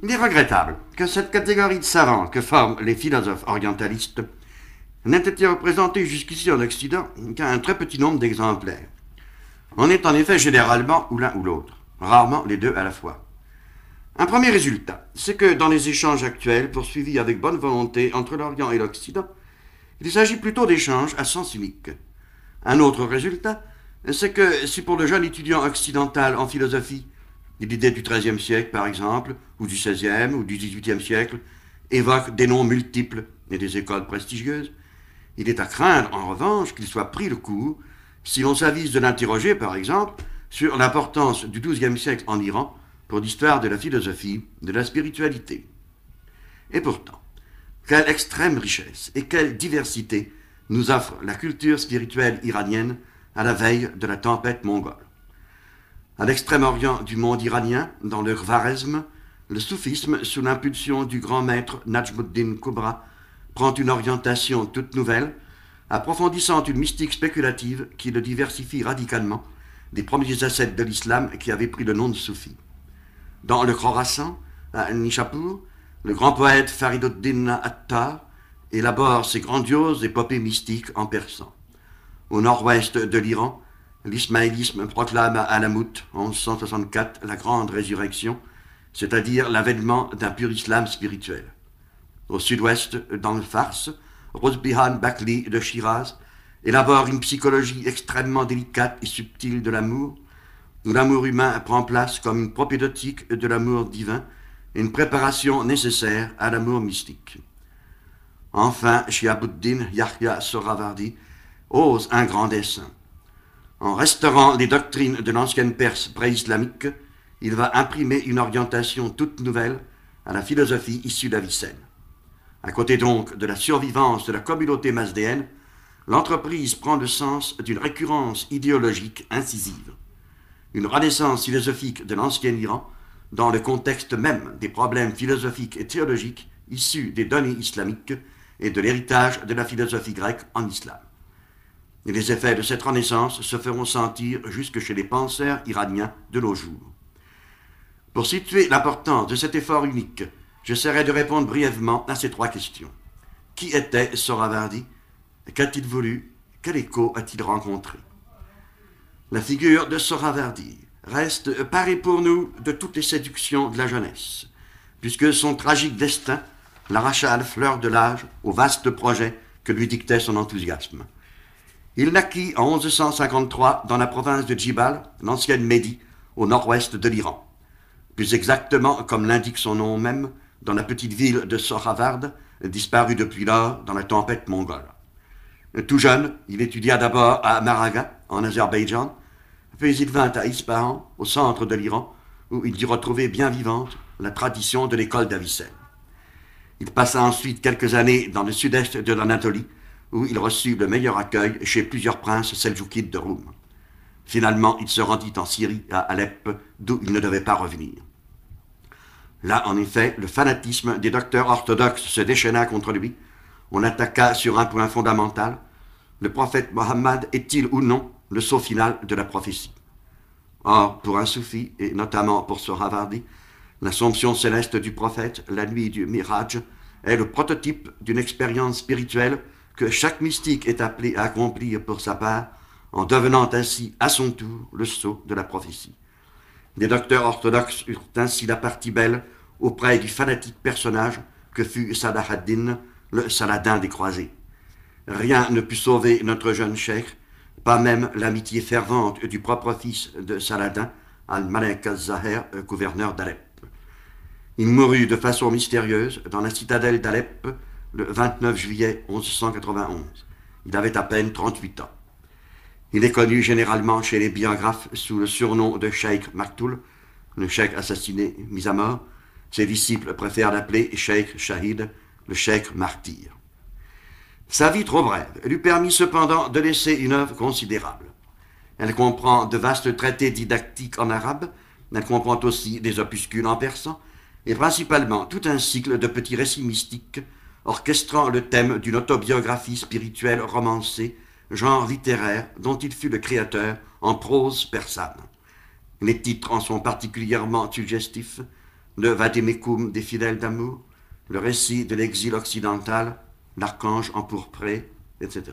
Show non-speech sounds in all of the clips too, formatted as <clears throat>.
Il est regrettable que cette catégorie de savants que forment les philosophes orientalistes n'ait été représentée jusqu'ici en Occident qu'à un très petit nombre d'exemplaires. On est en effet généralement ou l'un ou l'autre, rarement les deux à la fois. Un premier résultat, c'est que dans les échanges actuels poursuivis avec bonne volonté entre l'Orient et l'Occident, il s'agit plutôt d'échanges à sens unique. Un autre résultat, c'est que si pour le jeune étudiant occidental en philosophie, l'idée du XIIIe siècle par exemple, ou du XVIe ou du XVIIIe siècle, évoque des noms multiples et des écoles prestigieuses, il est à craindre en revanche qu'il soit pris le coup si l'on s'avise de l'interroger par exemple sur l'importance du XIIe siècle en Iran pour l'histoire de la philosophie, de la spiritualité. Et pourtant, quelle extrême richesse et quelle diversité nous offre la culture spirituelle iranienne à la veille de la tempête mongole. À l'extrême-orient du monde iranien, dans le Khwarezm, le soufisme, sous l'impulsion du grand maître Najmuddin Kubra, prend une orientation toute nouvelle, approfondissant une mystique spéculative qui le diversifie radicalement des premiers ascètes de l'islam qui avaient pris le nom de soufi. Dans le Khorasan, à Nishapur, le grand poète Fariduddin Attar élabore ses grandioses épopées mystiques en persan. Au nord-ouest de l'Iran, l'ismaélisme proclame à Alamout, en 1164, la grande résurrection, c'est-à-dire l'avènement d'un pur islam spirituel. Au sud-ouest, dans le Fars, Rosbihan Bakli de Shiraz élabore une psychologie extrêmement délicate et subtile de l'amour, où l'amour humain prend place comme une propédotique de l'amour divin une préparation nécessaire à l'amour mystique. Enfin, Shiabuddin Yahya Soravardi ose un grand dessein. En restaurant les doctrines de l'ancienne Perse pré-islamique, il va imprimer une orientation toute nouvelle à la philosophie issue d'Avicenne. À côté donc de la survivance de la communauté masdéenne, l'entreprise prend le sens d'une récurrence idéologique incisive, une renaissance philosophique de l'ancien Iran dans le contexte même des problèmes philosophiques et théologiques issus des données islamiques et de l'héritage de la philosophie grecque en islam. Et les effets de cette renaissance se feront sentir jusque chez les penseurs iraniens de nos jours. Pour situer l'importance de cet effort unique, j'essaierai de répondre brièvement à ces trois questions. Qui était Soravardi Qu'a-t-il voulu? Quel écho a-t-il rencontré? La figure de Soravardi reste parée pour nous de toutes les séductions de la jeunesse, puisque son tragique destin l'arracha à la fleur de l'âge au vaste projet que lui dictait son enthousiasme. Il naquit en 1153 dans la province de Djibal, l'ancienne Médie, au nord-ouest de l'Iran. Plus exactement, comme l'indique son nom même, dans la petite ville de Soravard, disparue depuis lors dans la tempête mongole. Tout jeune, il étudia d'abord à Maraga, en Azerbaïdjan, puis il vint à Ispahan, au centre de l'Iran, où il y retrouvait bien vivante la tradition de l'école d'Avicenne. Il passa ensuite quelques années dans le sud-est de l'Anatolie, où il reçut le meilleur accueil chez plusieurs princes seljoukides de Roum. Finalement, il se rendit en Syrie, à Alep, d'où il ne devait pas revenir. Là, en effet, le fanatisme des docteurs orthodoxes se déchaîna contre lui. On attaqua sur un point fondamental. Le prophète Mohammed est-il ou non le saut final de la prophétie? Or, pour un soufi, et notamment pour Sohravardi, L'Assomption céleste du prophète, la nuit du Miraj, est le prototype d'une expérience spirituelle que chaque mystique est appelé à accomplir pour sa part, en devenant ainsi à son tour le sceau de la prophétie. Les docteurs orthodoxes eurent ainsi la partie belle auprès du fanatique personnage que fut Salah ad-Din, le Saladin des croisés. Rien ne put sauver notre jeune cheikh, pas même l'amitié fervente du propre fils de Saladin, Al-Malik al-Zahir, gouverneur d'Alep. Il mourut de façon mystérieuse dans la citadelle d'Alep le 29 juillet 1191. Il avait à peine 38 ans. Il est connu généralement chez les biographes sous le surnom de Sheikh Maktoul, le cheikh assassiné, mis à mort. Ses disciples préfèrent l'appeler Sheikh Shahid, le cheikh martyr. Sa vie trop brève lui permit cependant de laisser une œuvre considérable. Elle comprend de vastes traités didactiques en arabe, elle comprend aussi des opuscules en persan, et principalement tout un cycle de petits récits mystiques orchestrant le thème d'une autobiographie spirituelle romancée, genre littéraire dont il fut le créateur en prose persane. Les titres en sont particulièrement suggestifs le Vademecum des fidèles d'amour, le récit de l'exil occidental, l'archange empourpré, etc.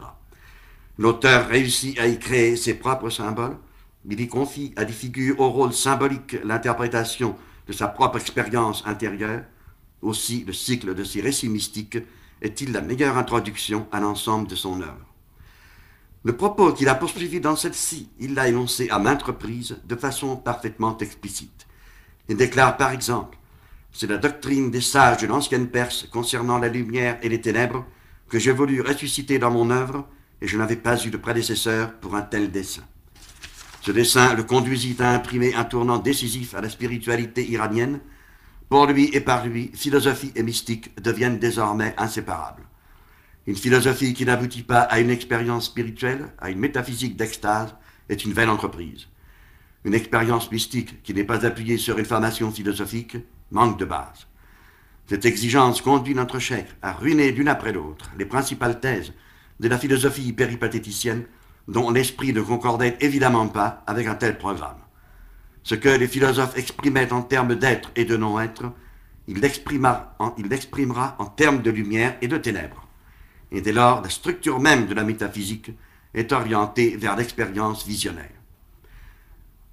L'auteur réussit à y créer ses propres symboles, il y confie à des figures au rôle symbolique l'interprétation de sa propre expérience intérieure. Aussi, le cycle de ses récits mystiques est-il la meilleure introduction à l'ensemble de son œuvre. Le propos qu'il a poursuivi dans celle-ci, il l'a énoncé à maintes reprises de façon parfaitement explicite. Il déclare par exemple C'est la doctrine des sages de l'ancienne Perse concernant la lumière et les ténèbres que j'ai voulu ressusciter dans mon œuvre, et je n'avais pas eu de prédécesseur pour un tel dessein. Ce dessin le conduisit à imprimer un tournant décisif à la spiritualité iranienne. Pour lui et par lui, philosophie et mystique deviennent désormais inséparables. Une philosophie qui n'aboutit pas à une expérience spirituelle, à une métaphysique d'extase, est une vaine entreprise. Une expérience mystique qui n'est pas appuyée sur une formation philosophique manque de base. Cette exigence conduit notre chèque à ruiner d'une après l'autre les principales thèses de la philosophie péripatéticienne dont l'esprit ne concordait évidemment pas avec un tel programme. Ce que les philosophes exprimaient en termes d'être et de non-être, il l'exprimera en, termes de lumière et de ténèbres. Et dès lors, la structure même de la métaphysique est orientée vers l'expérience visionnaire.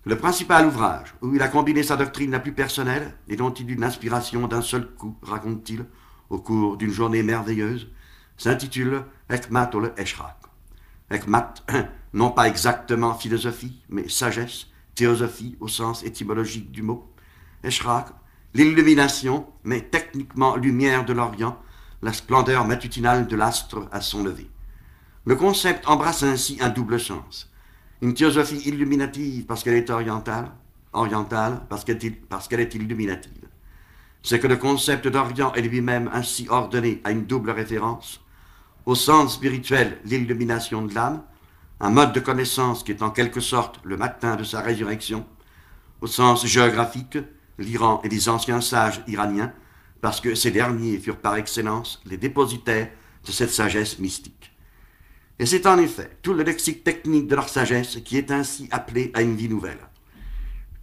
Le principal ouvrage où il a combiné sa doctrine la plus personnelle et dont il eut l'inspiration d'un seul coup, raconte-t-il, au cours d'une journée merveilleuse, s'intitule Ekmatul Eshraq. Ekmat, <clears throat> non pas exactement philosophie, mais sagesse, théosophie au sens étymologique du mot. Eshraq, l'illumination, mais techniquement lumière de l'Orient, la splendeur matutinale de l'astre à son lever. Le concept embrasse ainsi un double sens. Une théosophie illuminative parce qu'elle est orientale, orientale parce qu'elle est, illuminative. C'est que le concept d'Orient est lui-même ainsi ordonné à une double référence. Au sens spirituel, l'illumination de l'âme, un mode de connaissance qui est en quelque sorte le matin de sa résurrection. Au sens géographique, l'Iran et les anciens sages iraniens, parce que ces derniers furent par excellence les dépositaires de cette sagesse mystique. Et c'est en effet tout le lexique technique de leur sagesse qui est ainsi appelé à une vie nouvelle.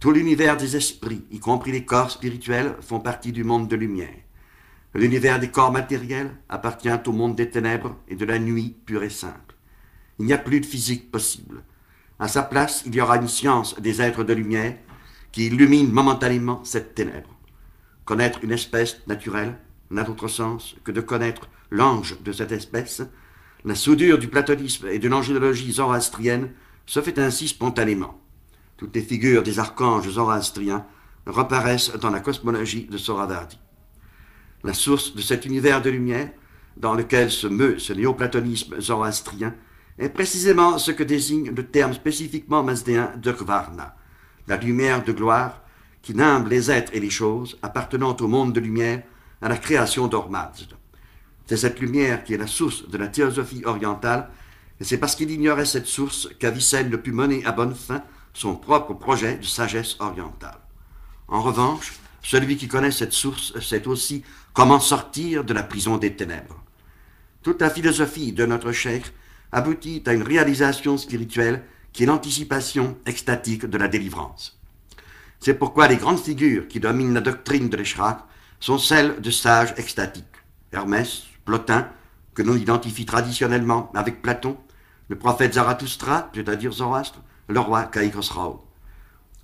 Tout l'univers des esprits, y compris les corps spirituels, font partie du monde de lumière. L'univers des corps matériels appartient au monde des ténèbres et de la nuit pure et simple. Il n'y a plus de physique possible. À sa place, il y aura une science des êtres de lumière qui illumine momentanément cette ténèbre. Connaître une espèce naturelle n'a d'autre sens que de connaître l'ange de cette espèce la soudure du platonisme et de l'angélologie zoroastrienne se fait ainsi spontanément. Toutes les figures des archanges zoroastriens reparaissent dans la cosmologie de Soravardi. La source de cet univers de lumière, dans lequel se meut ce néoplatonisme zoroastrien, est précisément ce que désigne le terme spécifiquement masdéen de Kvarna, la lumière de gloire qui nimbe les êtres et les choses appartenant au monde de lumière à la création d'Ormazd. C'est cette lumière qui est la source de la théosophie orientale, et c'est parce qu'il ignorait cette source qu'Avicenne ne put mener à bonne fin son propre projet de sagesse orientale. En revanche, celui qui connaît cette source sait aussi comment sortir de la prison des ténèbres. Toute la philosophie de notre cheikh aboutit à une réalisation spirituelle qui est l'anticipation extatique de la délivrance. C'est pourquoi les grandes figures qui dominent la doctrine de l'Eshraq sont celles de sages extatiques. Hermès, Plotin, que l'on identifie traditionnellement avec Platon, le prophète Zarathustra, c'est-à-dire Zoroastre, le roi Kaikosrao.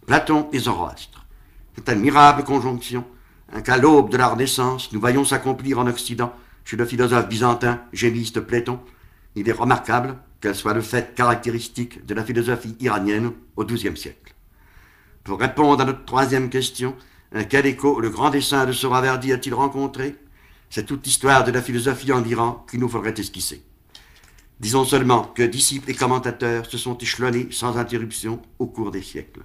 Platon et Zoroastre. Cette admirable conjonction hein, qu'à l'aube de la Renaissance, nous voyons s'accomplir en Occident chez le philosophe byzantin gémiste Platon. Il est remarquable qu'elle soit le fait caractéristique de la philosophie iranienne au XIIe siècle. Pour répondre à notre troisième question, quel écho le grand dessin de Soraverdi a-t-il rencontré? C'est toute l'histoire de la philosophie en Iran qu'il nous faudrait esquisser. Disons seulement que disciples et commentateurs se sont échelonnés sans interruption au cours des siècles.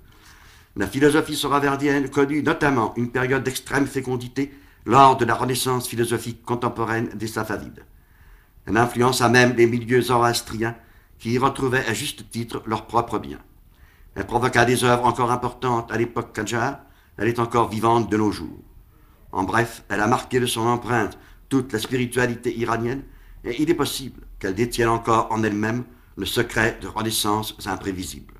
La philosophie soraverdienne connut notamment une période d'extrême fécondité lors de la renaissance philosophique contemporaine des Safavides. Elle influença même les milieux zoroastriens qui y retrouvaient à juste titre leur propre bien. Elle provoqua des œuvres encore importantes à l'époque Qajar, elle est encore vivante de nos jours. En bref, elle a marqué de son empreinte toute la spiritualité iranienne, et il est possible qu'elle détienne encore en elle-même le secret de renaissances imprévisibles.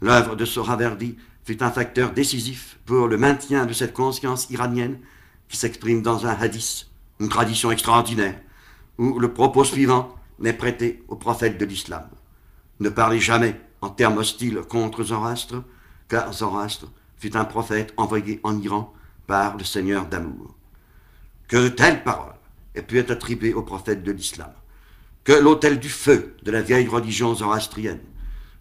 L'œuvre de Soraverdi fut un facteur décisif pour le maintien de cette conscience iranienne qui s'exprime dans un hadith, une tradition extraordinaire, où le propos suivant n'est prêté au prophète de l'islam. Ne parlez jamais en termes hostiles contre Zoroastre, car Zoroastre fut un prophète envoyé en Iran par le Seigneur d'amour. Que de telles paroles aient pu être attribuées au prophète de l'islam, que l'autel du feu de la vieille religion zoroastrienne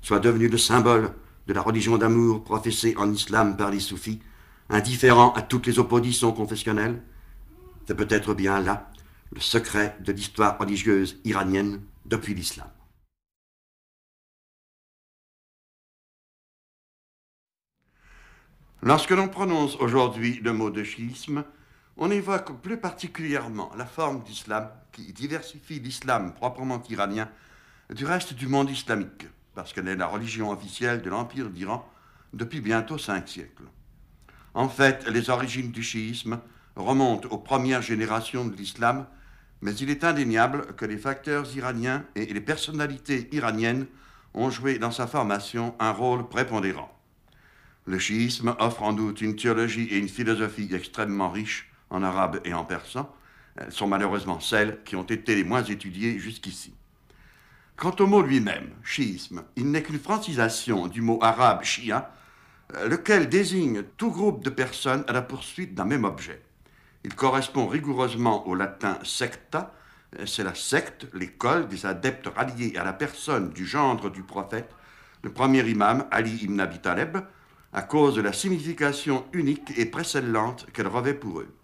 soit devenu le symbole de la religion d'amour professée en islam par les soufis, indifférent à toutes les oppositions confessionnelles, c'est peut-être bien là le secret de l'histoire religieuse iranienne depuis l'islam. Lorsque l'on prononce aujourd'hui le mot de chiisme, on évoque plus particulièrement la forme d'islam qui diversifie l'islam proprement iranien du reste du monde islamique, parce qu'elle est la religion officielle de l'Empire d'Iran depuis bientôt cinq siècles. En fait, les origines du chiisme remontent aux premières générations de l'islam, mais il est indéniable que les facteurs iraniens et les personnalités iraniennes ont joué dans sa formation un rôle prépondérant. Le chiisme offre en doute une théologie et une philosophie extrêmement riches en arabe et en persan. Elles sont malheureusement celles qui ont été les moins étudiées jusqu'ici. Quant au mot lui-même, chiisme, il n'est qu'une francisation du mot arabe euh, lequel désigne tout groupe de personnes à la poursuite d'un même objet. Il correspond rigoureusement au latin secta, c'est la secte, l'école des adeptes ralliés à la personne du gendre du prophète, le premier imam Ali ibn Abi Taleb, à cause de la signification unique et précédente qu'elle revêt pour eux.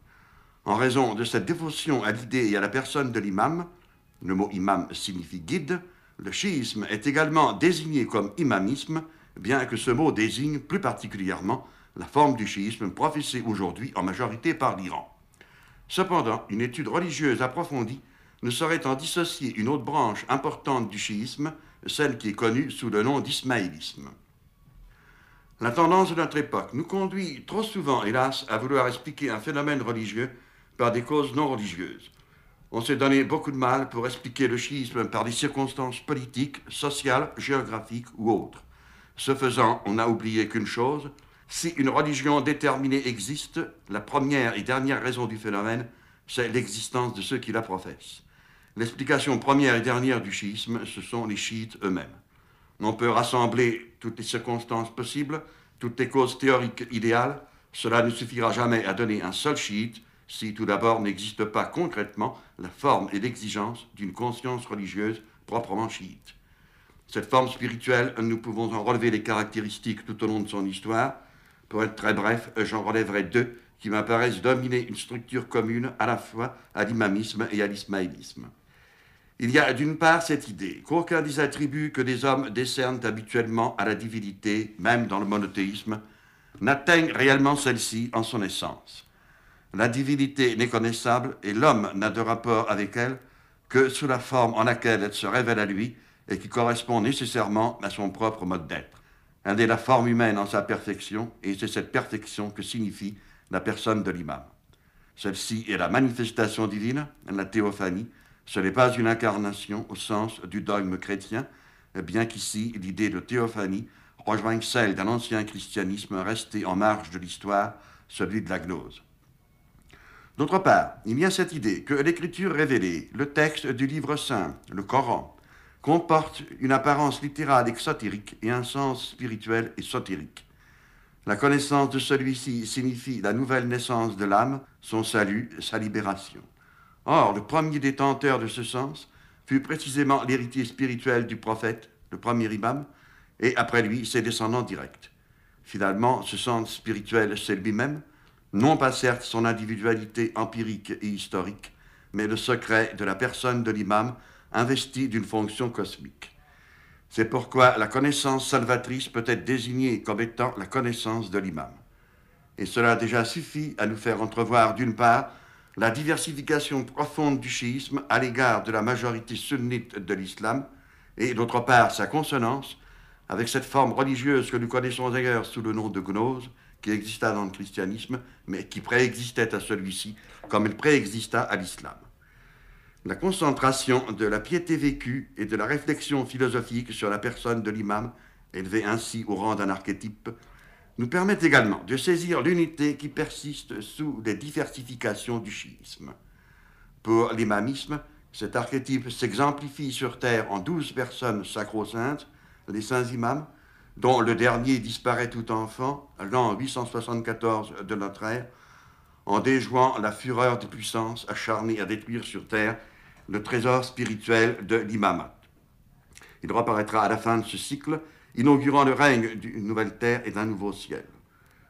En raison de cette dévotion à l'idée et à la personne de l'imam, le mot imam signifie guide, le chiisme est également désigné comme imamisme, bien que ce mot désigne plus particulièrement la forme du chiisme professée aujourd'hui en majorité par l'Iran. Cependant, une étude religieuse approfondie ne saurait en dissocier une autre branche importante du chiisme, celle qui est connue sous le nom d'ismaélisme. La tendance de notre époque nous conduit trop souvent, hélas, à vouloir expliquer un phénomène religieux par des causes non religieuses. On s'est donné beaucoup de mal pour expliquer le schisme par des circonstances politiques, sociales, géographiques ou autres. Ce faisant, on a oublié qu'une chose, si une religion déterminée existe, la première et dernière raison du phénomène, c'est l'existence de ceux qui la professent. L'explication première et dernière du schisme, ce sont les chiites eux-mêmes. On peut rassembler toutes les circonstances possibles, toutes les causes théoriques idéales, cela ne suffira jamais à donner un seul chiite si tout d'abord n'existe pas concrètement la forme et l'exigence d'une conscience religieuse proprement chiite. Cette forme spirituelle, nous pouvons en relever les caractéristiques tout au long de son histoire. Pour être très bref, j'en relèverai deux qui m'apparaissent dominer une structure commune à la fois à l'imamisme et à l'ismaélisme. Il y a d'une part cette idée qu'aucun des attributs que des hommes décernent habituellement à la divinité, même dans le monothéisme, n'atteigne réellement celle-ci en son essence. La divinité n'est connaissable et l'homme n'a de rapport avec elle que sous la forme en laquelle elle se révèle à lui et qui correspond nécessairement à son propre mode d'être. Elle est la forme humaine en sa perfection et c'est cette perfection que signifie la personne de l'imam. Celle-ci est la manifestation divine, la théophanie. Ce n'est pas une incarnation au sens du dogme chrétien, bien qu'ici l'idée de théophanie rejoigne celle d'un ancien christianisme resté en marge de l'histoire, celui de la gnose. D'autre part, il y a cette idée que l'écriture révélée, le texte du livre saint, le Coran, comporte une apparence littérale exotérique et un sens spirituel ésotérique. La connaissance de celui-ci signifie la nouvelle naissance de l'âme, son salut, sa libération. Or, le premier détenteur de ce sens fut précisément l'héritier spirituel du prophète, le premier imam, et après lui ses descendants directs. Finalement, ce sens spirituel, c'est lui-même, non pas certes son individualité empirique et historique, mais le secret de la personne de l'imam investi d'une fonction cosmique. C'est pourquoi la connaissance salvatrice peut être désignée comme étant la connaissance de l'imam. Et cela déjà suffit à nous faire entrevoir d'une part la diversification profonde du chiisme à l'égard de la majorité sunnite de l'islam, et d'autre part sa consonance avec cette forme religieuse que nous connaissons d'ailleurs sous le nom de gnose, qui exista dans le christianisme, mais qui préexistait à celui-ci, comme il préexista à l'islam. La concentration de la piété vécue et de la réflexion philosophique sur la personne de l'imam, élevée ainsi au rang d'un archétype, nous permettent également de saisir l'unité qui persiste sous les diversifications du chiisme. Pour l'imamisme, cet archétype s'exemplifie sur Terre en douze personnes sacro-saintes, les saints imams, dont le dernier disparaît tout enfant, l'an 874 de notre ère, en déjouant la fureur des puissances acharnées à détruire sur terre le trésor spirituel de l'imamat. Il reparaîtra à la fin de ce cycle, inaugurant le règne d'une nouvelle terre et d'un nouveau ciel.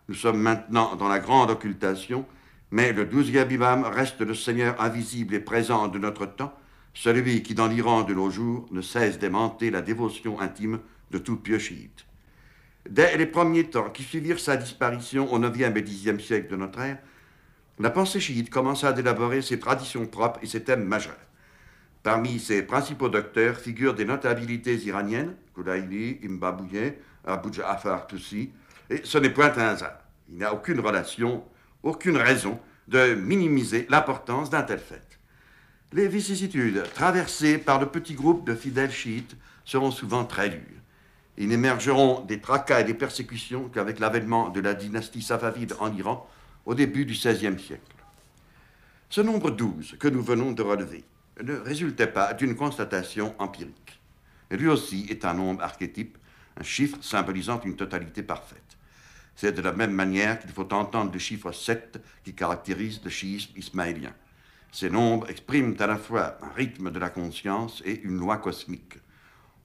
Nous sommes maintenant dans la grande occultation, mais le douzième imam reste le Seigneur invisible et présent de notre temps, celui qui, dans l'Iran de nos jours, ne cesse d'aimanter la dévotion intime de tout pieux chiite. Dès les premiers temps qui suivirent sa disparition au IXe et Xe siècle de notre ère, la pensée chiite commença à élaborer ses traditions propres et ses thèmes majeurs. Parmi ses principaux docteurs figurent des notabilités iraniennes, Koudaïli, Imbabouye, Abu Ja'afar Toussi, et ce n'est point un hasard. Il n'y a aucune relation, aucune raison de minimiser l'importance d'un tel fait. Les vicissitudes traversées par le petit groupe de fidèles chiites seront souvent très dures. Ils n'émergeront des tracas et des persécutions qu'avec l'avènement de la dynastie safavide en Iran au début du XVIe siècle. Ce nombre 12 que nous venons de relever ne résultait pas d'une constatation empirique. Lui aussi est un nombre archétype, un chiffre symbolisant une totalité parfaite. C'est de la même manière qu'il faut entendre le chiffre 7 qui caractérise le chiisme ismaélien. Ces nombres expriment à la fois un rythme de la conscience et une loi cosmique.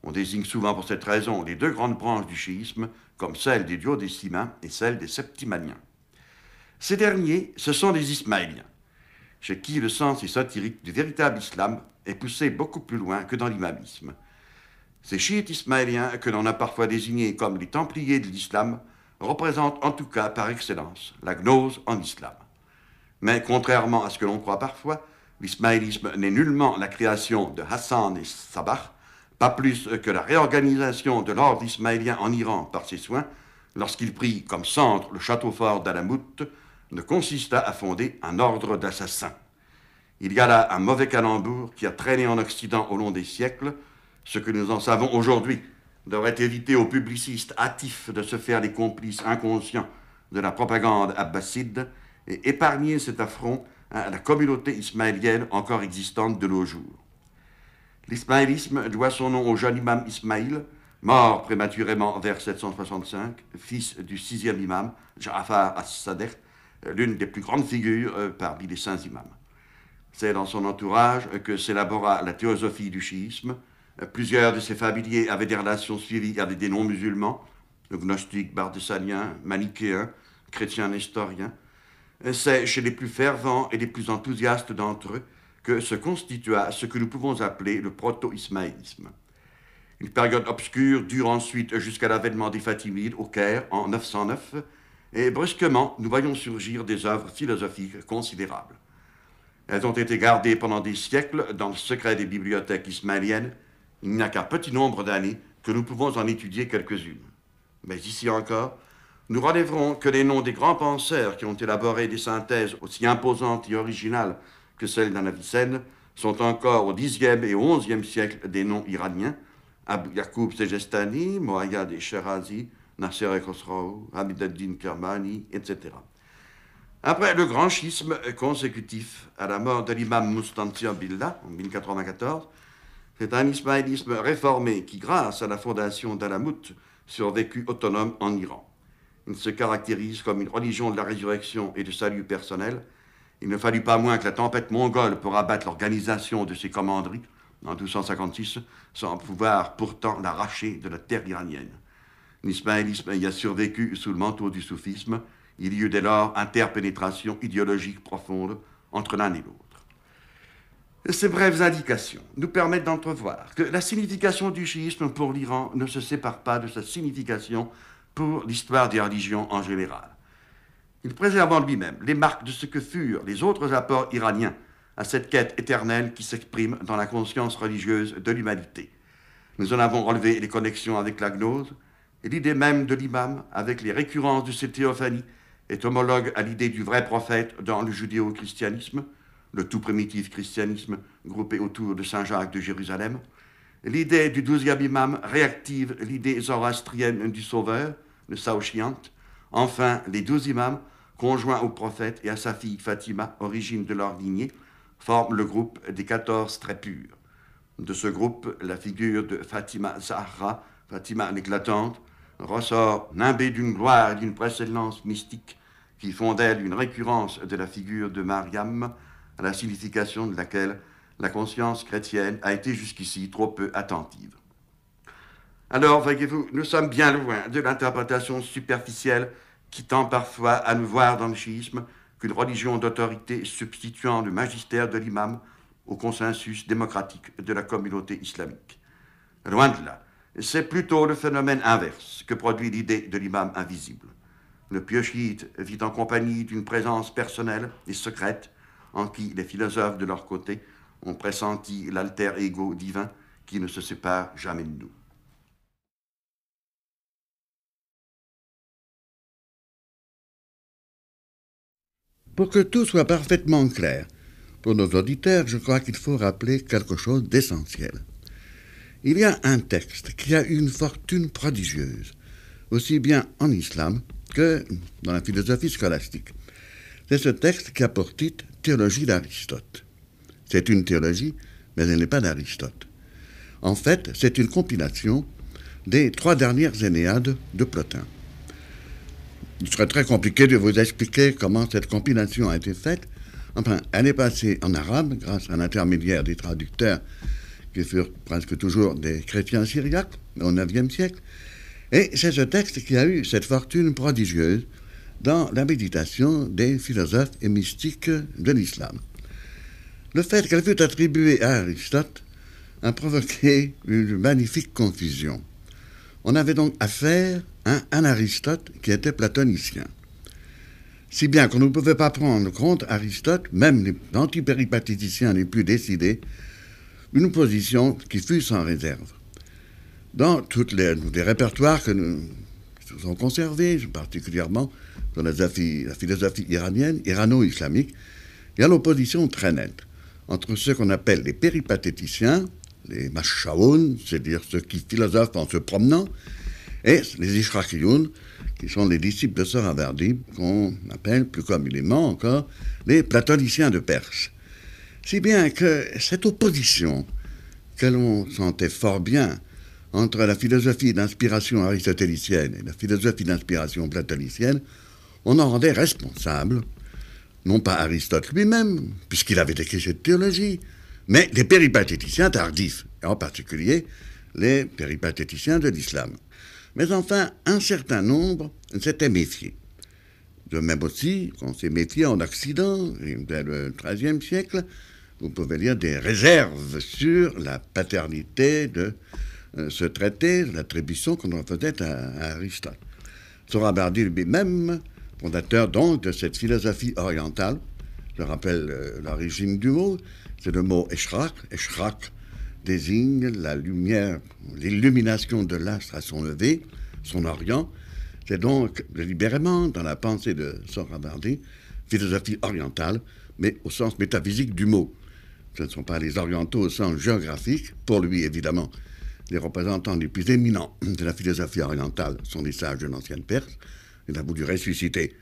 On désigne souvent pour cette raison les deux grandes branches du chiisme comme celle des duodécimains et celle des septimaniens. Ces derniers, ce sont les ismaéliens, chez qui le sens ésotérique du véritable islam est poussé beaucoup plus loin que dans l'imamisme. Ces chiites ismaéliens, que l'on a parfois désignés comme les templiers de l'islam, représentent en tout cas par excellence la gnose en islam. Mais contrairement à ce que l'on croit parfois, l'ismaélisme n'est nullement la création de Hassan et Sabah, pas plus que la réorganisation de l'ordre ismaélien en Iran par ses soins, lorsqu'il prit comme centre le château fort d'Alamout, ne consista à fonder un ordre d'assassins. Il y a là un mauvais calembour qui a traîné en Occident au long des siècles. Ce que nous en savons aujourd'hui devrait éviter aux publicistes hâtifs de se faire les complices inconscients de la propagande abbasside et épargner cet affront à la communauté ismaélienne encore existante de nos jours. L'ismaélisme doit son nom au jeune imam Ismaïl, mort prématurément vers 765, fils du sixième imam, Ja'afar as-Sadeh, l'une des plus grandes figures euh, parmi les saints imams. C'est dans son entourage que s'élabora la théosophie du chiisme. Plusieurs de ses familiers avaient des relations suivies avec des non-musulmans, gnostiques, bardessaniens, manichéens, chrétiens nestoriens. C'est chez les plus fervents et les plus enthousiastes d'entre eux que se constitua ce que nous pouvons appeler le proto-ismaïlisme. Une période obscure dure ensuite jusqu'à l'avènement des Fatimides au Caire en 909, et brusquement nous voyons surgir des œuvres philosophiques considérables. Elles ont été gardées pendant des siècles dans le secret des bibliothèques ismaéliennes. Il n'y a qu'un petit nombre d'années que nous pouvons en étudier quelques-unes. Mais ici encore, nous relèverons que les noms des grands penseurs qui ont élaboré des synthèses aussi imposantes et originales que celle d'un Avicenne sont encore au Xe et au XIe siècle des noms iraniens, Abu Yacoub Sejestani, Mohayyad et Shirazi, Nasser et Khosrou, Hamid Kermani, etc. Après le grand schisme consécutif à la mort de l'imam Mustantia Billah en 1094, c'est un ismaélisme réformé qui, grâce à la fondation d'Alamout, survécut autonome en Iran. Il se caractérise comme une religion de la résurrection et du salut personnel, il ne fallut pas moins que la tempête mongole pour abattre l'organisation de ses commanderies en 1256, sans pouvoir pourtant l'arracher de la terre iranienne. L'ismaélisme y a survécu sous le manteau du soufisme. Il y eut dès lors interpénétration idéologique profonde entre l'un et l'autre. Ces brèves indications nous permettent d'entrevoir que la signification du chiisme pour l'Iran ne se sépare pas de sa signification pour l'histoire des religions en général. Il préserve en lui-même les marques de ce que furent les autres apports iraniens à cette quête éternelle qui s'exprime dans la conscience religieuse de l'humanité. Nous en avons relevé les connexions avec la gnose, l'idée même de l'imam, avec les récurrences de ces théophanies, est homologue à l'idée du vrai prophète dans le judéo-christianisme, le tout primitif christianisme groupé autour de Saint Jacques de Jérusalem. L'idée du douzième imam réactive l'idée zoroastrienne du sauveur, le Saoshiant, Enfin, les douze imams, conjoints au prophète et à sa fille Fatima, origine de leur lignée, forment le groupe des quatorze très purs. De ce groupe, la figure de Fatima Zahra, Fatima l'éclatante, ressort nimbée d'une gloire et d'une précédence mystique qui font d'elle une récurrence de la figure de Mariam, à la signification de laquelle la conscience chrétienne a été jusqu'ici trop peu attentive. Alors, voyez-vous, nous sommes bien loin de l'interprétation superficielle qui tend parfois à nous voir dans le schisme qu'une religion d'autorité substituant le magistère de l'imam au consensus démocratique de la communauté islamique. Loin de là, c'est plutôt le phénomène inverse que produit l'idée de l'imam invisible. Le pieux chiite vit en compagnie d'une présence personnelle et secrète en qui les philosophes de leur côté ont pressenti l'alter ego divin qui ne se sépare jamais de nous. Pour que tout soit parfaitement clair, pour nos auditeurs, je crois qu'il faut rappeler quelque chose d'essentiel. Il y a un texte qui a une fortune prodigieuse, aussi bien en islam que dans la philosophie scolastique. C'est ce texte qui a pour titre Théologie d'Aristote. C'est une théologie, mais elle n'est pas d'Aristote. En fait, c'est une compilation des trois dernières Énéades de Plotin. Il serait très compliqué de vous expliquer comment cette compilation a été faite. Enfin, elle est passée en arabe grâce à l'intermédiaire des traducteurs qui furent presque toujours des chrétiens syriaques au IXe siècle. Et c'est ce texte qui a eu cette fortune prodigieuse dans la méditation des philosophes et mystiques de l'islam. Le fait qu'elle fût attribuée à Aristote a provoqué une magnifique confusion. On avait donc affaire à un Aristote qui était platonicien. Si bien qu'on ne pouvait pas prendre compte Aristote, même les antipéripatéticiens les plus décidés, une position qui fut sans réserve. Dans tous les, répertoires que nous, avons conservés, particulièrement dans la, la philosophie iranienne, irano-islamique, il y a l'opposition très nette entre ceux qu'on appelle les péripatéticiens, les machaoun, c'est-à-dire ceux qui philosophent en se promenant, et les ishrakiyoun, qui sont les disciples de Soravardi, qu'on appelle plus communément encore les platoniciens de Perse. Si bien que cette opposition que l'on sentait fort bien entre la philosophie d'inspiration aristotélicienne et la philosophie d'inspiration platonicienne, on en rendait responsable non pas Aristote lui-même, puisqu'il avait écrit cette théologie, mais les péripatéticiens tardifs, et en particulier les péripatéticiens de l'islam. Mais enfin, un certain nombre s'étaient méfiés. De même aussi qu'on s'est méfié en Occident, dès le XIIIe siècle, vous pouvez lire des réserves sur la paternité de euh, ce traité, l'attribution qu'on en faisait à, à Aristote. Sorabardi lui-même fondateur donc de cette philosophie orientale. Je rappelle euh, l'origine du mot, c'est le mot Eshraq. Eshraq désigne la lumière, l'illumination de l'astre à son lever, son orient. C'est donc délibérément dans la pensée de Sohrawardi, philosophie orientale, mais au sens métaphysique du mot. Ce ne sont pas les orientaux au sens géographique, pour lui évidemment. Les représentants les plus éminents de la philosophie orientale sont les sages de l'ancienne Perse, il a voulu ressusciter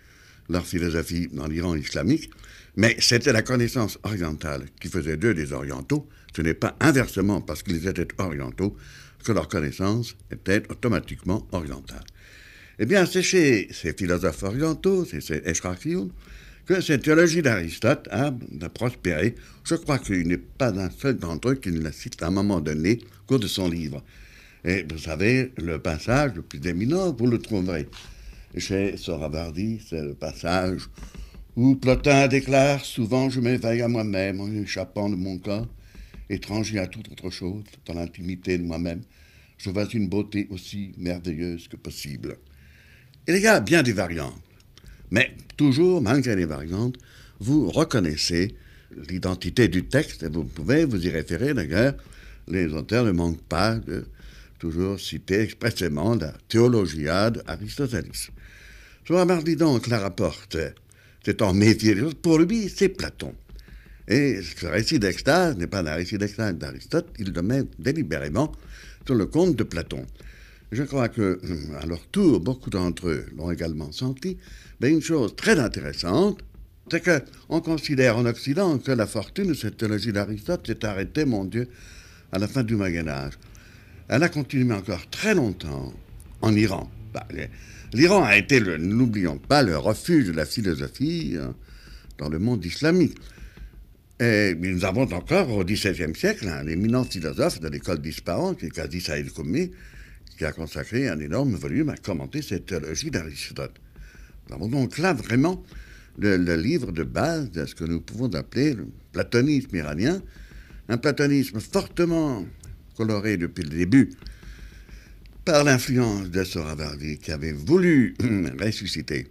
leur philosophie dans l'Iran islamique, mais c'était la connaissance orientale qui faisait d'eux des orientaux. Ce n'est pas inversement parce qu'ils étaient orientaux que leur connaissance était automatiquement orientale. Eh bien, c'est chez ces philosophes orientaux, c'est ces Eshrafioun, que cette théologie d'Aristote a, prospéré. Je crois qu'il n'est pas un seul d'entre eux qui ne la cite à un moment donné au cours de son livre. Et vous savez, le passage le plus éminent, vous le trouverez chez Soravardi, c'est le passage où Plotin déclare Souvent je m'éveille à moi-même en échappant de mon corps, étranger à toute autre chose, dans l'intimité de moi-même. Je vois une beauté aussi merveilleuse que possible. Il y a bien des variantes, mais toujours, malgré les variantes, vous reconnaissez l'identité du texte et vous pouvez vous y référer d'ailleurs. Les auteurs ne manquent pas de toujours citer expressément la théologia d'Aristotelis. Je donc la rapporte. C'est en métier. Pour lui, c'est Platon. Et ce récit d'extase n'est pas un récit d'extase d'Aristote, il le met délibérément sur le compte de Platon. Je crois que, à leur tour, beaucoup d'entre eux l'ont également senti. Mais une chose très intéressante, c'est qu'on considère en Occident que la fortune, cette théologie d'Aristote, s'est arrêtée, mon Dieu, à la fin du Moyen Âge. Elle a continué encore très longtemps en Iran. Bah, L'Iran a été, n'oublions pas, le refuge de la philosophie hein, dans le monde islamique. Et nous avons encore au XVIe siècle un éminent philosophe de l'école d'Ispahan, qui est Saïd Koumi, qui a consacré un énorme volume à commenter cette théologie d'Aristote. Donc là vraiment le, livre de base de ce que nous pouvons appeler le platonisme iranien, un platonisme fortement coloré depuis le début par l'influence de Soravardi qui avait voulu <clears throat> ressusciter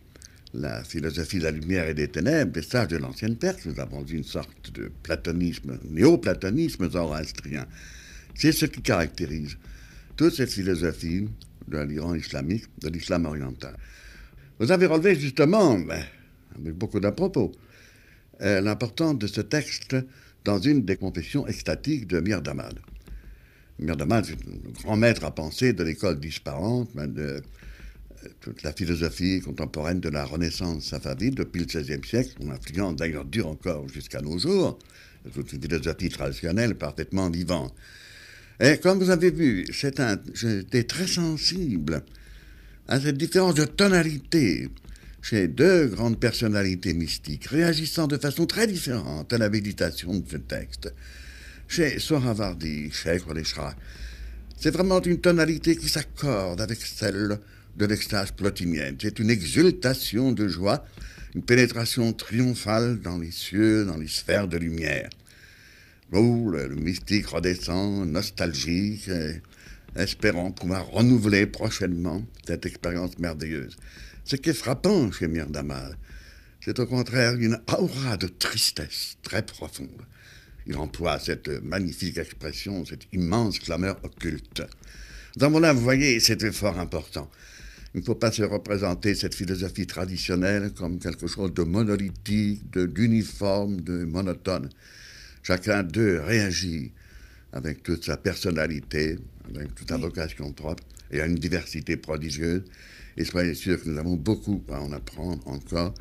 la philosophie de la lumière et des ténèbres, des sages de l'ancienne Perse. Nous avons une sorte de platonisme, néo-platonisme zoroastrien. C'est ce qui caractérise toute cette philosophie de l'Iran islamique, de l'islam oriental. Vous avez relevé justement, ben, avec beaucoup d'à-propos, euh, l'importance de ce texte dans une des confessions extatiques de Damad. Mir Damad, c'est un grand maître à penser de l'école disparante, ben, de euh, toute la philosophie contemporaine de la Renaissance safavide depuis le XVIe siècle, son influence d'ailleurs dure encore jusqu'à nos jours, toute une philosophie traditionnelle parfaitement vivante. Et comme vous avez vu, j'étais très sensible à cette différence de tonalité chez deux grandes personnalités mystiques, réagissant de façon très différente à la méditation de ce texte. Chez Sohravardi, chez Kroleshra, c'est vraiment une tonalité qui s'accorde avec celle de l'extase plotinienne. C'est une exultation de joie, une pénétration triomphale dans les cieux, dans les sphères de lumière. Oh, le, mystique redescend, nostalgique, espérant pouvoir renouveler prochainement cette expérience merveilleuse. Ce qui est frappant chez Mirdamal, c'est au contraire une aura de tristesse très profonde. Il emploie cette magnifique expression, cette immense clameur occulte. Dans mon âme, vous voyez, c'était fort important. Il ne faut pas se représenter cette philosophie traditionnelle comme quelque chose de monolithique, d'uniforme, de monotone. Chacun d'eux réagit avec toute sa personnalité, toute sa vocation propre, et a une diversité prodigieuse. Et soyez sûr que nous avons beaucoup à en apprendre encore.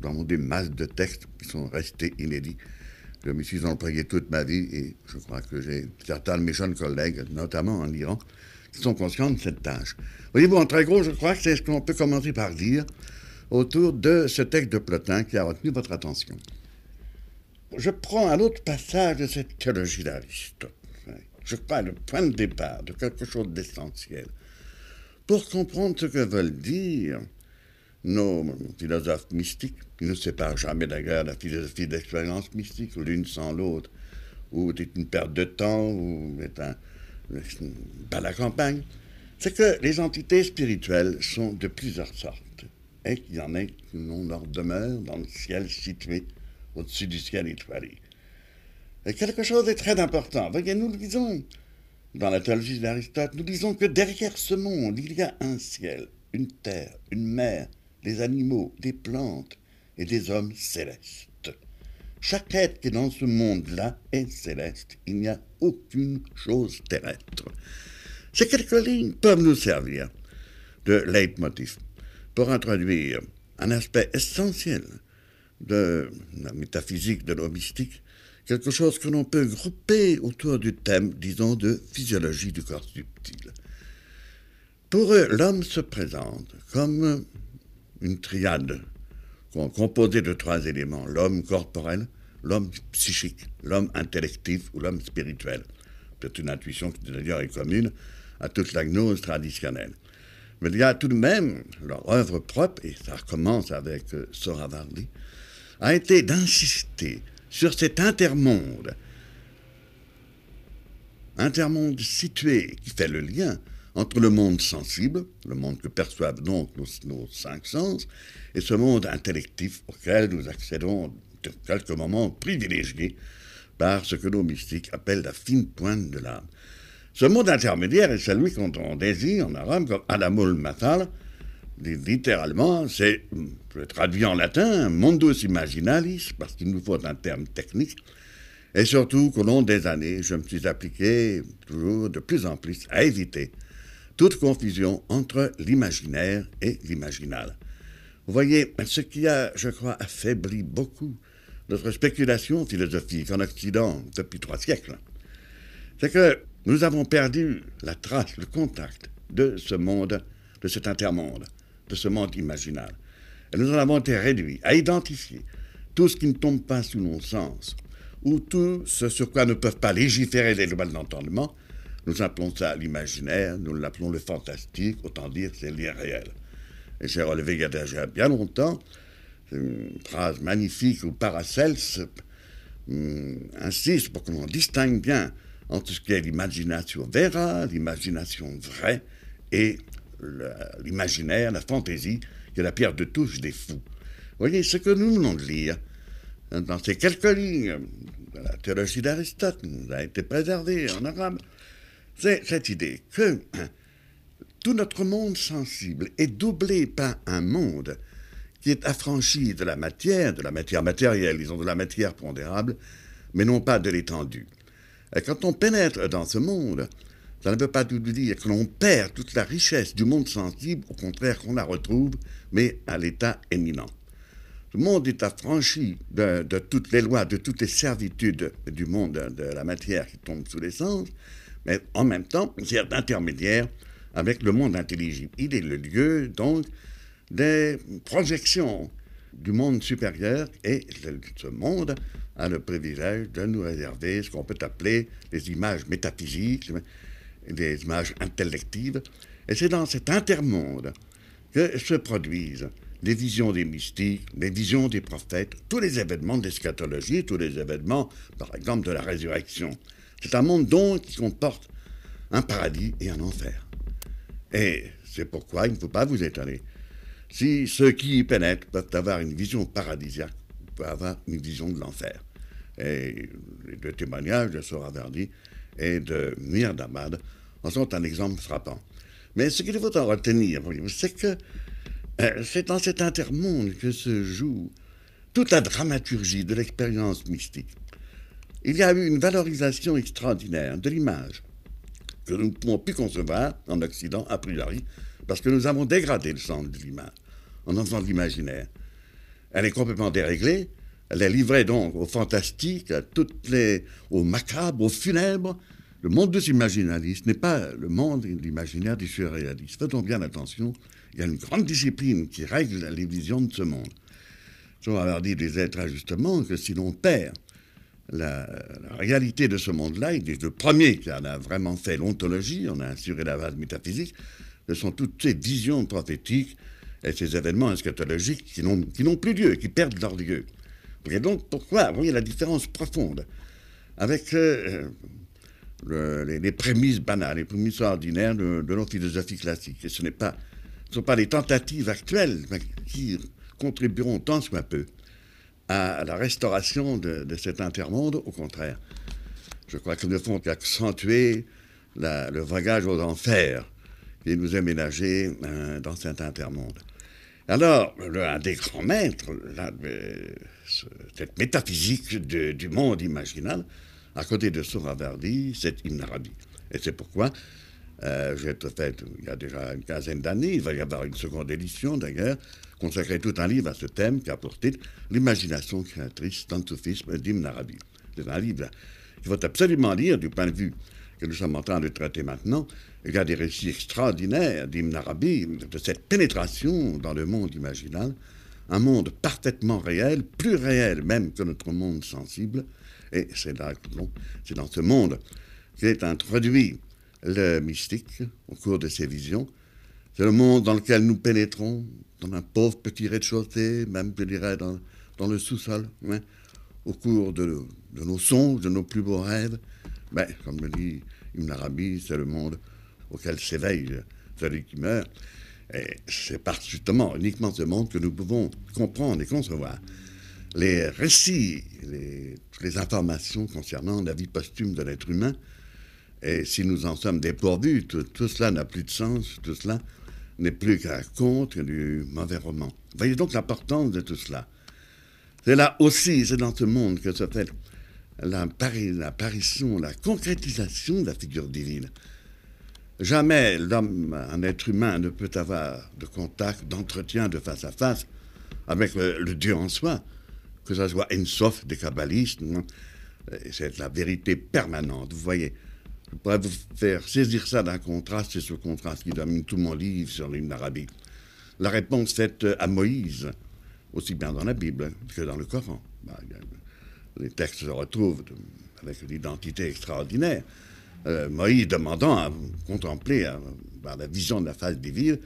Nous avons des masses de textes qui sont restés inédits. Je me suis employé toute ma vie et je crois que j'ai certains de mes jeunes collègues, notamment en Iran, qui sont conscients de cette tâche. Voyez-vous, en très gros, je crois que c'est ce qu'on peut commencer par dire autour de ce texte de Plotin qui a retenu votre attention. Je prends un autre passage de cette théologie d'Aristote. Je crois le point de départ de quelque chose d'essentiel pour comprendre ce que veulent dire nos philosophes mystiques, qui ne séparent jamais d'ailleurs la philosophie d'expérience mystique, l'une sans l'autre, ou c'est une perte de temps, ou c'est un, pas la campagne, c'est que les entités spirituelles sont de plusieurs sortes, et qu'il y en a qui ont leur demeure dans le ciel situé au-dessus du ciel étoilé. Et quelque chose est très important. Voyez, nous disons dans la théologie d'Aristote, nous disons que derrière ce monde, il y a un ciel, une terre, une mer, des animaux, des plantes et des hommes célestes. Chaque être qui est dans ce monde-là est céleste. Il n'y a aucune chose terrestre. Ces quelques lignes peuvent nous servir de leitmotiv pour introduire un aspect essentiel de la métaphysique, de l'eau mystique, quelque chose que l'on peut grouper autour du thème, disons, de physiologie du corps subtil. Pour eux, l'homme se présente comme une triade composée de trois éléments, l'homme corporel, l'homme psychique, l'homme intellectif ou l'homme spirituel. C'est une intuition qui d'ailleurs est commune à toute la gnose traditionnelle. Mais il y a tout de même leur œuvre propre, et ça commence avec euh, Soravardi, a été d'insister sur cet intermonde, intermonde situé qui fait le lien entre le monde sensible, le monde que perçoivent donc nos, cinq sens, et ce monde intellectif auquel nous accédons de quelques moments privilégiés par ce que nos mystiques appellent la fine pointe de l'âme. Ce monde intermédiaire est celui qu'on désigne en arabe comme alamul matal, littéralement, c'est, je traduis en latin, mundus imaginalis, parce qu'il nous faut un terme technique, et surtout qu'au long des années, je me suis appliqué toujours de plus en plus à éviter toute confusion entre l'imaginaire et l'imaginal. Vous voyez, ce qui a, je crois, affaibli beaucoup notre spéculation philosophique en Occident depuis trois siècles, c'est que nous avons perdu la trace, le contact de ce monde, de cet intermonde, de ce monde imaginal. Et nous en avons été réduits à identifier tout ce qui ne tombe pas sous nos sens, ou tout ce sur quoi ne peuvent pas légiférer les lois de l'entendement. Nous appelons ça l'imaginaire, nous l'appelons le fantastique, autant dire c'est l'irréel. Et j'ai relevé il y a bien longtemps une phrase magnifique où Paracels hum, insiste pour qu'on distingue bien entre ce qui est l'imagination vera, l'imagination vraie, et l'imaginaire, la fantaisie, qui est la pierre de touche des fous. Voyez, ce que nous venons de lire, dans ces quelques lignes la théologie d'Aristote, nous a été préservé en arabe, c'est cette idée que hein, tout notre monde sensible est doublé par un monde qui est affranchi de la matière, de la matière matérielle, disons de la matière pondérable, mais non pas de l'étendue. Et quand on pénètre dans ce monde, ça ne veut pas tout dire que l'on perd toute la richesse du monde sensible, au contraire qu'on la retrouve, mais à l'état éminent. Le monde est affranchi de, toutes les lois, de toutes les servitudes du monde de la matière qui tombe sous les sens, mais en même temps, il sert d'intermédiaire avec le monde intelligible. Il est le lieu, donc, des projections du monde supérieur et ce monde a le privilège de nous réserver ce qu'on peut appeler des images métaphysiques, des images intellectives. Et c'est dans cet intermonde que se produisent les visions des mystiques, les visions des prophètes, tous les événements d'eschatologie, tous les événements, par exemple, de la résurrection. C'est un monde donc qui comporte un paradis et un enfer. Et c'est pourquoi il ne faut pas vous étonner si ceux qui y pénètrent peuvent avoir une vision paradisiaque, peuvent avoir une vision de l'enfer. Et les deux témoignages de Soraverdi et de Mir Damad en sont un exemple frappant. Mais ce qu'il faut en retenir, c'est que euh, c'est dans cet intermonde que se joue toute la dramaturgie de l'expérience mystique. Il y a eu une valorisation extraordinaire de l'image que nous ne pouvons plus concevoir en Occident a priori, parce que nous avons dégradé le sens de l'image en faisant de l'imaginaire. Elle est complètement déréglée, elle est livrée donc au fantastique, à toutes les, au macabre, au funèbre. Le monde des imaginalistes n'est pas le monde de l'imaginaire des surréalistes. Faisons bien attention, il y a une grande discipline qui règle les visions de ce monde. Je avoir dit des êtres justement que si l'on perd la, réalité de ce monde-là, il est le premier qui en a vraiment fait l'ontologie, on a assuré la base métaphysique, ce sont toutes ces visions prophétiques et ces événements eschatologiques qui n'ont plus lieu, qui perdent leur lieu. Et donc, pourquoi Vous voyez la différence profonde avec euh, les, prémices banales, les prémices ordinaires de, de notre philosophie classique. Et ce ne sont pas les tentatives actuelles qui contribueront tant soit peu à la restauration de, cet intermonde, au contraire. Je crois qu'ils ne font qu'accentuer le voyage aux enfers qui nous ménagé euh, dans cet intermonde. Alors, un des grands maîtres, cette métaphysique du monde imaginal, à côté de Souravardi, c'est Ibn Arabi. Et c'est pourquoi euh, j'ai fait, il y a déjà une quinzaine d'années, il va y avoir une seconde édition d'ailleurs, consacrée tout un livre à ce thème qui a pour titre L'imagination créatrice dans le soufisme d'Ibn Arabi. C'est un livre qu'il faut absolument lire du point de vue que nous sommes en train de traiter maintenant, il y a des récits extraordinaires d'Ibn Arabi, de cette pénétration dans le monde imaginal, un monde parfaitement réel, plus réel même que notre monde sensible, et c'est dans ce monde qu'est introduit le mystique au cours de ses visions. C'est le monde dans lequel nous pénétrons, dans un pauvre petit rez-de-chaussée, même je dirais dans, le sous-sol, hein, au cours de, nos songes, de nos plus beaux rêves. Mais, comme le dit Ibn Arabi, c'est le monde auquel s'éveille celui qui meurt. Et c'est justement uniquement ce monde que nous pouvons comprendre et concevoir les récits, les, informations concernant la vie posthume de l'être humain. Et si nous en sommes dépourvus, tout, cela n'a plus de sens, tout cela n'est plus qu'un conte, du mauvais roman. Voyez donc l'importance de tout cela. C'est là aussi, c'est dans ce monde que se fait l'apparition, la concrétisation de la figure divine. Jamais un être humain, ne peut avoir de contact, d'entretien de face à face avec le, Dieu en soi, que ce soit Ensof des kabbalistes. C'est la vérité permanente, vous voyez. Je pourrais vous faire saisir ça d'un contraste, c'est ce contraste qui domine tout mon livre sur l'hymne arabique. La réponse faite à Moïse, aussi bien dans la Bible que dans le Coran. Bah, les textes se retrouvent avec une identité extraordinaire. Euh, Moïse demandant à contempler par la vision de la face divine,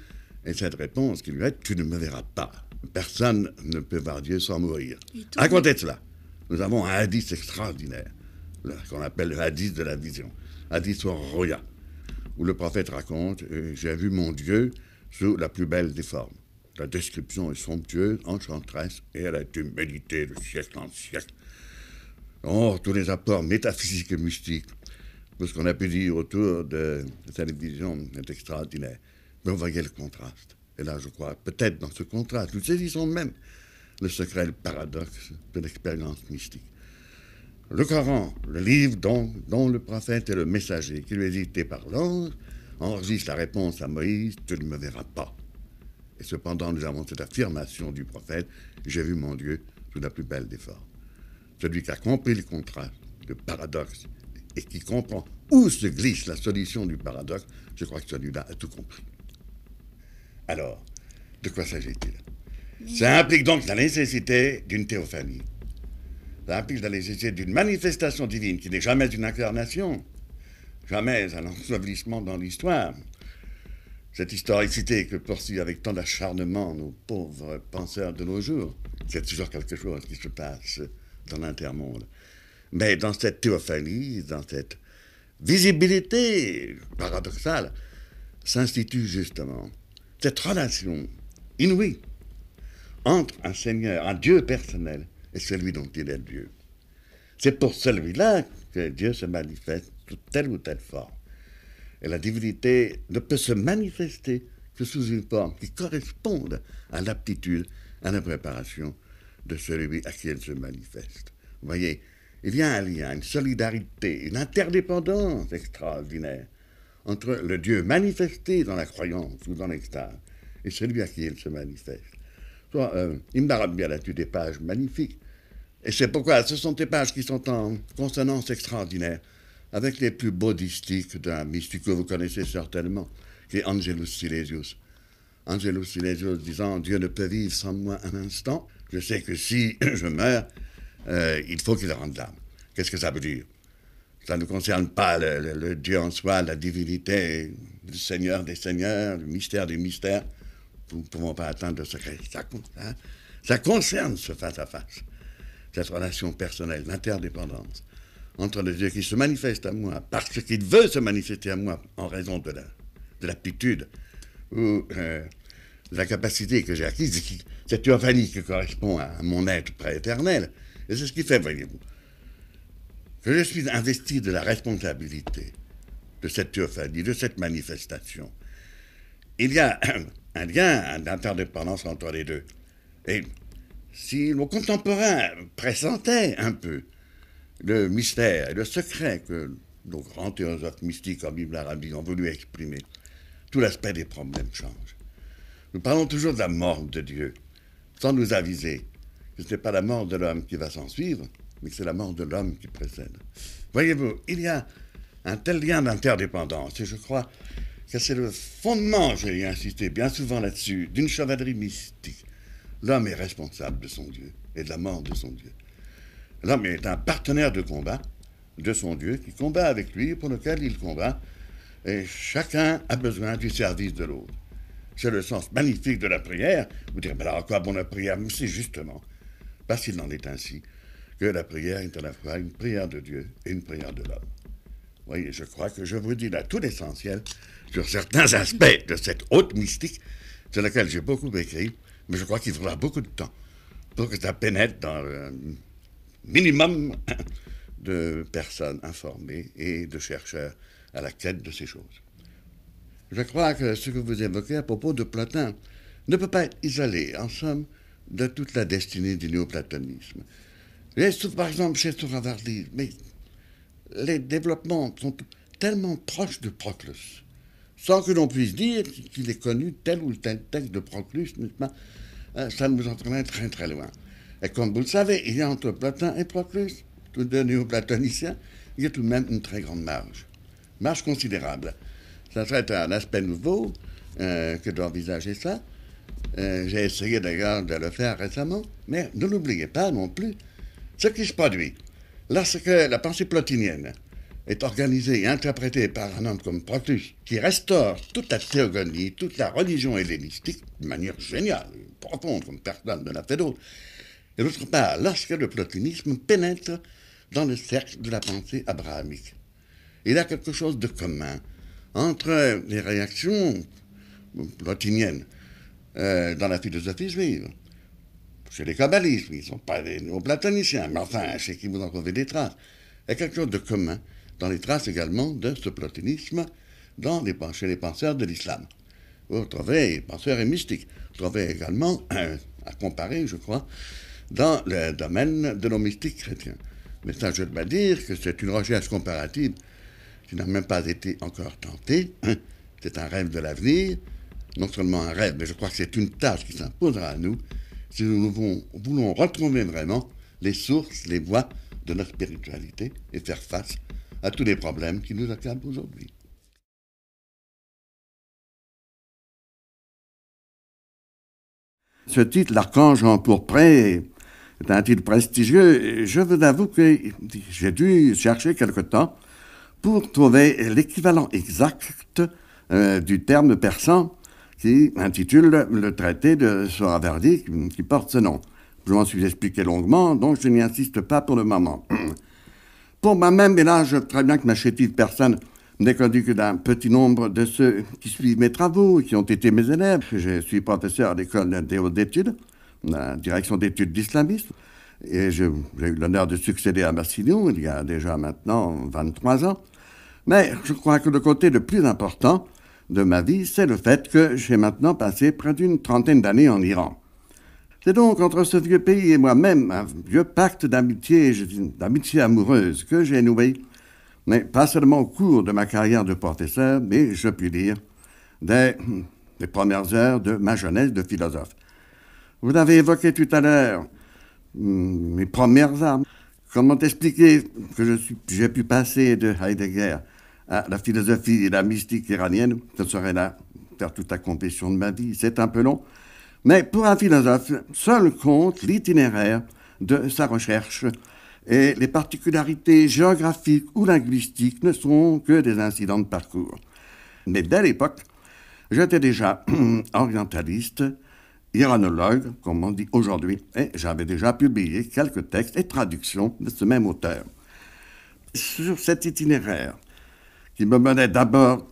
et cette réponse qui lui est Tu ne me verras pas. Personne ne peut voir Dieu sans mourir. À côté de cela, nous avons un hadith extraordinaire, qu'on appelle le hadith de la vision, hadith sur Roya, où le prophète raconte J'ai vu mon Dieu sous la plus belle des formes. La description est somptueuse, enchanteresse, et elle a été méditée de siècle en siècle. Or, tous les apports métaphysiques et mystiques tout ce qu'on a pu dire autour de la télévision est extraordinaire. Mais on voyait le contraste. Et là, je crois, peut-être dans ce contraste, nous saisissons même le secret, le paradoxe de l'expérience mystique. Le Coran, le livre dont, le prophète est le messager, qui lui est dicté par l'ange, enregistre la réponse à Moïse Tu ne me verras pas. Et cependant, nous avons cette affirmation du prophète J'ai vu mon Dieu sous la plus belle des formes. Celui qui a compris le contraste, le paradoxe et qui comprend où se glisse la solution du paradoxe, je crois que celui-là a tout compris. Alors, de quoi s'agit-il? Ça implique donc la nécessité d'une théophanie. Ça implique la nécessité d'une manifestation divine qui n'est jamais une incarnation, jamais un ensevelissement dans l'histoire. Cette historicité que poursuivent avec tant d'acharnement nos pauvres penseurs de nos jours, c'est toujours quelque chose qui se passe dans l'intermonde. Mais dans cette théophanie, dans cette visibilité paradoxale, s'institue justement cette relation inouïe entre un Seigneur, un Dieu personnel, et celui dont il est Dieu. C'est pour celui-là que Dieu se manifeste sous telle ou telle forme. Et la divinité ne peut se manifester que sous une forme qui corresponde à l'aptitude, à la préparation de celui à qui elle se manifeste. Vous voyez, il y a un lien, une solidarité, une interdépendance extraordinaire entre le Dieu manifesté dans la croyance ou dans l'extase et celui à qui il se manifeste. Soit, euh, Ibn Arabi a des pages magnifiques. Et c'est pourquoi ce sont des pages qui sont en consonance extraordinaire avec les plus beaux d'un mystique que vous connaissez certainement, qui est Angelus Silesius. Angelus Silesius disant Dieu ne peut vivre sans moi un instant. Je sais que si <clears throat> je meurs, euh, il faut qu'il rende l'âme. Qu'est-ce que ça veut dire? Ça ne concerne pas le, Dieu en soi, la divinité, le Seigneur des Seigneurs, le mystère des mystères. Nous ne pouvons pas atteindre le secret. Ça, hein? ça concerne ce face-à-face, cette relation personnelle, l'interdépendance entre le Dieu qui se manifeste à moi parce qu'il veut se manifester à moi en raison de l'aptitude ou euh, de la capacité que j'ai acquise, cette uranie qui correspond à mon être prééternel, et c'est ce qui fait, voyez-vous, je suis investi de la responsabilité de cette théophanie, de cette manifestation. Il y a <clears throat> un lien d'interdépendance entre les deux. Et si nos contemporains pressentaient un peu le mystère et le secret que nos grands théosophes mystiques comme Ibn Arabi ont voulu exprimer, tout l'aspect des problèmes change. Nous parlons toujours de la mort de Dieu, sans nous aviser que ce n'est pas la mort de l'homme qui va s'en suivre, mais c'est la mort de l'homme qui précède. Voyez-vous, il y a un tel lien d'interdépendance, et je crois que c'est le fondement, j'ai insisté bien souvent là-dessus, d'une chevalerie mystique. L'homme est responsable de son Dieu et de la mort de son Dieu. L'homme est un partenaire de combat de son Dieu qui combat avec lui, pour lequel il combat, et chacun a besoin du service de l'autre. C'est le sens magnifique de la prière. Vous direz, mais alors à quoi bon la prière c'est justement? Parce qu'il en est ainsi que la prière est à la fois une prière de Dieu et une prière de l'homme. Voyez, je crois que je vous dis là tout l'essentiel sur certains aspects de cette haute mystique sur laquelle j'ai beaucoup écrit, mais je crois qu'il faudra beaucoup de temps pour que ça pénètre dans le minimum <laughs> de personnes informées et de chercheurs à la quête de ces choses. Je crois que ce que vous évoquez à propos de Platon ne peut pas être isolé, en somme, de toute la destinée du néoplatonisme. Par exemple, chez Souravardi, mais les développements sont tellement proches de Proclus, sans que l'on puisse dire qu'il ait connu tel ou tel texte de Proclus, euh, Ça nous entraîne très très loin. Et comme vous le savez, il y a entre Platon et Proclus, tous deux néoplatoniciens, il y a tout de même une très grande marge. Marge considérable. Ça serait un aspect nouveau euh, que d'envisager ça. Euh, j'ai essayé d'ailleurs de le faire récemment, mais ne l'oubliez pas non plus ce qui se produit lorsque la pensée plotinienne est organisée et interprétée par un homme comme Proclus, qui restaure toute la théogonie, toute la religion hellénistique de manière géniale, profonde, comme personne ne l'a fait d'autre. Et d'autre part, lorsque le plotinisme pénètre dans le cercle de la pensée abrahamique. Il y a quelque chose de commun entre les réactions plotiniennes euh, dans la philosophie juive. Chez les kabbalistes, ils ne sont pas des néo-platoniciens, mais enfin, chez qui vous en trouvez des traces. Il y a quelque chose de commun dans les traces également de ce plotinisme dans les, chez les penseurs de l'islam. Vous trouvez penseurs et mystiques. Vous trouvez également, à comparer, je crois, dans le domaine de nos mystiques chrétiens. Mais ça, je dois dire que c'est une recherche comparative qui n'a même pas été encore tentée. C'est un rêve de l'avenir, non seulement un rêve, mais je crois que c'est une tâche qui s'imposera à nous si nous voulons retrouver vraiment les sources, les voies de notre spiritualité et faire face à tous les problèmes qui nous accablent aujourd'hui. Ce titre, L'Archange empourpré, est un titre prestigieux. Je vous avoue que j'ai dû chercher quelque temps pour trouver l'équivalent exact euh, du terme persan qui intitule le traité de Soravardi qui porte ce nom. Je m'en suis expliqué longuement, donc je n'y insiste pas pour le moment. <clears throat> pour moi-même, et là, je très bien que ma chétive personne n'est connue que d'un petit nombre de ceux qui suivent mes travaux, qui ont été mes élèves. Je suis professeur à l'école des hautes études, la direction d'études d'islamisme, et j'ai eu l'honneur de succéder à Massillon il y a déjà maintenant 23 ans. Mais je crois que le côté le plus important, de ma vie, c'est le fait que j'ai maintenant passé près d'une trentaine d'années en Iran. C'est donc entre ce vieux pays et moi-même un vieux pacte d'amitié, d'amitié amoureuse que j'ai noué, mais pas seulement au cours de ma carrière de professeur, mais je puis dire dès <clears throat> les premières heures de ma jeunesse de philosophe. Vous avez évoqué tout à l'heure hmm, mes premières armes. Comment expliquer que j'ai pu passer de Heidegger à la philosophie et la mystique iranienne, ce serait là faire toute la confession de ma vie. C'est un peu long. Mais pour un philosophe, seul compte l'itinéraire de sa recherche et les particularités géographiques ou linguistiques ne sont que des incidents de parcours. Mais dès l'époque, j'étais déjà <clears throat> orientaliste, iranologue, comme on dit aujourd'hui, et j'avais déjà publié quelques textes et traductions de ce même auteur. Sur cet itinéraire, qui me menait d'abord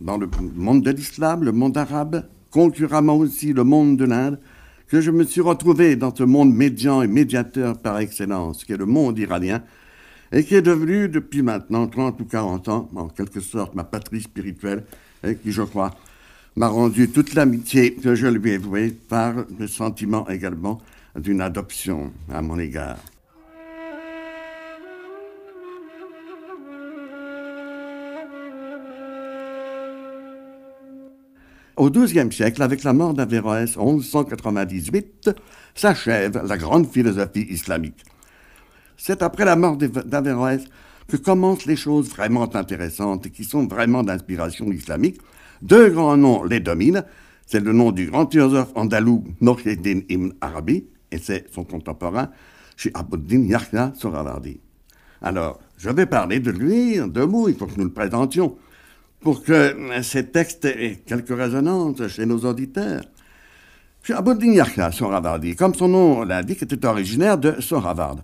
dans le monde de l'islam, le monde arabe, concurremment aussi le monde de l'Inde, que je me suis retrouvé dans ce monde médian et médiateur par excellence, qui est le monde iranien, et qui est devenu depuis maintenant 30 ou 40 ans, en quelque sorte, ma patrie spirituelle, et qui, je crois, m'a rendu toute l'amitié que je lui ai vouée par le sentiment également d'une adoption à mon égard. Au XIIe siècle, avec la mort d'Averroès en 1198, s'achève la grande philosophie islamique. C'est après la mort d'Averroès que commencent les choses vraiment intéressantes et qui sont vraiment d'inspiration islamique. Deux grands noms les dominent. C'est le nom du grand philosophe andalou Nocheddin ibn Arabi et c'est son contemporain, Abuddin Yahya Soravardi. Alors, je vais parler de lui deux mots, il faut que nous le présentions pour que ces textes aient quelque résonance chez nos auditeurs. Abuddin Yahya Soravardi, comme son nom l'indique, était originaire de Soravard.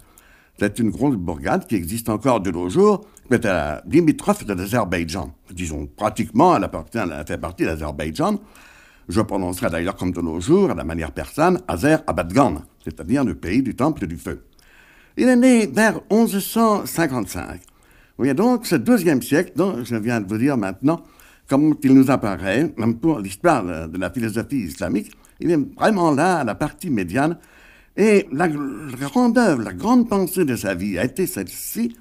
C'est une grosse bourgade qui existe encore de nos jours, mais est la limitrophe de l'Azerbaïdjan. Disons, pratiquement, elle, elle fait partie de l'Azerbaïdjan. Je prononcerai d'ailleurs comme de nos jours, à la manière persane, Azer Abadgan, c'est-à-dire le pays du temple du feu. Il est né vers 1155. Oui, donc, ce deuxième siècle dont je viens de vous dire maintenant, comme il nous apparaît, même pour l'histoire de la philosophie islamique, il est vraiment là, la partie médiane, et la grande œuvre, la grande pensée de sa vie a été celle-ci,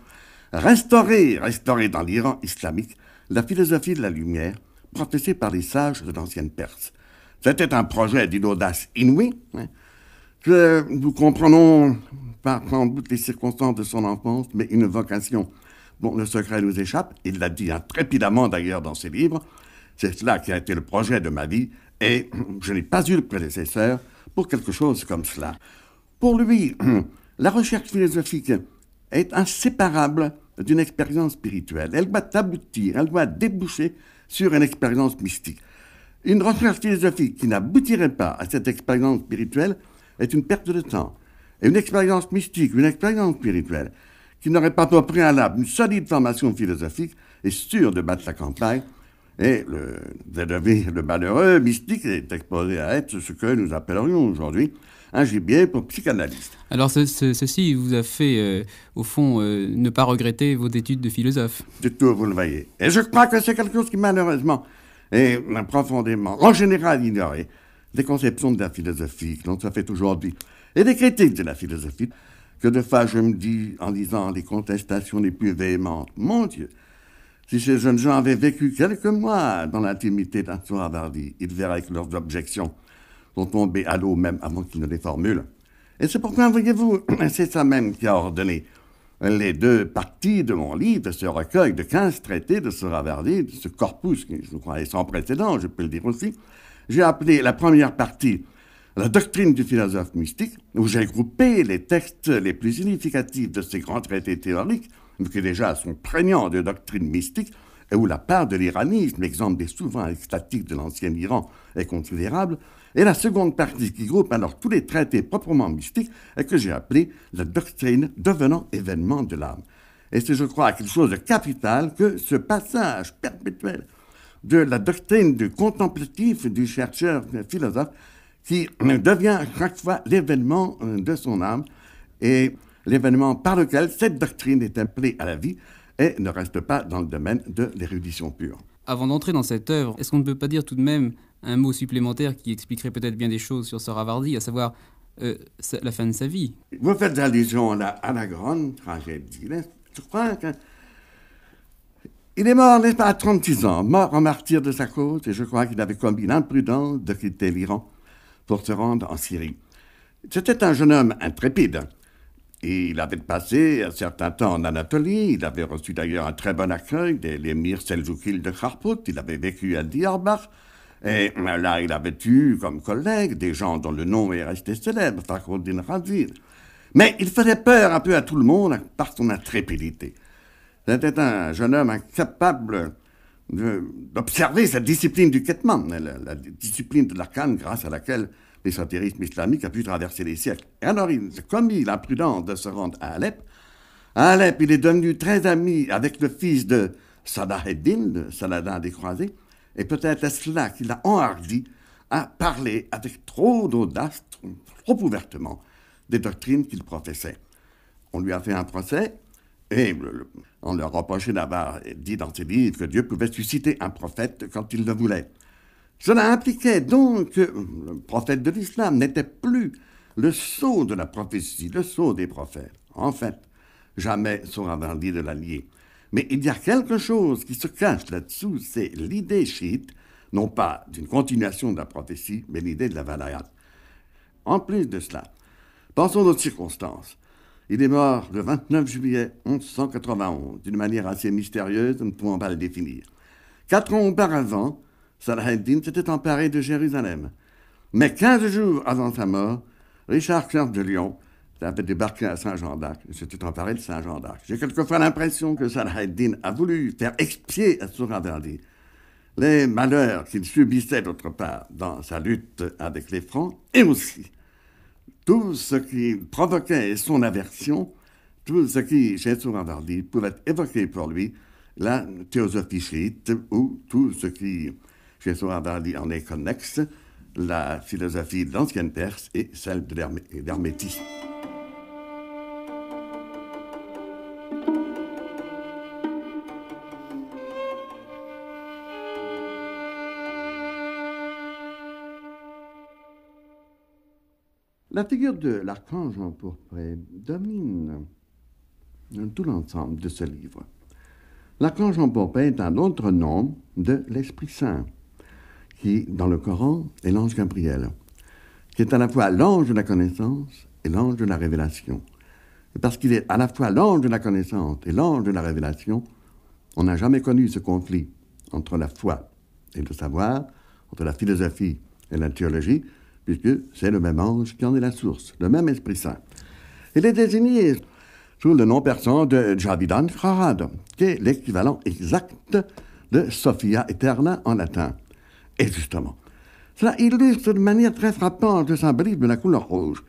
restaurer, restaurer dans l'Iran islamique la philosophie de la lumière professée par les sages de l'ancienne Perse. C'était un projet d'une audace inouïe, hein, que nous comprenons par sans doute les circonstances de son enfance, mais une vocation dont le secret nous échappe. Il l'a dit intrépidamment d'ailleurs dans ses livres. C'est cela qui a été le projet de ma vie, et <clears throat> je n'ai pas eu le prédécesseur pour quelque chose comme cela. Pour lui, <clears throat> la recherche philosophique est inséparable d'une expérience spirituelle. Elle doit aboutir, elle doit déboucher sur une expérience mystique. Une recherche philosophique qui n'aboutirait pas à cette expérience spirituelle est une perte de temps. Et une expérience mystique, une expérience spirituelle, qui n'aurait pas pour préalable une solide formation philosophique, est sûre de battre la campagne. Et le, le malheureux mystique est exposé à être ce que nous appellerions aujourd'hui un gibier pour psychanalyste. Alors ceci vous a fait, euh, au fond, euh, ne pas regretter vos études de philosophe Du tout, vous le voyez. Et je crois que c'est quelque chose qui, malheureusement, est profondément, en général, ignoré. Des conceptions de la philosophie l'on se fait aujourd'hui, et des critiques de la philosophie, que de fois je me dis, en lisant les contestations les plus véhémentes, mon Dieu, si ces jeunes gens avaient vécu quelques mois dans l'intimité d'un soir ils verraient que leurs objections sont tombées à l'eau même avant qu'ils ne les formulent. Et c'est pourquoi, voyez-vous, <clears throat> c'est ça même qui a ordonné les deux parties de mon livre, de ce recueil de 15 traités de ce Ravardi, de ce corpus qui, je crois, est sans précédent, je peux le dire aussi. J'ai appelé la première partie la doctrine du philosophe mystique, où j'ai groupé les textes les plus significatifs de ces grands traités théoriques, qui déjà sont prégnants de doctrine mystique, et où la part de l'iranisme, exemple des souverains extatiques de l'ancien Iran, est considérable, et la seconde partie qui groupe alors tous les traités proprement mystiques et que j'ai appelé la doctrine devenant événement de l'âme. Et c'est, je crois, quelque chose de capital que ce passage perpétuel de la doctrine du contemplatif, du chercheur, philosophe, qui devient chaque fois l'événement euh, de son âme et l'événement par lequel cette doctrine est appelée à la vie et ne reste pas dans le domaine de l'érudition pure. Avant d'entrer dans cette œuvre, est-ce qu'on ne peut pas dire tout de même un mot supplémentaire qui expliquerait peut-être bien des choses sur Saravardi, à savoir euh, la fin de sa vie? Vous faites allusion à la, à la grande tragédie. Je crois que il est mort, n'est-ce pas, à 36 ans, mort en martyr de sa cause, et je crois qu'il avait commis l'imprudence de quitter l'Iran pour se rendre en Syrie. C'était un jeune homme intrépide. Il avait passé un certain temps en Anatolie, il avait reçu d'ailleurs un très bon accueil des l'émir Seljoukil de Kharpout, il avait vécu à Diyarbakh, et là il avait eu comme collègues des gens dont le nom est resté célèbre, Fakhruddin Razi. Mais il faisait peur un peu à tout le monde par son intrépidité. C'était un jeune homme incapable d'observer cette discipline du Ketman, la, discipline de l'arcane grâce à laquelle l'ésotérisme islamique a pu traverser les siècles. Et alors, il a commis l'imprudence de se rendre à Alep. À Alep, il est devenu très ami avec le fils de Salah eddin de Saladin des Croisés, et peut-être est-ce là qu'il a enhardi à parler avec trop d'audace, trop ouvertement, des doctrines qu'il professait. On lui a fait un procès, et on leur reprochait d'avoir dit dans ses livres que Dieu pouvait susciter un prophète quand il le voulait. Cela impliquait donc que le prophète de l'islam n'était plus le sceau de la prophétie, le sceau des prophètes. En fait, jamais dit de l'allier. Mais il y a quelque chose qui se cache là-dessous, c'est l'idée chiite, non pas d'une continuation de la prophétie, mais l'idée de la valayat. En plus de cela, pensons aux circonstances. Il est mort le 29 juillet 1191, d'une manière assez mystérieuse, nous ne pouvons pas le définir. Quatre ans auparavant, Salah s'était emparé de Jérusalem. Mais quinze jours avant sa mort, Richard Clair de Lyon avait débarqué à Saint-Jean d'Arc et s'était emparé de Saint-Jean d'Arc. J'ai quelquefois l'impression que Salah a voulu faire expier à Souravardi les malheurs qu'il subissait d'autre part dans sa lutte avec les Francs et aussi tout ce qui provoquait son aversion, tout ce qui, chez Souravardi, pouvait évoquer pour lui la théosophie chiite ou tout ce qui chez Souravardi en est connexe, la philosophie de l'ancienne Perse et celle de l'hermétisme. La figure de l'archange empourpré domine tout l'ensemble de ce livre. L'archange emporté est un autre nom de l'Esprit Saint, qui, dans le Coran, est l'ange Gabriel, qui est à la fois l'ange de la connaissance et l'ange de la révélation. Parce qu'il est à la fois l'ange de la connaissance et l'ange de la révélation, on n'a jamais connu ce conflit entre la foi et le savoir, entre la philosophie et la théologie, puisque c'est le même ange qui en est la source, le même Esprit Saint. Il est désigné sous le nom persan de Javidan Farad, qui est l'équivalent exact de Sophia Eterna en latin. Et justement, cela illustre de manière très frappante le symbolisme de la couleur rouge.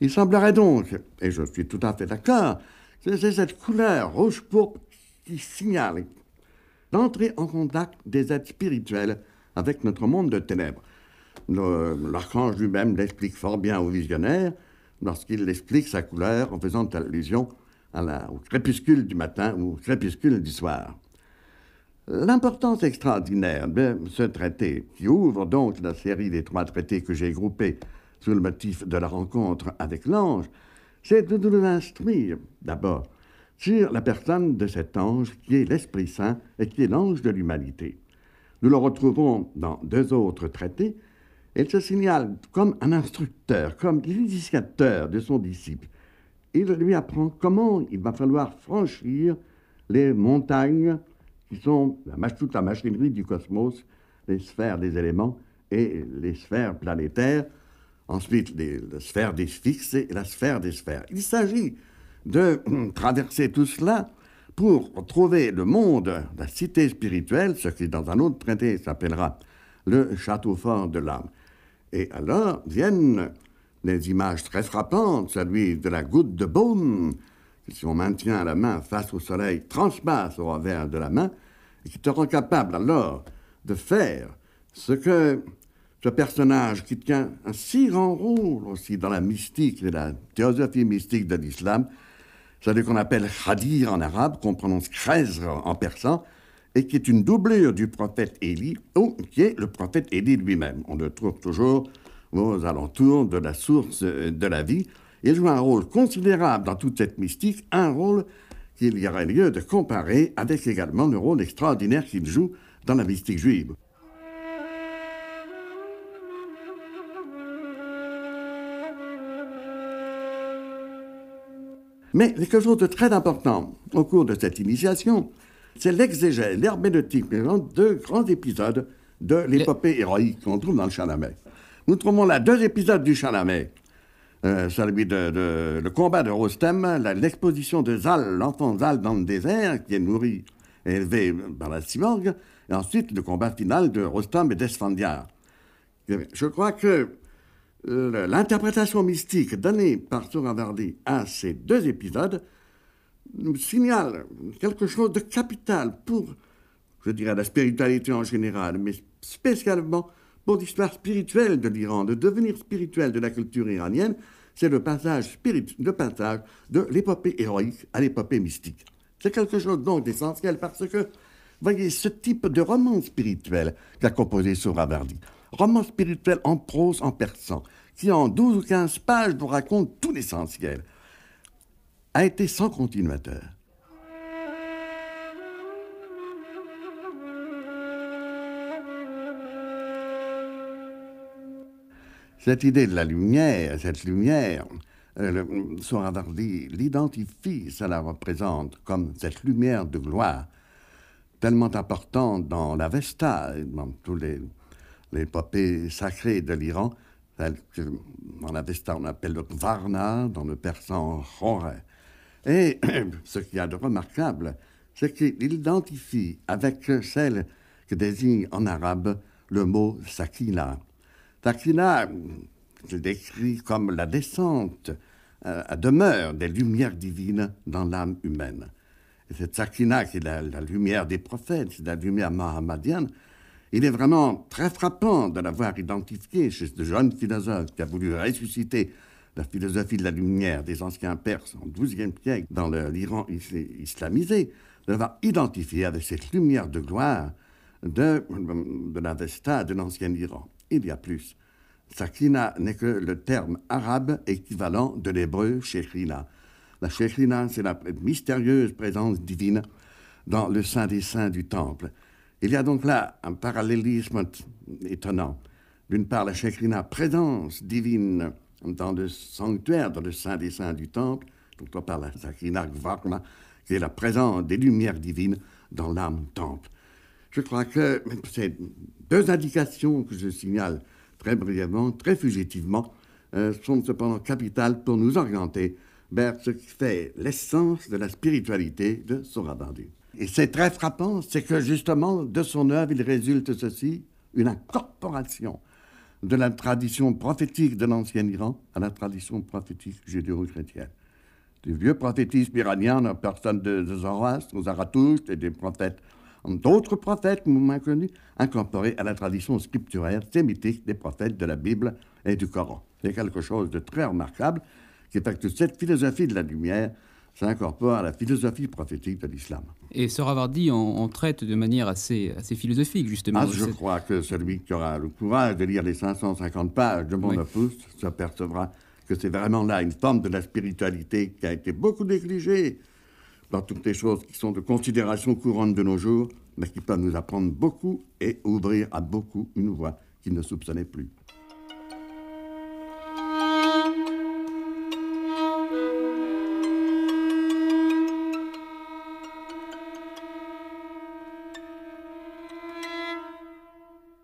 Il semblerait donc, et je suis tout à fait d'accord, que c'est cette couleur rouge-pourpre qui signale l'entrée en contact des êtres spirituels avec notre monde de ténèbres. L'archange lui-même l'explique fort bien au visionnaire lorsqu'il explique sa couleur en faisant allusion au crépuscule du matin ou au crépuscule du soir. L'importance extraordinaire de ce traité, qui ouvre donc la série des trois traités que j'ai groupés sous le motif de la rencontre avec l'ange, c'est de nous instruire d'abord sur la personne de cet ange qui est l'Esprit Saint et qui est l'ange de l'humanité. Nous le retrouvons dans deux autres traités. Il se signale comme un instructeur, comme l'initiateur de son disciple. Il lui apprend comment il va falloir franchir les montagnes qui sont toute la machinerie du cosmos, les sphères des éléments et les sphères planétaires, ensuite les, la sphère des fixes et la sphère des sphères. Il s'agit de <clears throat> traverser tout cela pour trouver le monde, la cité spirituelle, ce qui dans un autre traité s'appellera le château fort de l'âme. Et alors viennent des images très frappantes, celui de la goutte de baume, qui si on maintient la main face au soleil, transpasse au revers de la main, et qui te rend capable alors de faire ce que ce personnage qui tient un si grand rôle aussi dans la mystique et la théosophie mystique de l'islam, celui qu'on appelle Khadir en arabe, qu'on prononce Khazr en persan, et qui est une doublure du prophète Élie, ou qui est le prophète Élie lui-même. On le trouve toujours aux alentours de la source de la vie. Il joue un rôle considérable dans toute cette mystique, un rôle qu'il y aurait lieu de comparer avec également le rôle extraordinaire qu'il joue dans la mystique juive. Mais quelque chose de très important au cours de cette initiation, c'est l'exégèse, l'herméneutique, deux grands épisodes de l'épopée héroïque qu'on trouve dans le Chalamet. Nous trouvons là deux épisodes du Chalamet. Euh, celui de, le combat de Rostem, l'exposition de Zal, l'enfant Zal dans le désert, qui est nourri et élevé par la cyborg, et ensuite le combat final de Rostam et d'Esfandiar. Je crois que euh, l'interprétation mystique donnée par Soravardi à ces deux épisodes signale quelque chose de capital pour, je dirais, la spiritualité en général, mais spécialement pour l'histoire spirituelle de l'Iran, de devenir spirituel de la culture iranienne, c'est le passage, le passage de l'épopée héroïque à l'épopée mystique. C'est quelque chose donc d'essentiel parce que, voyez, ce type de roman spirituel qu'a composé Soravardi, roman spirituel en prose, en persan, qui en 12 ou 15 pages vous raconte tout l'essentiel, a été sans continuateur. Cette idée de la lumière, cette lumière, euh, Soravardi l'identifie, ça la représente comme cette lumière de gloire, tellement importante dans l'Avesta, dans tous les l'épopée sacrée de l'Iran, dans l'Avesta on appelle le Varna, dans le persan Khore. Et <clears throat> ce qu'il y a de remarquable, c'est qu'il identifie avec celle que désigne en arabe le mot sakina. Sakina, je décrit comme la descente euh, à demeure des lumières divines dans l'âme humaine. Et cette sakina, qui est la, lumière des prophètes, la lumière mahamadienne, il est vraiment très frappant de l'avoir identifié chez ce jeune philosophe qui a voulu ressusciter la philosophie de la lumière des anciens Perses au XIIe siècle dans l'Iran islamisé, de l'avoir identifié avec cette lumière de gloire de, de l'Avesta de l'ancien Iran. Il y a plus. Sakina n'est que le terme arabe équivalent de l'hébreu Shekhina. La Shekhina, c'est la mystérieuse présence divine dans le Saint des Saints du Temple. Il y a donc là un parallélisme étonnant. D'une part, la Shekrina, présence divine dans le sanctuaire, dans le Saint des Saints du Temple, d'autre part la Shekrina Gvarma, qui est la présence des lumières divines dans l'âme temple. Je crois que ces deux indications que je signale très brièvement, très fugitivement, euh, sont cependant capitales pour nous orienter vers ce qui fait l'essence de la spiritualité de Soravandi. Et c'est très frappant, c'est que justement de son œuvre, il résulte ceci, une incorporation de la tradition prophétique de l'ancien Iran à la tradition prophétique judéo-chrétienne. Du vieux prophétisme iranien, en personne de, Zoroastre, Zarathustre et des prophètes, d'autres prophètes moins connus, incorporés à la tradition scripturaire sémitique des prophètes de la Bible et du Coran. C'est quelque chose de très remarquable qui fait que cette philosophie de la lumière s'incorpore à la philosophie prophétique de l'islam. Et ce Ravardi en, traite de manière assez, assez philosophique, justement. Ah, je crois que celui qui aura le courage de lire les 550 pages de mon opus s'apercevra que c'est vraiment là une forme de la spiritualité qui a été beaucoup négligée dans toutes les choses qui sont de considération courante de nos jours, mais qui peuvent nous apprendre beaucoup et ouvrir à beaucoup une voie qu'ils ne soupçonnaient plus.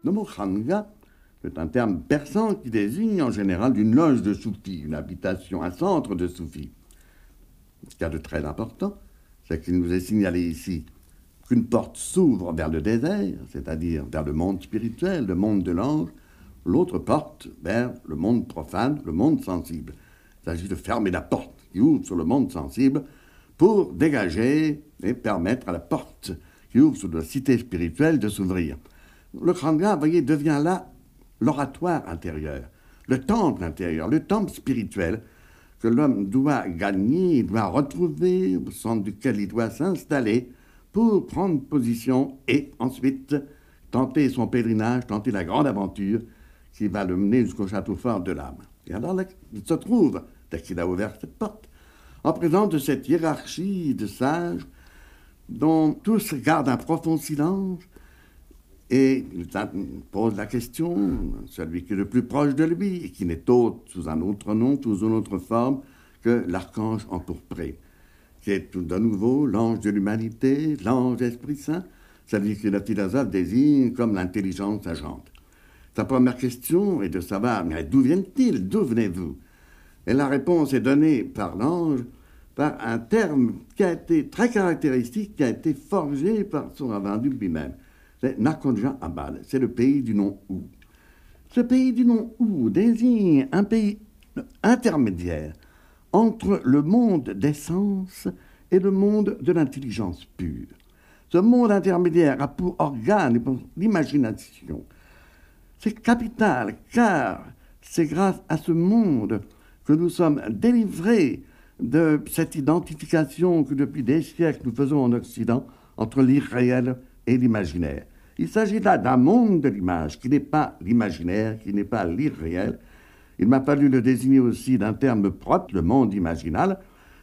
Le mot khanga est un terme persan qui désigne en général une loge de soufis, une habitation, un centre de soufis. Ce qu'il y de très important, c'est qu'il nous est signalé ici qu'une porte s'ouvre vers le désert, c'est-à-dire vers le monde spirituel, le monde de l'ange, l'autre porte vers le monde profane, le monde sensible. Il s'agit de fermer la porte qui ouvre sur le monde sensible pour dégager et permettre à la porte qui ouvre sur la cité spirituelle de s'ouvrir. Le Khanga, vous voyez, devient là l'oratoire intérieur, le temple intérieur, le temple spirituel que l'homme doit gagner, doit retrouver, au centre duquel il doit s'installer pour prendre position et ensuite tenter son pèlerinage, tenter la grande aventure qui va le mener jusqu'au château fort de l'âme. Et alors là, il se trouve, dès qu'il a ouvert cette porte, en présence de cette hiérarchie de sages dont tous gardent un profond silence, et il pose la question, celui qui est le plus proche de lui, et qui n'est autre sous un autre nom, sous une autre forme, que l'archange empourpré, qui est tout de nouveau l'ange de l'humanité, l'ange Esprit Saint, celui que le philosophe désigne comme l'intelligence agente. Sa première question est de savoir, mais d'où vient-il D'où venez-vous? Et la réponse est donnée par l'ange par un terme qui a été très caractéristique, qui a été forgé par son avendu lui-même c'est Nakonja Abad, c'est le pays du nom Ou. Ce pays du nom Ou désigne un pays intermédiaire entre le monde des sens et le monde de l'intelligence pure. Ce monde intermédiaire a pour organe l'imagination. C'est capital car c'est grâce à ce monde que nous sommes délivrés de cette identification que depuis des siècles nous faisons en Occident entre l'irréel et l'imaginaire. Il s'agit là d'un monde de l'image qui n'est pas l'imaginaire, qui n'est pas l'irréel. Il m'a fallu le désigner aussi d'un terme propre, le monde imaginal.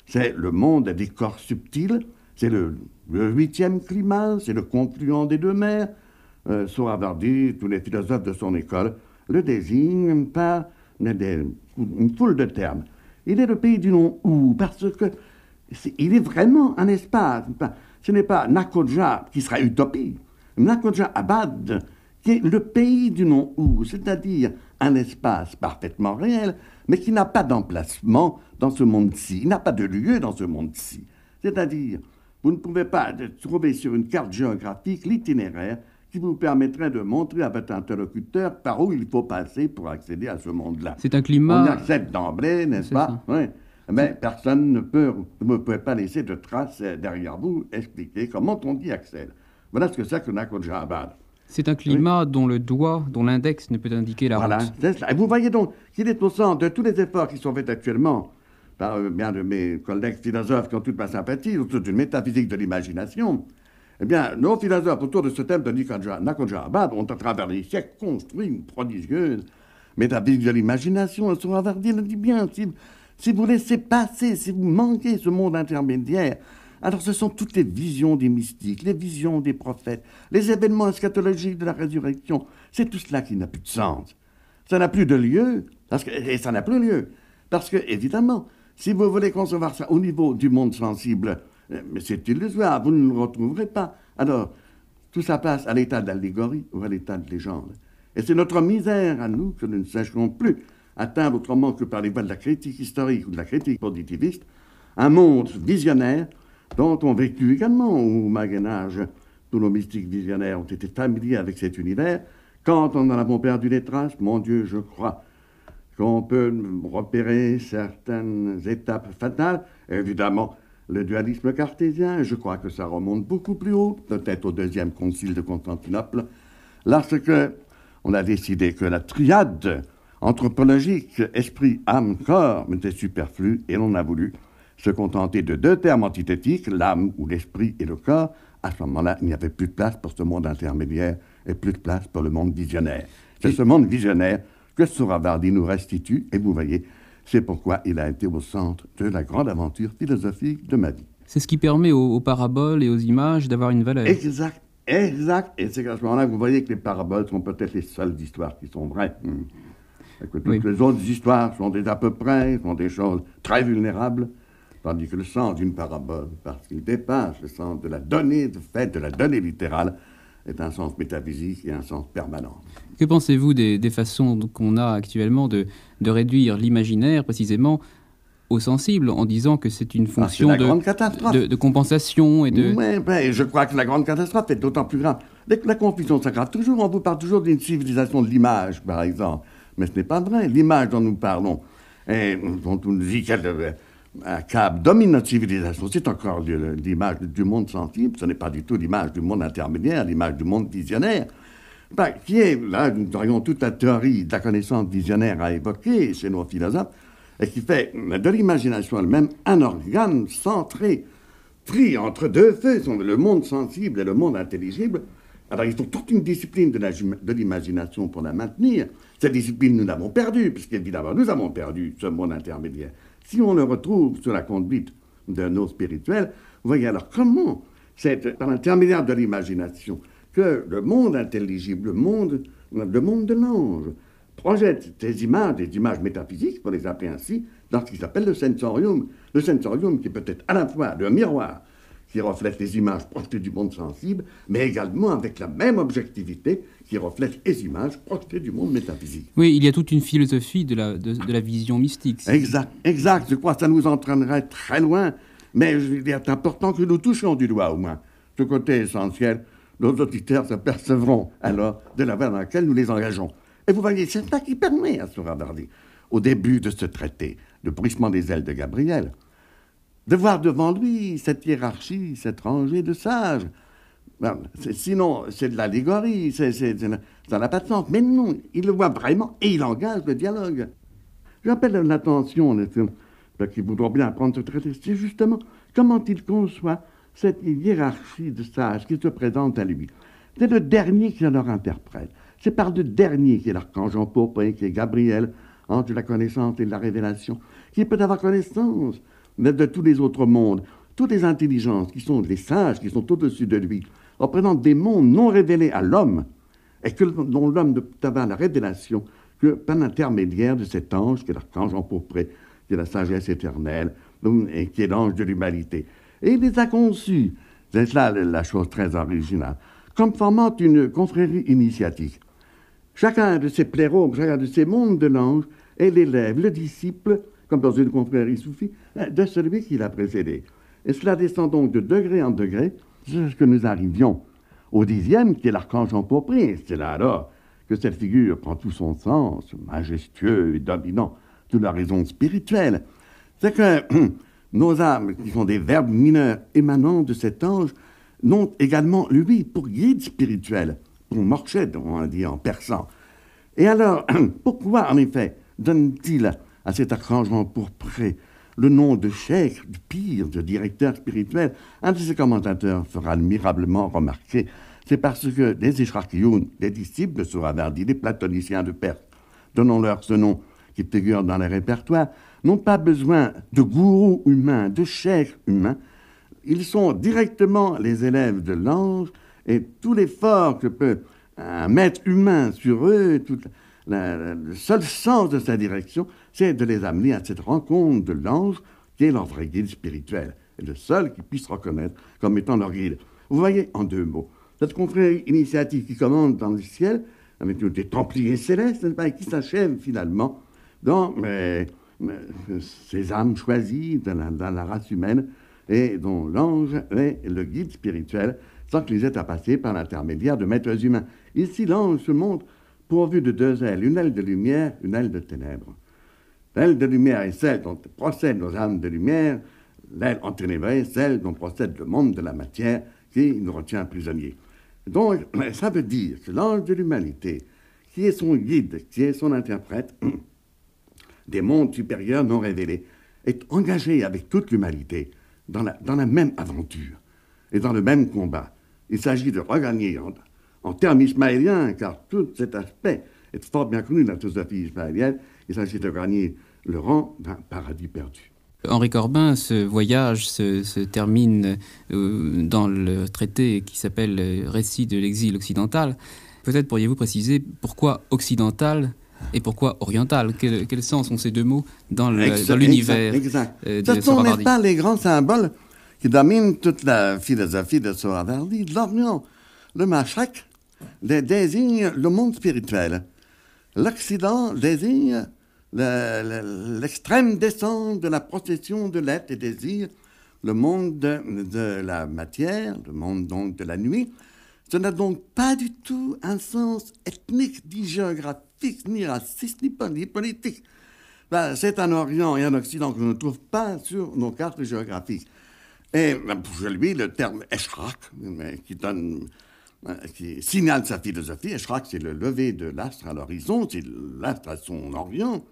C'est le monde des corps subtils, c'est le, huitième climat, c'est le confluent des deux mers. Euh, dit, tous les philosophes de son école le désignent par une foule de termes. Il est le pays du nom où, parce que il est vraiment un espace. Ce n'est pas Nakodja qui sera utopie. Nakodja Abad, qui est le pays du nom où, c'est-à-dire un espace parfaitement réel, mais qui n'a pas d'emplacement dans ce monde-ci. Il n'a pas de lieu dans ce monde-ci. C'est-à-dire, vous ne pouvez pas trouver sur une carte géographique l'itinéraire qui vous permettrait de montrer à votre interlocuteur par où il faut passer pour accéder à ce monde-là. C'est un climat. On accepte d'emblée, n'est-ce pas? oui. Mais personne ne peut, vous ne pouvez pas laisser de traces derrière vous expliquer comment on y accède. Voilà ce que c'est que Nakodja Abad. C'est un climat dont le doigt, dont l'index ne peut indiquer la voilà, route. Et vous voyez donc qu'il est au centre de tous les efforts qui sont faits actuellement par euh, bien de mes collègues philosophes qui ont toute ma sympathie, autour d'une métaphysique de l'imagination. Eh bien, nos philosophes autour de ce thème de Nakodja Abad ont à travers les siècles construit une prodigieuse métaphysique de l'imagination. Sur Avardi le dit bien, si, si vous laissez passer, si vous manquez ce monde intermédiaire, Alors ce sont toutes les visions des mystiques, les visions des prophètes, les événements eschatologiques de la résurrection. C'est tout cela qui n'a plus de sens. Ça n'a plus de lieu, et ça n'a plus lieu. Parce que, évidemment, si vous voulez concevoir ça au niveau du monde sensible, eh, mais c'est illusoire, vous ne le retrouverez pas. Alors, tout ça passe à l'état d'allégorie ou à l'état de légende. Et c'est notre misère à nous que nous ne sacherons plus atteindre autrement que par les voies de la critique historique ou de la critique positiviste, un monde visionnaire dont ont vécu également au Moyen Âge. Tous nos mystiques visionnaires ont été familiers avec cet univers. Quand on en avons perdu les traces, mon Dieu, je crois qu'on peut repérer certaines étapes fatales. Évidemment, le dualisme cartésien, je crois que ça remonte beaucoup plus haut, peut-être au deuxième concile de Constantinople, lorsque on a décidé que la triade anthropologique, esprit, âme, corps, était superflue et l'on a voulu se contenter de deux termes antithétiques, l'âme ou l'esprit et le corps. À ce moment-là, il n'y avait plus de place pour ce monde intermédiaire et plus de place pour le monde visionnaire. C'est ce monde visionnaire que Souravardi nous restitue, et vous voyez, c'est pourquoi il a été au centre de la grande aventure philosophique de ma vie. C'est ce qui permet aux, paraboles et aux images d'avoir une valeur. Exact, exact. Et c'est à ce moment-là que vous voyez que les paraboles sont peut-être les seules histoires qui sont vraies. Hmm. toutes les autres histoires sont des à peu près, sont des choses très vulnérables, tandis que le sens d'une parabole, parce qu'il dépasse le sens de la donnée de fait, de la donnée littérale, est un sens métaphysique et un sens permanent. Que pensez-vous des, façons qu'on a actuellement de, réduire l'imaginaire précisément au sensible en disant que c'est une ah, fonction de, de, compensation et de... Oui, ben, je crois que la grande catastrophe est d'autant plus grave. La confusion s'aggrave toujours, on vous parle toujours d'une civilisation de l'image, par exemple. Mais ce n'est pas vrai. L'image dont nous parlons, et dont on nous dit qu'elle un câble domine civilisation. C'est encore l'image du monde sensible, ce n'est pas du tout l'image du monde intermédiaire, l'image du monde visionnaire, ben, qui est, là, nous aurions toute la théorie de la connaissance visionnaire à évoquer chez nos philosophes, et qui fait de l'imagination elle-même un organe centré, pris entre deux feux, le monde sensible et le monde intelligible. Alors il faut toute une discipline de l'imagination pour la maintenir. Cette discipline, nous l'avons perdue, puisqu'évidemment, nous avons perdu ce monde intermédiaire. Si on le retrouve sur la conduite d'un eau spirituel, vous voyez alors comment c'est par l'intermédiaire de l'imagination que le monde intelligible, le monde, monde de l'ange, projette ces images, des images métaphysiques, pour les appeler ainsi, dans ce qui s'appelle le sensorium. Le sensorium qui peut être à la fois le miroir qui reflète les images projetées du monde sensible, mais également avec la même objectivité qui reflète les images projetées du monde métaphysique. Oui, il y a toute une philosophie de la, de, la vision mystique. Exact, exact. Je crois que ça nous entraînerait très loin, mais il est important que nous touchions du doigt au moins ce côté essentiel. Nos auditeurs s'apercevront alors de la voie dans laquelle nous les engageons. Et vous voyez, c'est ça qui permet à Souravardi, au début de ce traité, le bruissement des ailes de Gabriel, de voir devant lui cette hiérarchie, cette rangée de sages. sinon, c'est de l'allégorie, ça n'a pas de sens. Mais non, il le voit vraiment et il engage le dialogue. J'appelle l'attention, qui bien apprendre ce traité, c'est justement comment il conçoit cette hiérarchie de sages qui se présente à lui. C'est le dernier qui leur interprète. C'est par le dernier qui est l'archange en pourpre, qui est Gabriel, de la connaissance et la révélation, qui peut avoir connaissance de tous les autres mondes, toutes les intelligences qui sont les sages, qui sont au-dessus de lui, représentent des mondes non révélés à l'homme, et que, dont l'homme peut avoir la révélation que par l'intermédiaire de cet ange qui est l'archange empourpré, qui est la sagesse éternelle, et qui est l'ange de l'humanité. Et il les a conçus, c'est là la chose très originale, comme formant une confrérie initiatique. Chacun de ces pléraux, chacun de ces mondes de l'ange est l'élève, le disciple comme dans une confrérie soufie, de celui qui l'a précédé. Et cela descend donc de degré en degré jusqu'à ce que nous arrivions au dixième, qui est l'archange empourpré. C'est là alors que cette figure prend tout son sens, majestueux et dominant, de la raison spirituelle. C'est que <clears throat> nos âmes, qui sont des verbes mineurs émanant de cet ange, n'ont également lui pour guide spirituel, pour morchet, on dit en persan. Et alors, <clears throat> pourquoi en effet donne-t-il à cet arrangement pourpré le nom de cheikh, de pire, de directeur spirituel, un de ses commentateurs fera admirablement remarquer, c'est parce que les Ishraqioun, les disciples de Souravardi, les platoniciens de Perse, donnons-leur ce nom qui figure dans les répertoires, n'ont pas besoin de gourous humains, de chefs humains. ils sont directement les élèves de l'ange, et tout l'effort que peut un maître humain sur eux, tout le seul sens de sa direction, c'est de les amener à cette rencontre de l'ange qui est leur vrai guide spirituel, le seul qu'ils puissent reconnaître comme étant leur guide. Vous voyez, en deux mots, cette confrérie initiative qui commande dans le ciel, avec des Templiers célestes, et qui s'achève finalement dans ces âmes choisies dans la, race humaine et dont l'ange est le guide spirituel sans qu'ils aient à passer par l'intermédiaire de maîtres humains. Ici, l'ange se montre pourvu de deux ailes, une aile de lumière, une aile de ténèbres. L'aile de lumière est celle dont procèdent nos âmes de lumière, l'aile enténébrée celle dont procède le monde de la matière qui nous retient prisonniers. Donc, <clears throat> ça veut dire que l'ange de l'humanité, qui est son guide, qui est son interprète <clears throat> des mondes supérieurs non révélés, est engagé avec toute l'humanité dans la, dans la même aventure et dans le même combat. Il s'agit de regagner en, termes ismaéliens, car tout cet aspect est fort bien connu dans la philosophie ismaélienne, il s'agit de gagner le d'un paradis perdu. Henri Corbin, ce voyage se, termine euh, dans le traité qui s'appelle Récit de l'exil occidental. Peut-être pourriez-vous préciser pourquoi occidental et pourquoi oriental? Quel, sens ont ces deux mots dans l'univers exact, euh, Ce sont pas les grands symboles qui domine toute la philosophie de l'Orient, le Mashak, désigne le monde spirituel. L'Occident désigne l'extrême descente de la procession de l'être et désir, le monde de, la matière, le monde donc de la nuit. Ce n'a donc pas du tout un sens ethnique, ni géographique, ni raciste, ni, politique. Ben, c'est un Orient et un Occident que l'on ne trouve pas sur nos cartes géographiques. Et pour lui, le terme Eshraq, qui donne qui signale sa philosophie. Eshraq, c'est le lever de l'astre à l'horizon, c'est l'astre à son orient.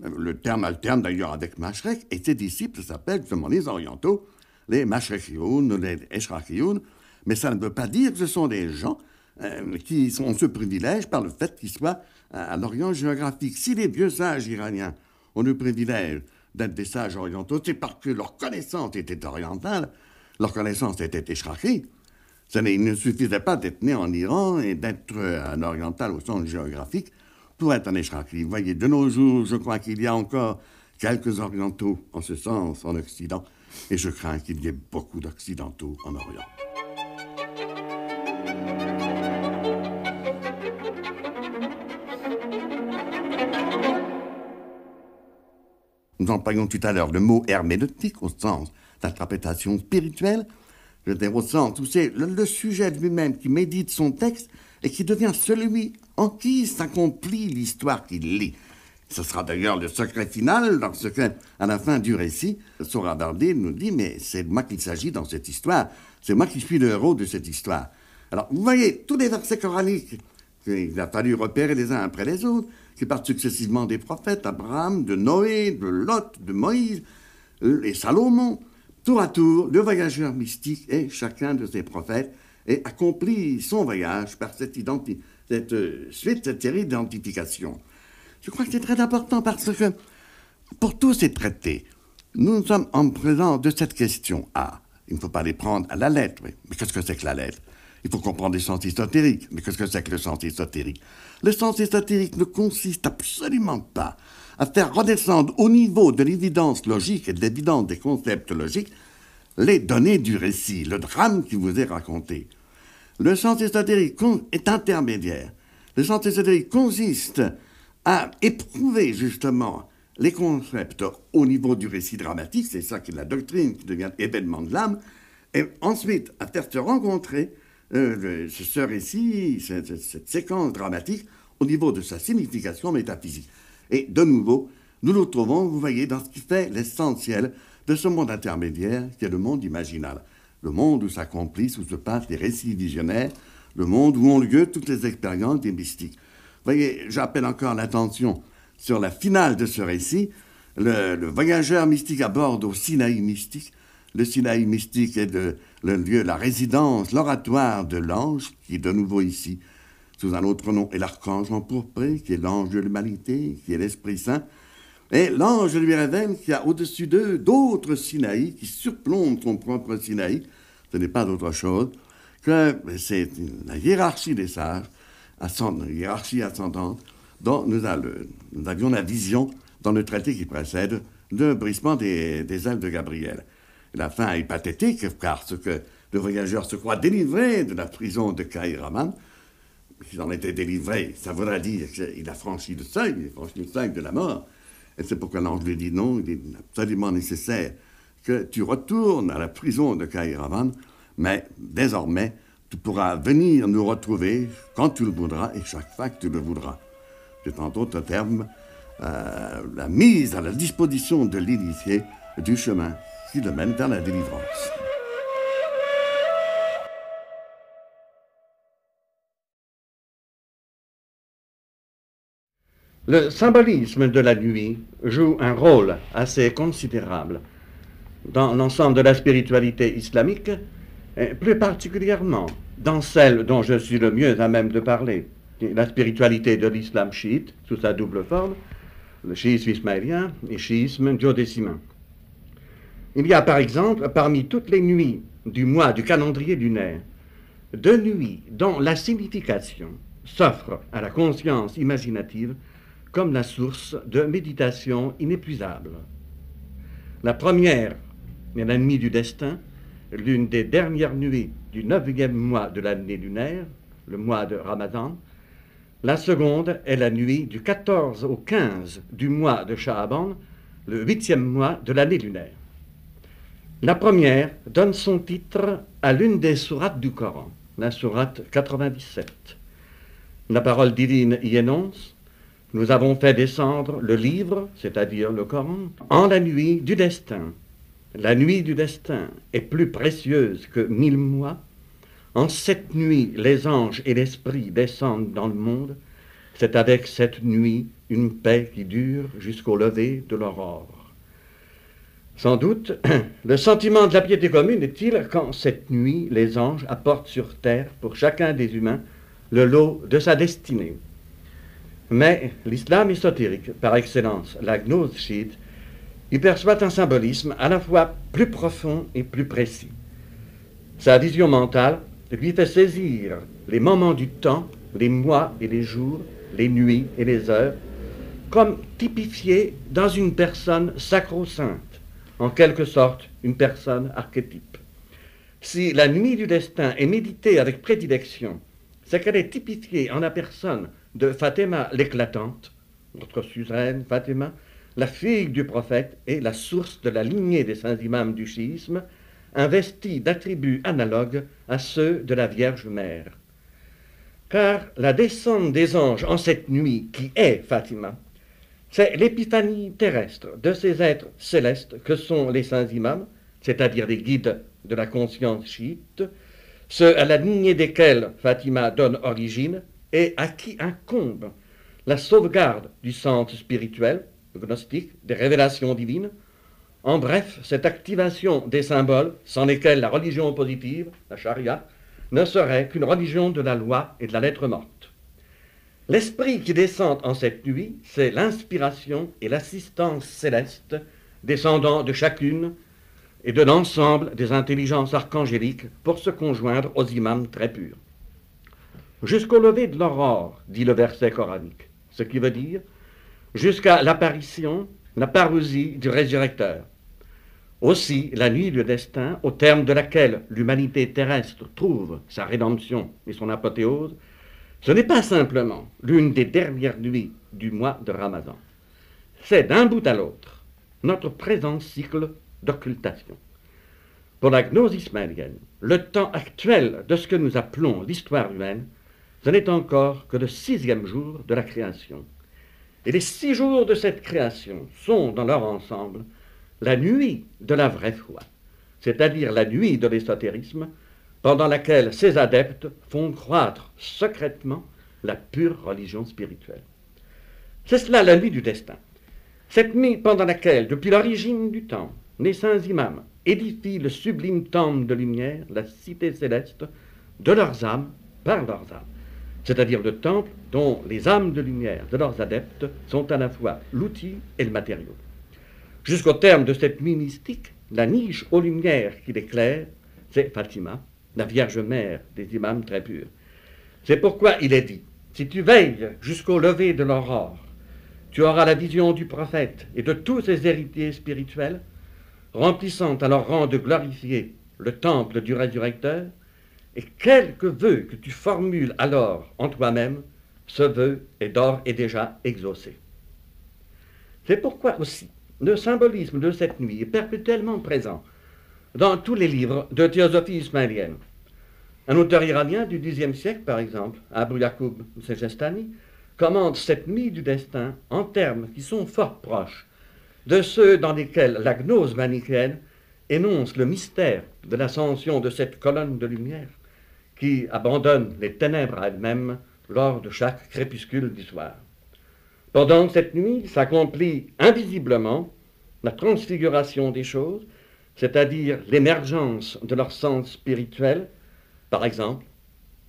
Le terme alterne d'ailleurs avec Mashrek, et ses disciples s'appellent justement les orientaux, les Mashrekioun, les Eshraqioun, mais ça ne veut pas dire que ce sont des gens euh, qui ont ce privilège par le fait qu'ils soient à l'Orient géographique. Si les vieux sages iraniens ont le privilège d'être des sages orientaux, c'est parce que leur connaissance était orientale, leur connaissance était Il ne suffisait pas d'être né en Iran et d'être un oriental au sens géographique pour être un échraqui. Vous voyez, de nos jours, je crois qu'il y a encore quelques orientaux en ce sens en Occident, et je crains qu'il y ait beaucoup d'occidentaux en Orient. Nous employons tout à l'heure le mot herméneutique au sens d'interprétation spirituelle. Je sens où c'est le, sujet lui-même qui médite son texte et qui devient celui en qui s'accomplit l'histoire qu'il lit. Ce sera d'ailleurs le secret final, lorsque, à la fin du récit, Sora Bardé nous dit Mais c'est moi qu'il s'agit dans cette histoire, c'est moi qui suis le héros de cette histoire. Alors, vous voyez, tous les versets coraniques qu'il a fallu repérer les uns après les autres, qui partent successivement des prophètes, Abraham, de Noé, de Lot, de Moïse et Salomon. Tour à tour, le voyageur mystique est chacun de ces prophètes et accomplit son voyage par cette, euh, suite, cette série d'identifications. Je crois que c'est très important parce que pour tous ces traités, nous sommes en présence de cette question. Ah, il ne faut pas les prendre à la lettre. Mais qu'est-ce que c'est que la lettre? Il faut comprendre les sens ésotériques. Mais qu'est-ce que c'est que le sens ésotérique? Le sens ésotérique ne consiste absolument pas à faire redescendre au niveau de l'évidence logique et de l'évidence des concepts logiques les données du récit, le drame qui vous est raconté. Le sens ésotérique est intermédiaire. Le sens ésotérique consiste à éprouver justement les concepts au niveau du récit dramatique, c'est ça qui est la doctrine qui devient événement de l'âme, et ensuite à faire se rencontrer euh, ce récit, cette, cette, séquence dramatique, au niveau de sa signification métaphysique. Et de nouveau, nous nous trouvons, vous voyez, dans ce qui fait l'essentiel de ce monde intermédiaire qui est le monde imaginal. Le monde où s'accomplissent, où se passent les récits visionnaires, le monde où ont lieu toutes les expériences des mystiques. Voyez, j'appelle encore l'attention sur la finale de ce récit. Le, voyageur mystique aborde au Sinaï mystique le Sinaï mystique est le lieu, la résidence, l'oratoire de l'ange, qui est de nouveau ici, sous un autre nom, et l'archange empourpré, qui est l'ange de l'humanité, qui est l'Esprit Saint. Et l'ange lui révèle qu'il y a au-dessus d'eux d'autres Sinaï qui surplombent son propre Sinaï. Ce n'est pas d'autre chose que c'est la hiérarchie des sages, la hiérarchie ascendante, dont nous, avions la vision dans le traité qui précède de brisement des, ailes de Gabriel. La fin est pathétique, car ce que le voyageur se croit délivré de la prison de Kairaman, s'il en était délivré, ça voudrait dire qu'il a franchi le seuil, il a franchi le seuil de la mort. Et c'est pourquoi l'ange lui dit non, il est absolument nécessaire que tu retournes à la prison de Kairavan, mais désormais, tu pourras venir nous retrouver quand tu le voudras et chaque fois que tu le voudras. C'est en d'autres termes euh, la mise à la disposition de l'initié du chemin qui le mène vers la délivrance. Le symbolisme de la nuit joue un rôle assez considérable dans l'ensemble de la spiritualité islamique, et plus particulièrement dans celle dont je suis le mieux à même de parler, la spiritualité de l'islam chiite, sous sa double forme, le chiisme ismaélien et le chiisme duodécimain. Il y a par exemple, parmi toutes les nuits du mois du calendrier lunaire, deux nuits dont la signification s'offre à la conscience imaginative comme la source de méditation inépuisable. La première est la nuit du destin, l'une des dernières nuits du neuvième mois de l'année lunaire, le mois de Ramadan. La seconde est la nuit du 14 au 15 du mois de Sha'aban, le huitième mois de l'année lunaire. La première donne son titre à l'une des sourates du Coran, la sourate 97. La parole divine y énonce nous avons fait descendre le livre, c'est-à-dire le Coran, en la nuit du destin. La nuit du destin est plus précieuse que mille mois. En cette nuit, les anges et l'esprit descendent dans le monde. C'est avec cette nuit une paix qui dure jusqu'au lever de l'aurore. Sans doute, <clears throat> le sentiment de la piété commune est-il quand cette nuit, les anges apportent sur terre, pour chacun des humains, le lot de sa destinée? Mais l'islam ésotérique, par excellence, la gnose chiite, y perçoit un symbolisme à la fois plus profond et plus précis. Sa vision mentale lui fait saisir les moments du temps, les mois et les jours, les nuits et les heures, comme typifiés dans une personne sacro-sainte, en quelque sorte une personne archétype. Si la nuit du destin est méditée avec prédilection, c'est qu'elle est typifiée en la personne de Fatima l'éclatante, notre suzeraine Fatima, la fille du prophète et la source de la lignée des saints imams du schisme, investie d'attributs analogues à ceux de la Vierge Mère. Car la descente des anges en cette nuit qui est Fatima, c'est l'épiphanie terrestre de ces êtres célestes que sont les saints imams, c'est-à-dire les guides de la conscience chiite, ceux à la lignée desquels Fatima donne origine, et à qui incombe la sauvegarde du centre spirituel, gnostique, des révélations divines, en bref, cette activation des symboles sans lesquels la religion positive, la charia, ne serait qu'une religion de la loi et de la lettre morte. L'esprit qui descend en cette nuit, c'est l'inspiration et l'assistance céleste descendant de chacune et de l'ensemble des intelligences archangéliques pour se conjoindre aux imams très purs jusqu'au lever de l'aurore, dit le verset coranique, ce qui veut dire jusqu'à l'apparition, la parousie du résurrecteur. Aussi, la nuit du destin, au terme de laquelle l'humanité terrestre trouve sa rédemption et son apothéose, ce n'est pas simplement l'une des dernières nuits du mois de Ramadan. C'est d'un bout à l'autre notre présent cycle d'occultation. Pour la gnose ismaélienne, le temps actuel de ce que nous appelons l'histoire humaine ce n'est encore que le sixième jour de la création. Et les six jours de cette création sont, dans leur ensemble, la nuit de la vraie foi, c'est-à-dire la nuit de l'ésotérisme, pendant laquelle ces adeptes font croître secrètement la pure religion spirituelle. C'est cela la nuit du destin. Cette nuit pendant laquelle, depuis l'origine du temps, les saints imams édifient le sublime temple de lumière, la cité céleste, de leurs âmes par leurs âmes. C'est-à-dire le temple dont les âmes de lumière de leurs adeptes sont à la fois l'outil et le matériau. Jusqu'au terme de cette mystique, la niche aux lumières qui l'éclaire, c'est Fatima, la Vierge Mère des imams très purs. C'est pourquoi il est dit, si tu veilles jusqu'au lever de l'aurore, tu auras la vision du prophète et de tous ses héritiers spirituels, remplissant à leur rang de glorifier le temple du résurrecteur, et quelque vœu que tu formules alors en toi-même, ce vœu est d'or et déjà exaucé. C'est pourquoi aussi le symbolisme de cette nuit est perpétuellement présent dans tous les livres de théosophie ismaélienne. Un auteur iranien du Xe siècle, par exemple, Abu Yacoub Sejestani, commande cette nuit du destin en termes qui sont fort proches de ceux dans lesquels la gnose manichéenne énonce le mystère de l'ascension de cette colonne de lumière qui abandonne les ténèbres à elles-mêmes lors de chaque crépuscule du soir. Pendant cette nuit s'accomplit invisiblement la transfiguration des choses, c'est-à-dire l'émergence de leur sens spirituel, par exemple,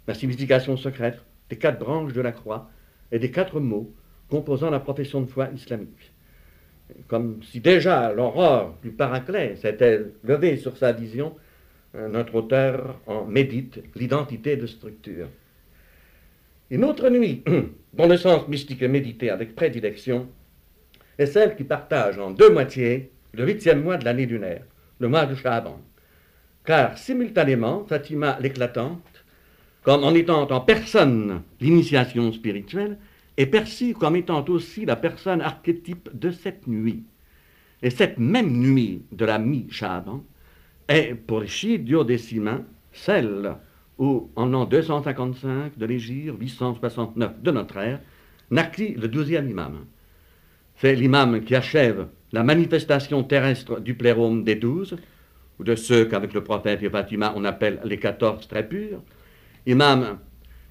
la signification secrète des quatre branches de la croix et des quatre mots composant la profession de foi islamique. Comme si déjà l'aurore du Paraclet s'était levée sur sa vision, notre auteur en médite l'identité de structure. Une autre nuit, <clears throat> dont le sens mystique est médité avec prédilection, est celle qui partage en deux moitiés le huitième mois de l'année lunaire, le mois de Shaban. Car simultanément, Fatima l'éclatante, comme en étant en personne l'initiation spirituelle, est perçue comme étant aussi la personne archétype de cette nuit. Et cette même nuit de la mi-Shaban est, pour les chiites duodécimains, celle où, en l'an 255 de l'Égir, 869 de notre ère, naquit le douzième imam. C'est l'imam qui achève la manifestation terrestre du plérôme des douze, ou de ceux qu'avec le prophète et Fatima on appelle les quatorze très purs. Imam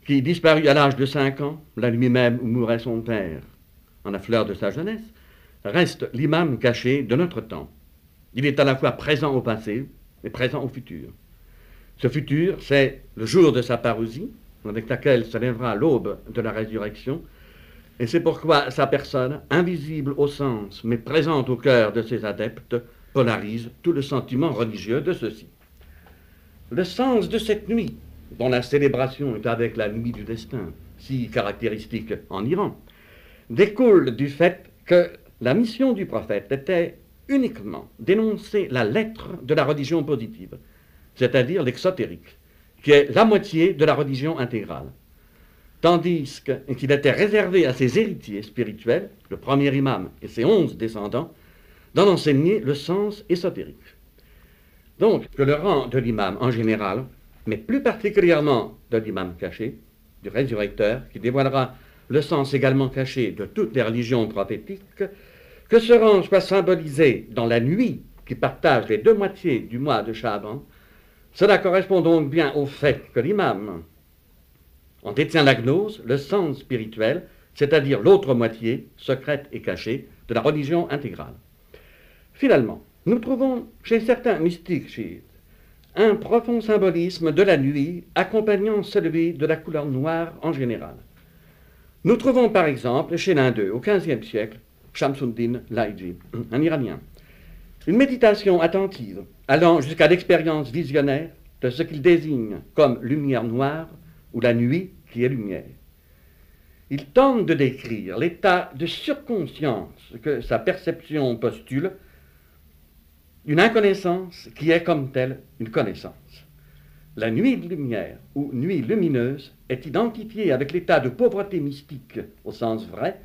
qui disparut à l'âge de cinq ans, la nuit même où mourait son père, en la fleur de sa jeunesse, reste l'imam caché de notre temps. Il est à la fois présent au passé et présent au futur. Ce futur, c'est le jour de sa parousie, avec laquelle se lèvera l'aube de la résurrection, et c'est pourquoi sa personne, invisible au sens, mais présente au cœur de ses adeptes, polarise tout le sentiment religieux de ceux-ci. Le sens de cette nuit, dont la célébration est avec la nuit du destin, si caractéristique en Iran, découle du fait que la mission du prophète était uniquement d'énoncer la lettre de la religion positive, c'est-à-dire l'exotérique, qui est la moitié de la religion intégrale tandis qu'il était réservé à ses héritiers spirituels, le premier imam et ses onze descendants, d'en enseigner le sens ésotérique. Donc, que le rang de l'imam en général, mais plus particulièrement de l'imam caché, du résurrecteur, qui dévoilera le sens également caché de toutes les religions prophétiques, que ce rang soit symbolisé dans la nuit qui partage les deux moitiés du mois de Shaban, cela correspond donc bien au fait que l'imam, on détient la gnose, le sens spirituel, c'est-à-dire l'autre moitié, secrète et cachée, de la religion intégrale. Finalement, nous trouvons chez certains mystiques chiites un profond symbolisme de la nuit accompagnant celui de la couleur noire en général. Nous trouvons par exemple chez l'un d'eux, au XVe siècle, Shamsuddin Laïji, un Iranien, une méditation attentive allant jusqu'à l'expérience visionnaire de ce qu'il désigne comme lumière noire ou la nuit qui est lumière. Il tente de décrire l'état de surconscience que sa perception postule, une inconnaissance qui est comme telle une connaissance. La nuit de lumière ou nuit lumineuse est identifiée avec l'état de pauvreté mystique au sens vrai,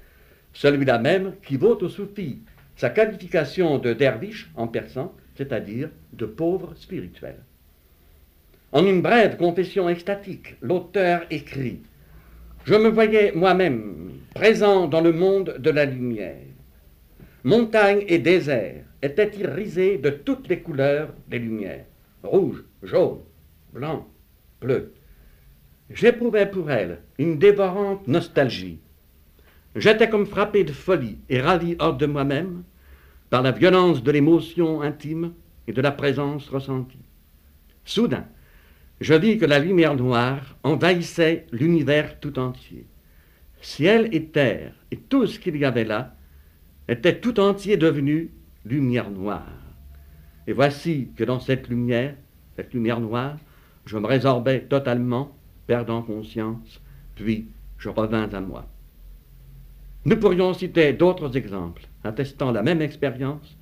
celui-là même qui vaut au soufi sa qualification de derviche en persan, c'est-à-dire de pauvre spirituel. En une brève confession extatique, l'auteur écrit Je me voyais moi-même présent dans le monde de la lumière. Montagne et désert étaient irisés de toutes les couleurs des lumières rouge, jaune, blanc, bleu. J'éprouvais pour elle une dévorante nostalgie. J'étais comme frappé de folie et ravi hors de moi-même par la violence de l'émotion intime et de la présence ressentie. Soudain, je dis que la lumière noire envahissait l'univers tout entier. Ciel et terre et tout ce qu'il y avait là était tout entier devenu lumière noire. Et voici que dans cette lumière, cette lumière noire, je me résorbais totalement, perdant conscience, puis je revins à moi. Nous pourrions citer d'autres exemples attestant la même expérience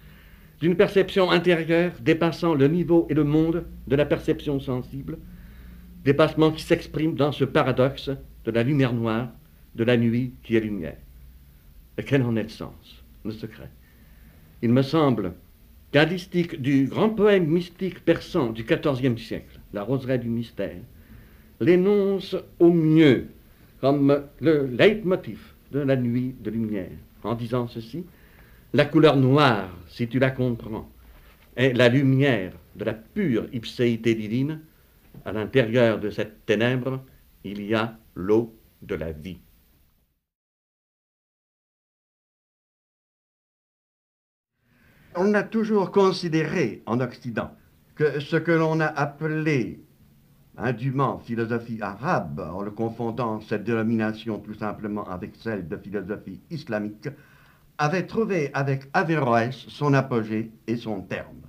d'une perception intérieure dépassant le niveau et le monde de la perception sensible, dépassement qui s'exprime dans ce paradoxe de la lumière noire, de la nuit qui est lumière. Et quel en est le sens, le secret? Il me semble qu'un distique du grand poème mystique persan du XIVe siècle, La roseraie du mystère, l'énonce au mieux comme le leitmotiv de la nuit de lumière, en disant ceci la couleur noire, si tu la comprends, est la lumière de la pure ipséité divine. À l'intérieur de cette ténèbre, il y a l'eau de la vie. On a toujours considéré en Occident que ce que l'on a appelé indûment philosophie arabe, en le confondant cette dénomination tout simplement avec celle de philosophie islamique, avait trouvé avec Averroès son apogée et son terme.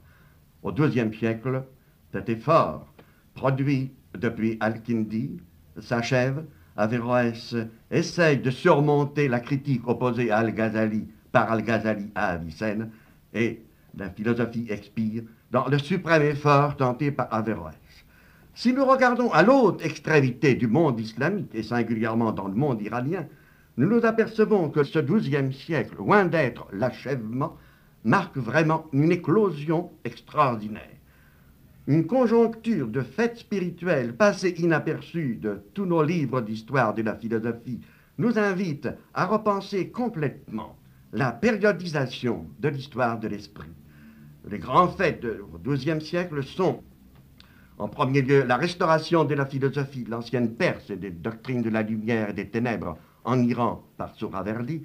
Au deuxième siècle, cet effort, produit depuis Al-Kindi, s'achève. Averroès essaye de surmonter la critique opposée à Al-Ghazali par Al-Ghazali à Avicenne, et la philosophie expire dans le suprême effort tenté par Averroès. Si nous regardons à l'autre extrémité du monde islamique, et singulièrement dans le monde iranien, nous nous apercevons que ce XIIe siècle, loin d'être l'achèvement, marque vraiment une éclosion extraordinaire. Une conjoncture de faits spirituels passés inaperçus de tous nos livres d'histoire de la philosophie nous invite à repenser complètement la périodisation de l'histoire de l'esprit. Les grands faits du XIIe siècle sont, en premier lieu, la restauration de la philosophie de l'ancienne Perse et des doctrines de la lumière et des ténèbres en Iran par Souraverdi,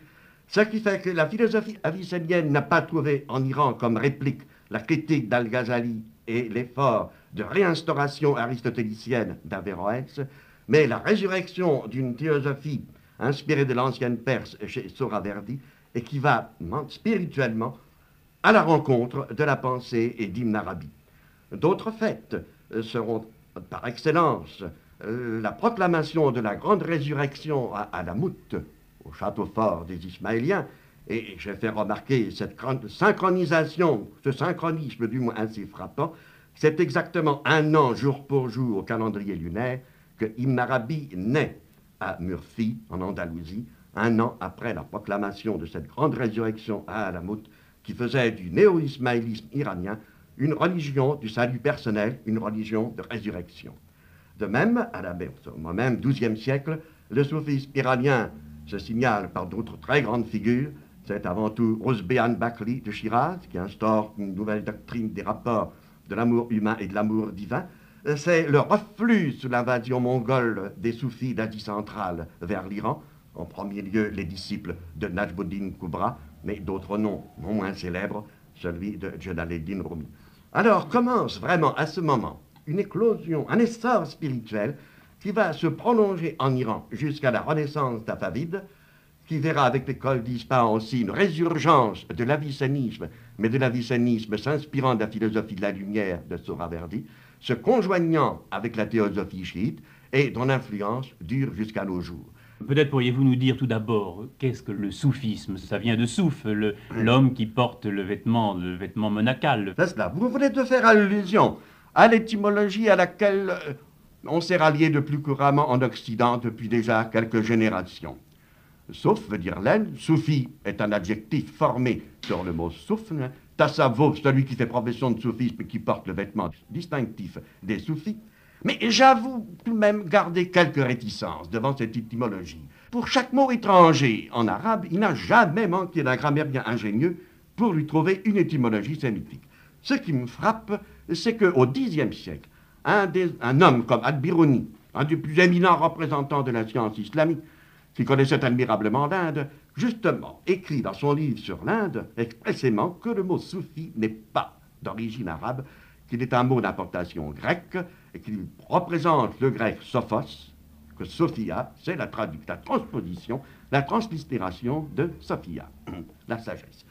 ce qui fait que la philosophie avicénienne n'a pas trouvé en Iran comme réplique la critique d'Al-Ghazali et l'effort de réinstauration aristotélicienne d'Averroès, mais la résurrection d'une théosophie inspirée de l'ancienne Perse chez Souraverdi et qui va spirituellement à la rencontre de la pensée et d'Ibn Arabi. D'autres faits seront par excellence euh, la proclamation de la grande résurrection à, à la Moute, au château fort des Ismaéliens, et j'ai fait remarquer cette grande synchronisation, ce synchronisme du moins assez frappant, c'est exactement un an jour pour jour au calendrier lunaire que Ibn Arabi naît à Murphy, en Andalousie, un an après la proclamation de cette grande résurrection à Alamout, qui faisait du néo-ismaélisme iranien une religion du salut personnel, une religion de résurrection. De même, à la même XIIe siècle, le soufisme iranien se signale par d'autres très grandes figures. C'est avant tout Rosbehan Bakri de Shiraz, qui instaure une nouvelle doctrine des rapports de l'amour humain et de l'amour divin. C'est le reflux sous l'invasion mongole des soufis d'Asie centrale vers l'Iran, en premier lieu les disciples de Najmuddin Kubra, mais d'autres noms non moins célèbres, celui de Jalaluddin Rumi. Alors commence vraiment à ce moment une éclosion, un essor spirituel qui va se prolonger en Iran jusqu'à la renaissance d'Afavide, qui verra avec l'école d'Ispahan aussi une résurgence de l'avicénisme, mais de l'avicénisme s'inspirant de la philosophie de la lumière de Soraverdi, se conjoignant avec la théosophie chiite et dont l'influence dure jusqu'à nos jours. Peut-être pourriez-vous nous dire tout d'abord qu'est-ce que le soufisme? Ça vient de souf, l'homme qui porte le vêtement, le vêtement monacal. C'est cela. Vous venez de faire allusion à l'étymologie à laquelle euh, on s'est rallié de plus couramment en Occident depuis déjà quelques générations. Souf veut dire laine, soufi est un adjectif formé sur le mot soufne, tasavvuf, celui qui fait profession de soufisme et qui porte le vêtement distinctif des soufis. Mais j'avoue tout de même garder quelques réticences devant cette étymologie. Pour chaque mot étranger en arabe, il n'a jamais manqué d'un grammairien ingénieux pour lui trouver une étymologie sémitique. Ce qui me frappe, c'est qu'au Xe siècle, un, un, homme comme Al-Biruni, un des plus éminents représentants de la science islamique, qui connaissait admirablement l'Inde, justement écrit dans son livre sur l'Inde expressément que le mot soufi n'est pas d'origine arabe, qu'il est un mot d'importation grecque et qui représente le grec sophos, que Sophia, c'est la, la transposition, la translittération de Sophia, <clears throat> la sagesse.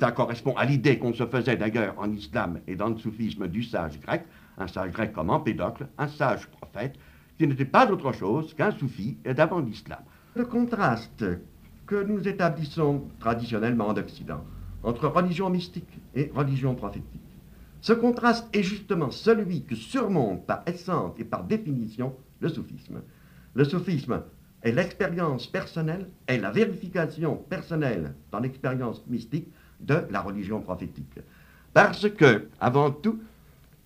Ça correspond à l'idée qu'on se faisait d'ailleurs en islam et dans le soufisme du sage grec, un sage grec comme Empédocle, un sage prophète, qui n'était pas autre chose qu'un soufi d'avant l'islam. Le contraste que nous établissons traditionnellement en Occident entre religion mystique et religion prophétique, ce contraste est justement celui que surmonte par essence et par définition le soufisme. Le soufisme est l'expérience personnelle, est la vérification personnelle dans l'expérience mystique de la religion prophétique. Parce que, avant tout,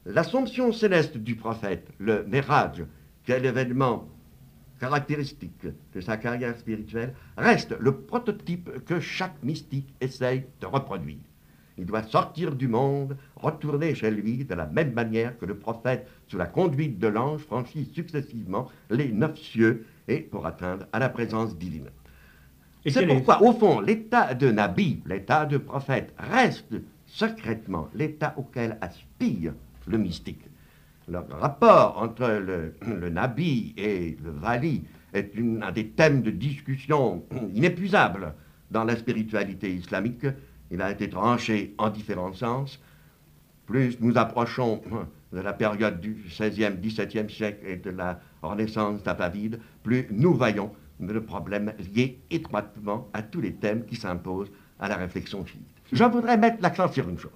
l'assomption céleste du prophète, le Mérage, qui est l'événement caractéristique de sa carrière spirituelle, reste le prototype que chaque mystique essaye de reproduire. Il doit sortir du monde, retourner chez lui de la même manière que le prophète, sous la conduite de l'ange, franchit successivement les neuf cieux et pour atteindre à la présence divine. C'est pourquoi, au fond, l'état de Nabi, l'état de prophète, reste secrètement l'état auquel aspire le mystique. Le rapport entre le, Nabi et le Vali est un des thèmes de discussion inépuisables dans la spiritualité islamique. Il a été tranché en différents sens. Plus nous approchons de la période du XVIe, XVIIe siècle et de la Renaissance tapavide, plus nous voyons le problème lié étroitement à tous les thèmes qui s'imposent à la réflexion chiite. Je voudrais mettre l'accent sur une chose.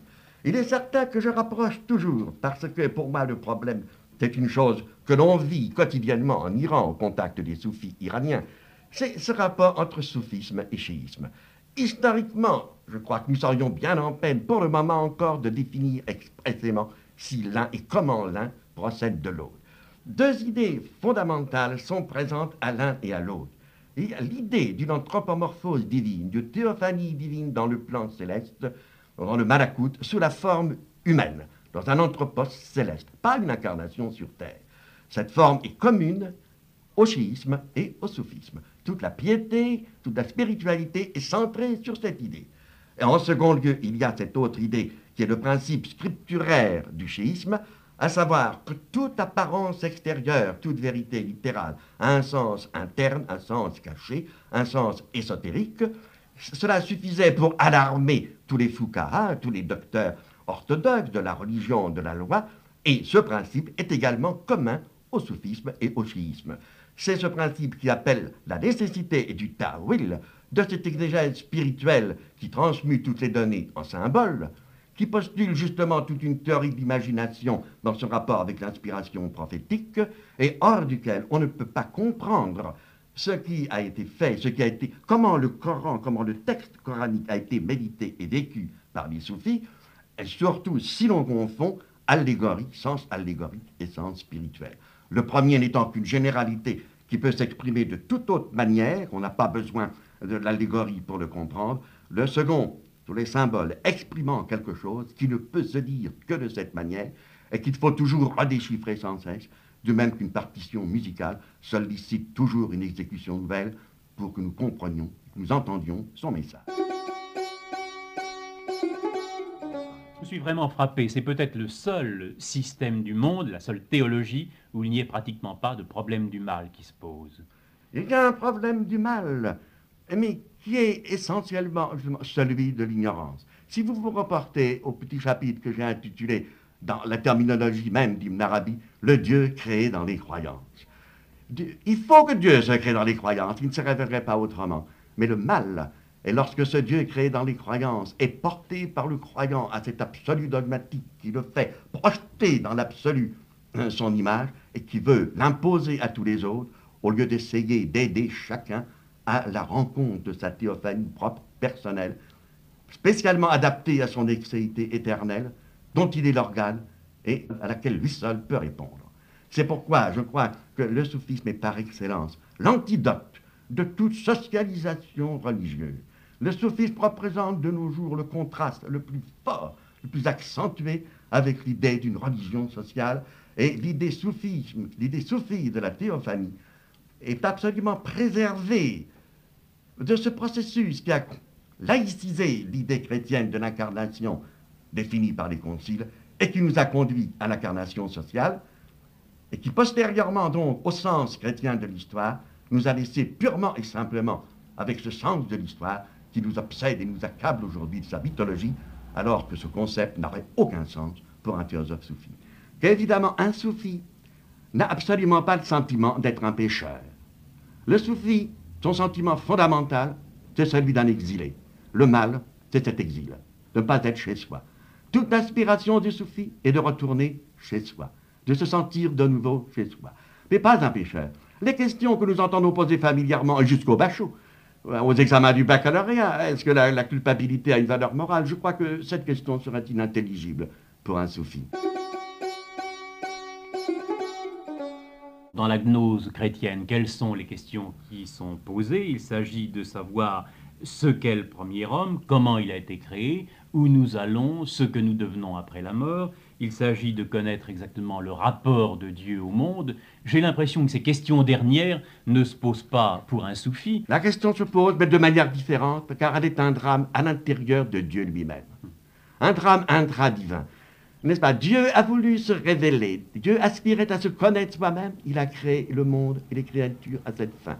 Il est certain que je rapproche toujours, parce que pour moi le problème, c'est une chose que l'on vit quotidiennement en Iran au contact des soufis iraniens, c'est ce rapport entre soufisme et chiisme. Historiquement, je crois que nous serions bien en peine pour le moment encore de définir expressément si l'un et comment l'un procède de l'autre. Deux idées fondamentales sont présentes à l'un et à l'autre. L'idée d'une anthropomorphose divine, de théophanie divine dans le plan céleste, dans le malakout, sous la forme humaine, dans un anthropos céleste, pas une incarnation sur Terre. Cette forme est commune au chiisme et au soufisme. Toute la piété, toute la spiritualité est centrée sur cette idée. Et en second lieu, il y a cette autre idée qui est le principe scripturaire du chiisme, à savoir que toute apparence extérieure, toute vérité littérale a un sens interne, un sens caché, un sens ésotérique. Cela suffisait pour alarmer tous les foucaras, tous les docteurs orthodoxes de la religion, de la loi, et ce principe est également commun au soufisme et au chiisme. C'est ce principe qui appelle la nécessité du ta'wil, de cette exégèse spirituelle qui transmute toutes les données en symboles, qui postule justement toute une théorie d'imagination dans son rapport avec l'inspiration prophétique, et hors duquel on ne peut pas comprendre ce qui a été fait, ce qui a été, comment le Coran, comment le texte coranique a été médité et vécu par les soufis, et surtout si l'on confond allégorie, sens allégorique et sens spirituel. Le premier n'étant qu'une généralité qui peut s'exprimer de toute autre manière, on n'a pas besoin de l'allégorie pour le comprendre. Le second tous les symboles exprimant quelque chose qui ne peut se dire que de cette manière et qu'il faut toujours redéchiffrer sans cesse, de même qu'une partition musicale sollicite toujours une exécution nouvelle pour que nous comprenions, que nous entendions son message. Je suis vraiment frappé. C'est peut-être le seul système du monde, la seule théologie, où il n'y ait pratiquement pas de problème du mal qui se pose. Il y a un problème du mal, mais qui est essentiellement celui de l'ignorance. Si vous vous reportez au petit chapitre que j'ai intitulé, dans la terminologie même d'Ibn Arabi, le Dieu créé dans les croyances. Il faut que Dieu se crée dans les croyances, il ne se révélerait pas autrement. Mais le mal est lorsque ce Dieu créé dans les croyances est porté par le croyant à cet absolu dogmatique qui le fait projeter dans l'absolu hein, son image et qui veut l'imposer à tous les autres, au lieu d'essayer d'aider chacun à la rencontre de sa théophanie propre, personnelle, spécialement adaptée à son excéité éternelle, dont il est l'organe et à laquelle lui seul peut répondre. C'est pourquoi je crois que le soufisme est par excellence l'antidote de toute socialisation religieuse. Le soufisme représente de nos jours le contraste le plus fort, le plus accentué avec l'idée d'une religion sociale et l'idée soufisme, l'idée soufie de la théophanie est absolument préservée de ce processus qui a laïcisé l'idée chrétienne de l'incarnation définie par les conciles et qui nous a conduit à l'incarnation sociale, et qui postérieurement donc au sens chrétien de l'histoire, nous a laissé purement et simplement avec ce sens de l'histoire qui nous obsède et nous accable aujourd'hui de sa mythologie, alors que ce concept n'aurait aucun sens pour un philosophe soufi. Qu'évidemment, un soufi n'a absolument pas le sentiment d'être un pécheur. Le soufi, son sentiment fondamental, c'est celui d'un exilé. Le mal, c'est cet exil, de ne pas être chez soi. Toute l'aspiration du soufi est de retourner chez soi, de se sentir de nouveau chez soi. Mais pas un pécheur. Les questions que nous entendons poser familièrement jusqu'au bachot, aux examens du baccalauréat, est-ce que la, la culpabilité a une valeur morale? Je crois que cette question serait inintelligible pour un soufi. Dans la gnose chrétienne, quelles sont les questions qui sont posées? Il s'agit de savoir ce qu'est le premier homme, comment il a été créé, où nous allons, ce que nous devenons après la mort. Il s'agit de connaître exactement le rapport de Dieu au monde. J'ai l'impression que ces questions dernières ne se posent pas pour un soufi. La question se pose, mais de manière différente, car elle est un drame à l'intérieur de Dieu lui-même. Un drame intra-divin. N'est-ce pas? Dieu a voulu se révéler. Dieu aspirait à se connaître soi-même. Il a créé le monde et les créatures à cette fin.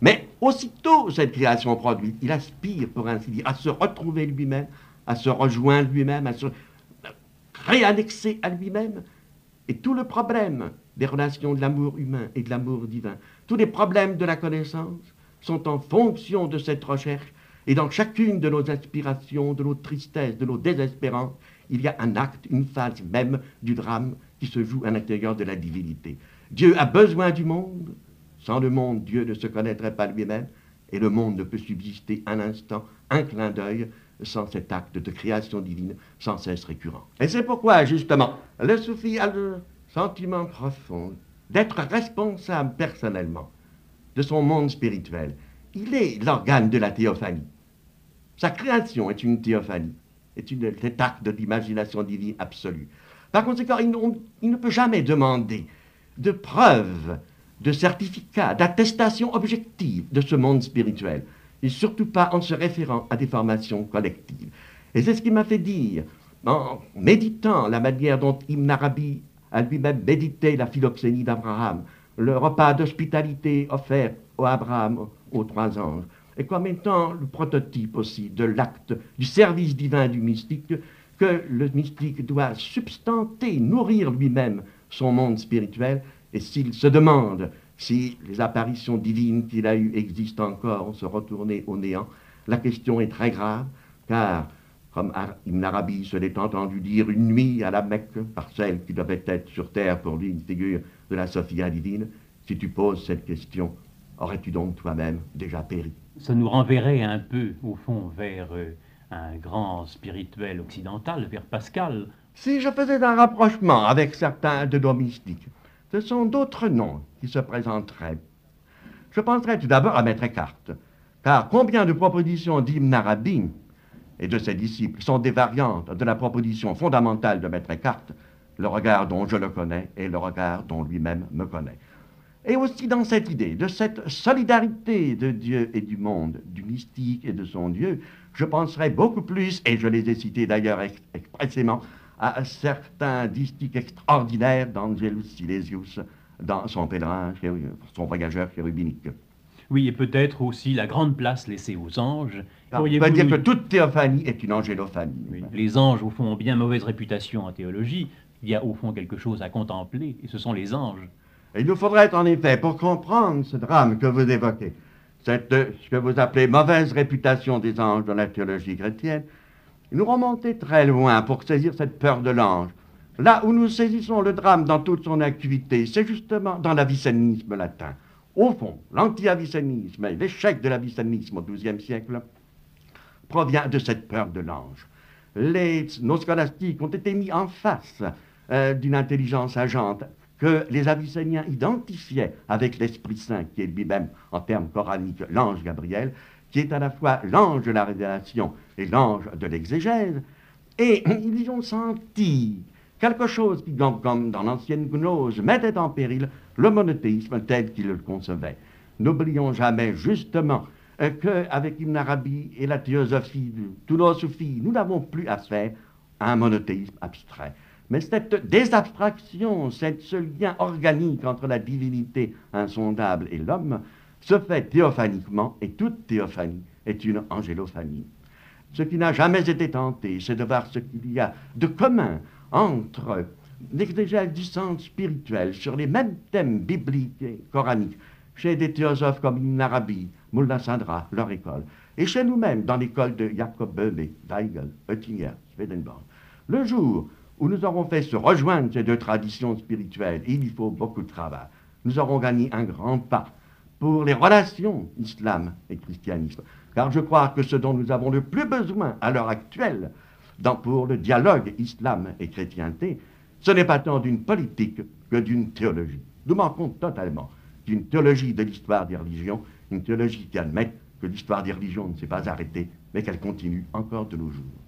Mais aussitôt cette création produite, il aspire, pour ainsi dire, à se retrouver lui-même, à se rejoindre lui-même, à se réannexer à lui-même. Et tout le problème des relations de l'amour humain et de l'amour divin, tous les problèmes de la connaissance sont en fonction de cette recherche. Et dans chacune de nos aspirations, de nos tristesses, de nos désespérances, il y a un acte, une phase même du drame qui se joue à l'intérieur de la divinité. Dieu a besoin du monde. Sans le monde, Dieu ne se connaîtrait pas lui-même. Et le monde ne peut subsister un instant, un clin d'œil, sans cet acte de création divine sans cesse récurrent. Et c'est pourquoi, justement, le soufi a le sentiment profond d'être responsable personnellement de son monde spirituel. Il est l'organe de la théophanie. Sa création est une théophanie, est une, cet acte de l'imagination divine absolue. Par conséquent, il, il ne peut jamais demander de preuves, de certificats, d'attestations objectives de ce monde spirituel et surtout pas en se référant à des formations collectives. Et c'est ce qui m'a fait dire, en méditant la manière dont Ibn Arabi a lui-même médité la philoxénie d'Abraham, le repas d'hospitalité offert à Abraham aux trois anges, et comme étant le prototype aussi de l'acte du service divin du mystique, que le mystique doit substanter, nourrir lui-même son monde spirituel, et s'il se demande si les apparitions divines qu'il a eues existent encore, on se retourner au néant. La question est très grave, car, comme Ibn Arabi se l'est entendu dire une nuit à la Mecque, par celle qui devait être sur terre pour lui une figure de la Sophia divine, si tu poses cette question, aurais-tu donc toi-même déjà péri? Ça nous renverrait un peu, au fond, vers euh, un grand spirituel occidental, vers Pascal. Si je faisais un rapprochement avec certains de nos mystiques, ce sont d'autres noms qui se présenteraient. Je penserais tout d'abord à Maître Eckhart, car combien de propositions d'Ibn Arabi et de ses disciples sont des variantes de la proposition fondamentale de Maître Eckhart, le regard dont je le connais et le regard dont lui-même me connaît. Et aussi dans cette idée de cette solidarité de Dieu et du monde, du mystique et de son Dieu, je penserais beaucoup plus, et je les ai cités d'ailleurs expressément, à certains distiques extraordinaires d'Angelus Silesius dans son pèlerin, son voyageur chérubinique. Oui, et peut-être aussi la grande place laissée aux anges. On peut dire que toute théophanie est une angélophanie. Les anges, au fond, ont bien mauvaise réputation en théologie. Il y a au fond quelque chose à contempler, et ce sont les anges. il nous faudrait en effet, pour comprendre ce drame que vous évoquez, cette, ce que vous appelez mauvaise réputation des anges dans la théologie chrétienne, nous remonter très loin pour saisir cette peur de l'ange. Là où nous saisissons le drame dans toute son activité, c'est justement dans l'avicénisme latin. Au fond, l'anti-avicénisme et l'échec de l'avicénisme au XIIe siècle provient de cette peur de l'ange. Les, nos scolastiques ont été mis en face euh, d'une intelligence agente que les Avicéniens identifiaient avec l'Esprit Saint, qui est lui-même, en termes coraniques, l'ange Gabriel, qui est à la fois l'ange de la révélation et l'ange de l'exégèse, et ils ont senti quelque chose qui, comme dans l'ancienne gnose, mettait en péril le monothéisme tel qu'ils le concevaient. N'oublions jamais justement qu'avec Ibn Arabi et la théosophie de nos nous n'avons plus affaire à un monothéisme abstrait. Mais cette désabstraction, ce lien organique entre la divinité insondable et l'homme, se fait théophaniquement, et toute théophanie est une angélophanie. Ce qui n'a jamais été tenté, c'est de voir ce qu'il y a de commun entre l'exégèse du sens spirituel sur les mêmes thèmes bibliques et coraniques chez des théosophes comme Ibn Arabi, Sadra, leur école, et chez nous-mêmes dans l'école de Jacob Böhme, Weigel, Oettinger, Swedenborg. Le jour où nous aurons fait se rejoindre ces deux traditions spirituelles, il y faut beaucoup de travail, nous aurons gagné un grand pas pour les relations islam et christianisme. Car je crois que ce dont nous avons le plus besoin à l'heure actuelle dans, pour le dialogue islam et chrétienté, ce n'est pas tant d'une politique que d'une théologie. Nous manquons totalement d'une théologie de l'histoire des religions, une théologie qui admet que l'histoire des religions ne s'est pas arrêtée, mais qu'elle continue encore de nos jours.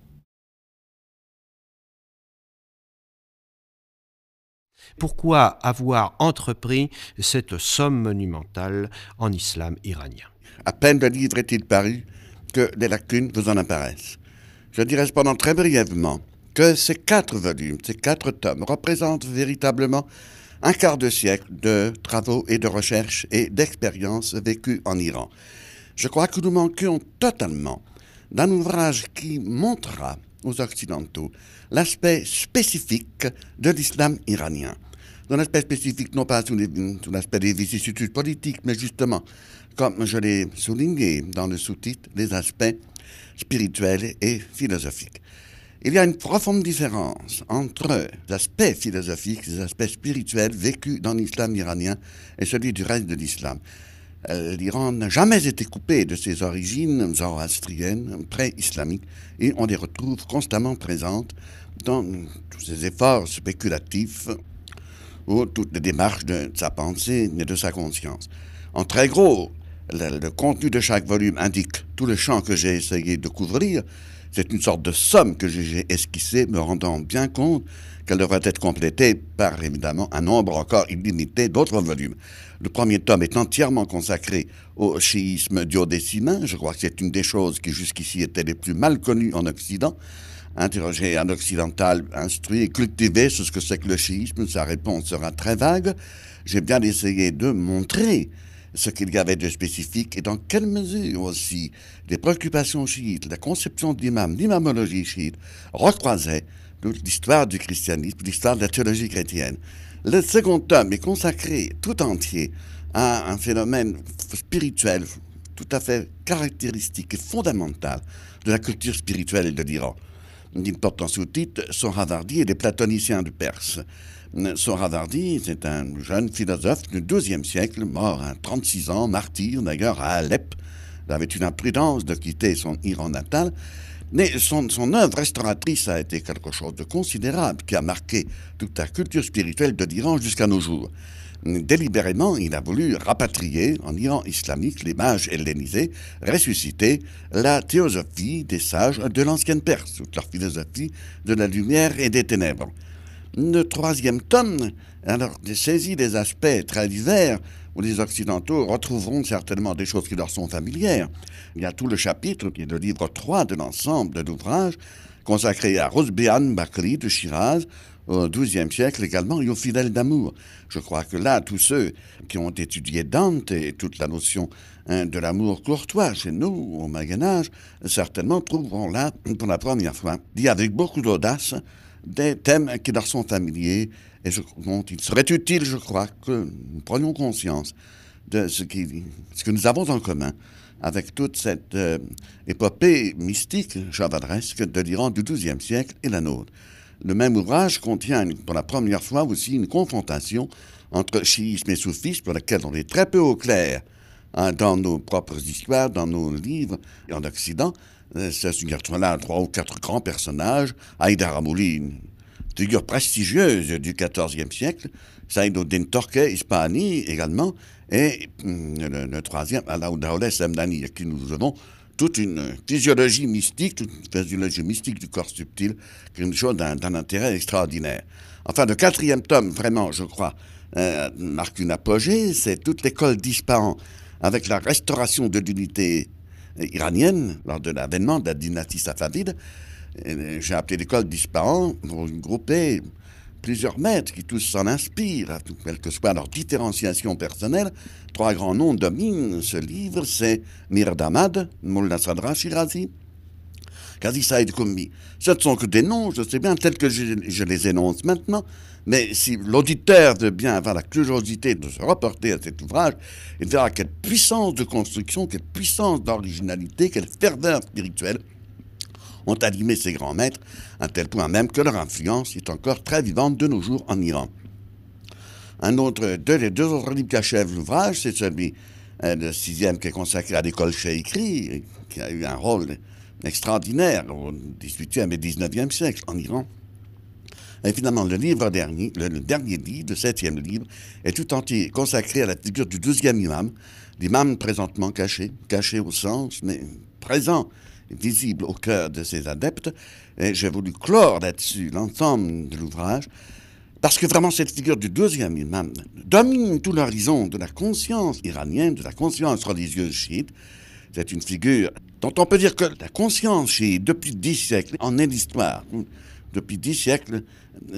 Pourquoi avoir entrepris cette somme monumentale en islam iranien? À peine le livre est-il paru que des lacunes vous en apparaissent. Je dirais cependant très brièvement que ces quatre volumes, ces quatre tomes représentent véritablement un quart de siècle de travaux et de recherches et d'expériences vécues en Iran. Je crois que nous manquions totalement d'un ouvrage qui montrera aux Occidentaux l'aspect spécifique de l'islam iranien. Un aspect spécifique non pas sous l'aspect des vicissitudes politiques, mais justement, comme je l'ai souligné dans le sous-titre, des aspects spirituels et philosophiques. Il y a une profonde différence entre les aspects philosophiques, les aspects spirituels vécus dans l'islam iranien et celui du reste de l'islam. Euh, L'Iran n'a jamais été coupé de ses origines zoroastriennes, pré-islamiques, et on les retrouve constamment présentes dans tous ses efforts spéculatifs ou toutes les démarches de sa pensée et de sa conscience. En très gros, le, le contenu de chaque volume indique tout le champ que j'ai essayé de couvrir, c'est une sorte de somme que j'ai esquissée, me rendant bien compte qu'elle devrait être complétée par évidemment un nombre encore illimité d'autres volumes. Le premier tome est entièrement consacré au chiisme duodécimain. Je crois que c'est une des choses qui jusqu'ici étaient les plus mal connues en Occident. Interroger un occidental instruit et cultivé sur ce que c'est que le chiisme, sa réponse sera très vague. J'ai bien essayé de montrer ce qu'il y avait de spécifique et dans quelle mesure aussi les préoccupations chiites, la conception de l'imam, l'imamologie chiite, recroisaient l'histoire du christianisme, l'histoire de la théologie chrétienne. Le second tome est consacré tout entier à un phénomène spirituel tout à fait caractéristique et fondamental de la culture spirituelle de l'Iran. Il porte en sous-titre Sohravardi et les platoniciens de Perse. Sohravardi, c'est un jeune philosophe du XIIe siècle, mort à 36 ans, martyr d'ailleurs à Alep. Il avait une imprudence de quitter son Iran natal. Mais son, son œuvre restauratrice a été quelque chose de considérable qui a marqué toute la culture spirituelle de l'Iran jusqu'à nos jours. Délibérément, il a voulu rapatrier en Iran islamique les mages hellénisés, ressusciter la théosophie des sages de l'ancienne Perse, toute leur philosophie de la lumière et des ténèbres. Le troisième tome, alors, saisit des aspects très divers où les Occidentaux retrouveront certainement des choses qui leur sont familières. Il y a tout le chapitre, qui est le livre 3 de l'ensemble de l'ouvrage, consacré à Rosbihan Bakri de Shiraz, au XIIe siècle également, et aux fidèles d'amour. Je crois que là, tous ceux qui ont étudié Dante et toute la notion hein, de l'amour courtois chez nous, au Moyen Âge, certainement trouveront là, pour la première fois, dit avec beaucoup d'audace, des thèmes qui leur sont familiers et dont il serait utile, je crois, que nous prenions conscience de ce, que nous avons en commun avec toute cette euh, épopée mystique chavadresque de l'Iran du XIIe siècle et la nôtre. Le même ouvrage contient pour la première fois aussi une confrontation entre chiisme et soufisme, pour laquelle on est très peu au clair hein, dans nos propres histoires, dans nos livres et en Occident. Euh, ça retrouve là trois ou quatre grands personnages. Haïdar Amouli, une figure prestigieuse du XIVe siècle. Saïd-Oddin Torquay, Hispani également. Et hum, le, troisième, Alaoud Semdani, à qui nous avons toute une physiologie mystique, une physiologie mystique du corps subtil, qui est une chose d'un intérêt extraordinaire. Enfin, le quatrième tome, vraiment, je crois, euh, marque une apogée, c'est toute l'école d'Ispahan, avec la restauration de l'unité iranienne lors de l'avènement de la dynastie safavide. J'ai appelé l'école d'Ispahan pour grouper plusieurs maîtres qui tous s'en inspirent, quelle que soit leur différenciation personnelle. Trois grands noms dominent ce livre, c'est Mirdamad, Mullah Sadra Shirazi, Kazi Saïd Koumbi. Ce ne sont que des noms, je sais bien, tels que je les énonce maintenant, mais si l'auditeur veut bien avoir la curiosité de se reporter à cet ouvrage, il verra quelle puissance de construction, quelle puissance d'originalité, quelle ferveur spirituelle ont animé ces grands maîtres, à tel point même que leur influence est encore très vivante de nos jours en Iran. Un autre, deux, deux autres livres qui achèvent l'ouvrage, c'est celui, euh, le sixième qui est consacré à l'école Sheikri, qui a eu un rôle extraordinaire au XVIIIe et XIXe siècle en Iran. Et finalement, le livre dernier, le, dernier livre, le septième livre, est tout entier consacré à la figure du douzième imam, l'imam présentement caché, caché au sens, mais présent, visible au cœur de ses adeptes. Et j'ai voulu clore là-dessus l'ensemble de l'ouvrage, parce que vraiment cette figure du douzième imam domine tout l'horizon de la conscience iranienne, de la conscience religieuse chiite. C'est une figure dont on peut dire que la conscience chiite, depuis dix siècles, en est l'histoire. Depuis dix siècles,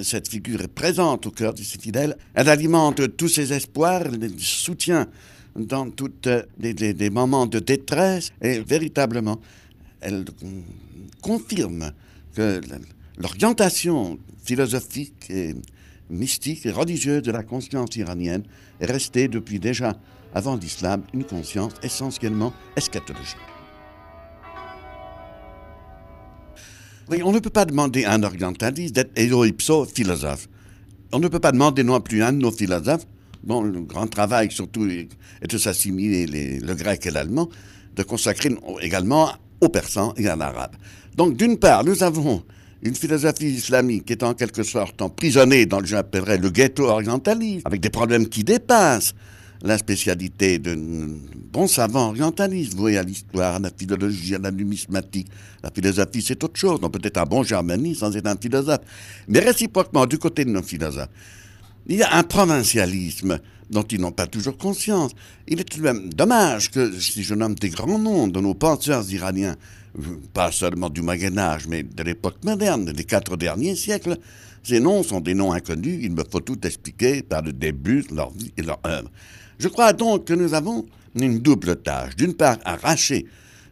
cette figure est présente au cœur de ses fidèles. Elle alimente tous ses espoirs, elle soutient dans tous les, moments de détresse et véritablement, elle confirme que l'orientation philosophique mystique et religieuse de la conscience iranienne est restée depuis déjà avant l'islam une conscience essentiellement eschatologique. On ne peut pas demander à un orientaliste d'être ipso philosophe. On ne peut pas demander non plus à un de nos philosophes, dont le grand travail surtout est de s'assimiler le grec et l'allemand, de consacrer également au persan et à l'arabe. Donc d'une part, nous avons une philosophie islamique est en quelque sorte emprisonnée dans le ghetto orientaliste, avec des problèmes qui dépassent la spécialité de bons savants orientalistes, voués à l'histoire, à la philologie, à la numismatique. La philosophie, c'est autre chose. On peut être un bon germaniste sans être un philosophe. Mais réciproquement, du côté de nos philosophes, il y a un provincialisme dont ils n'ont pas toujours conscience. Il est tout de même dommage que, si je nomme des grands noms de nos penseurs iraniens, pas seulement du Moyen Âge, mais de l'époque moderne, des quatre derniers siècles, ces noms sont des noms inconnus, il me faut tout expliquer par le début de leur vie et leur œuvre. Je crois donc que nous avons une double tâche. D'une part, arracher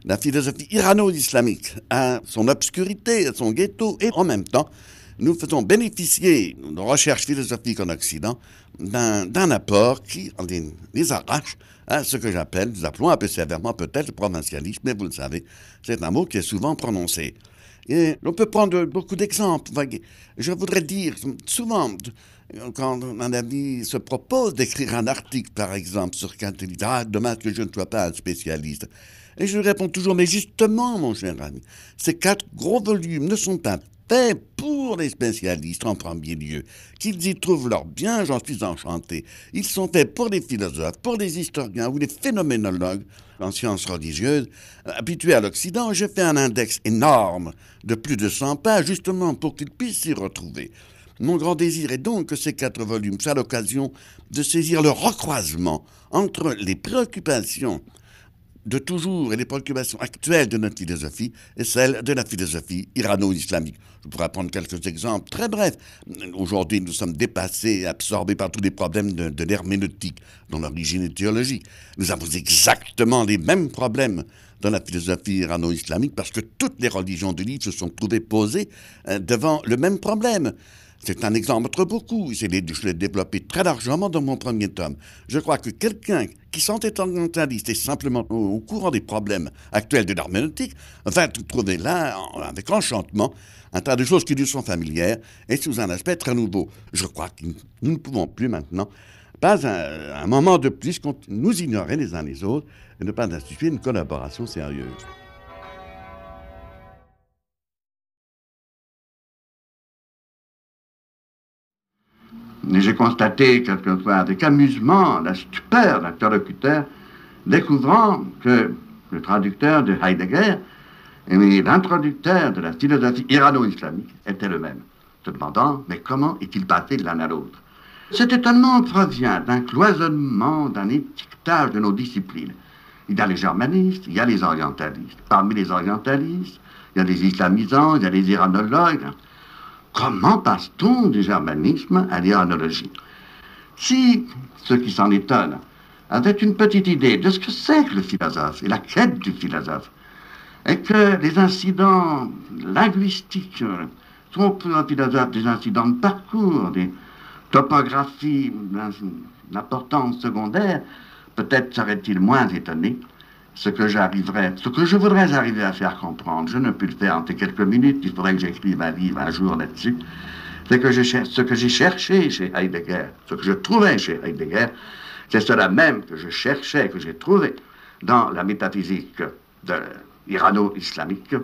la philosophie irano-islamique à son obscurité, à son ghetto, et en même temps, nous faisons bénéficier nos recherches philosophiques en Occident d'un apport qui les, arrache à ce que j'appelle, nous appelons un peu sévèrement peut-être le provincialisme, mais vous le savez, c'est un mot qui est souvent prononcé. Et on peut prendre beaucoup d'exemples. Je voudrais dire, souvent, quand un ami se propose d'écrire un article, par exemple, sur Kant, il Ah, dommage que je ne sois pas un spécialiste. Et je réponds toujours Mais justement, mon cher ami, ces quatre gros volumes ne sont pas faits pour les spécialistes en premier lieu. Qu'ils y trouvent leur bien, j'en suis enchanté. Ils sont faits pour les philosophes, pour les historiens ou les phénoménologues en sciences religieuses. Habitués à l'Occident, j'ai fait un index énorme de plus de 100 pages, justement pour qu'ils puissent s'y retrouver. Mon grand désir est donc que ces quatre volumes soient l'occasion de saisir le recroisement entre les préoccupations de toujours et les préoccupations actuelles de notre philosophie et celles de la philosophie irano-islamique. Je pourrais prendre quelques exemples très brefs. Aujourd'hui, nous sommes dépassés, absorbés par tous les problèmes de, de l'herméneutique, dont l'origine est théologique. Nous avons exactement les mêmes problèmes dans la philosophie irano-islamique parce que toutes les religions du livre se sont trouvées posées euh, devant le même problème. C'est un exemple entre beaucoup. Je l'ai développé très largement dans mon premier tome. Je crois que quelqu'un qui orientaliste et simplement au, courant des problèmes actuels de l'herméneutique va trouver là, avec enchantement, un tas de choses qui lui sont familières et sous un aspect très nouveau. Je crois que nous ne pouvons plus maintenant, pas un, un moment de plus, nous ignorer les uns les autres et ne pas instituer une collaboration sérieuse. Et j'ai constaté quelquefois avec amusement la stupeur d'interlocuteur, découvrant que le traducteur de Heidegger et l'introducteur de la philosophie irano-islamique étaient le même, se demandant mais comment est-il passé de l'un à l'autre? Cet étonnement provient d'un cloisonnement, d'un étiquetage de nos disciplines. Il y a les germanistes, il y a les orientalistes. Parmi les orientalistes, il y a les islamisants, il y a les iranologues. Comment passe-t-on du germanisme à l'iranologie Si ceux qui s'en étonnent avaient une petite idée de ce que c'est que le philosophe et la quête du philosophe, et que les incidents linguistiques sont pour un philosophe des incidents de parcours, des topographies d'importance secondaire, peut-être serait-il moins étonné ce que j'arriverais, ce que je voudrais arriver à faire comprendre. Je ne peux le faire en quelques minutes, il faudrait que j'écrive un livre un jour là-dessus. C'est que je, ce que j'ai cherché chez Heidegger, ce que je trouvais chez Heidegger, c'est cela même que je cherchais, que j'ai trouvé dans la métaphysique de irano-islamique,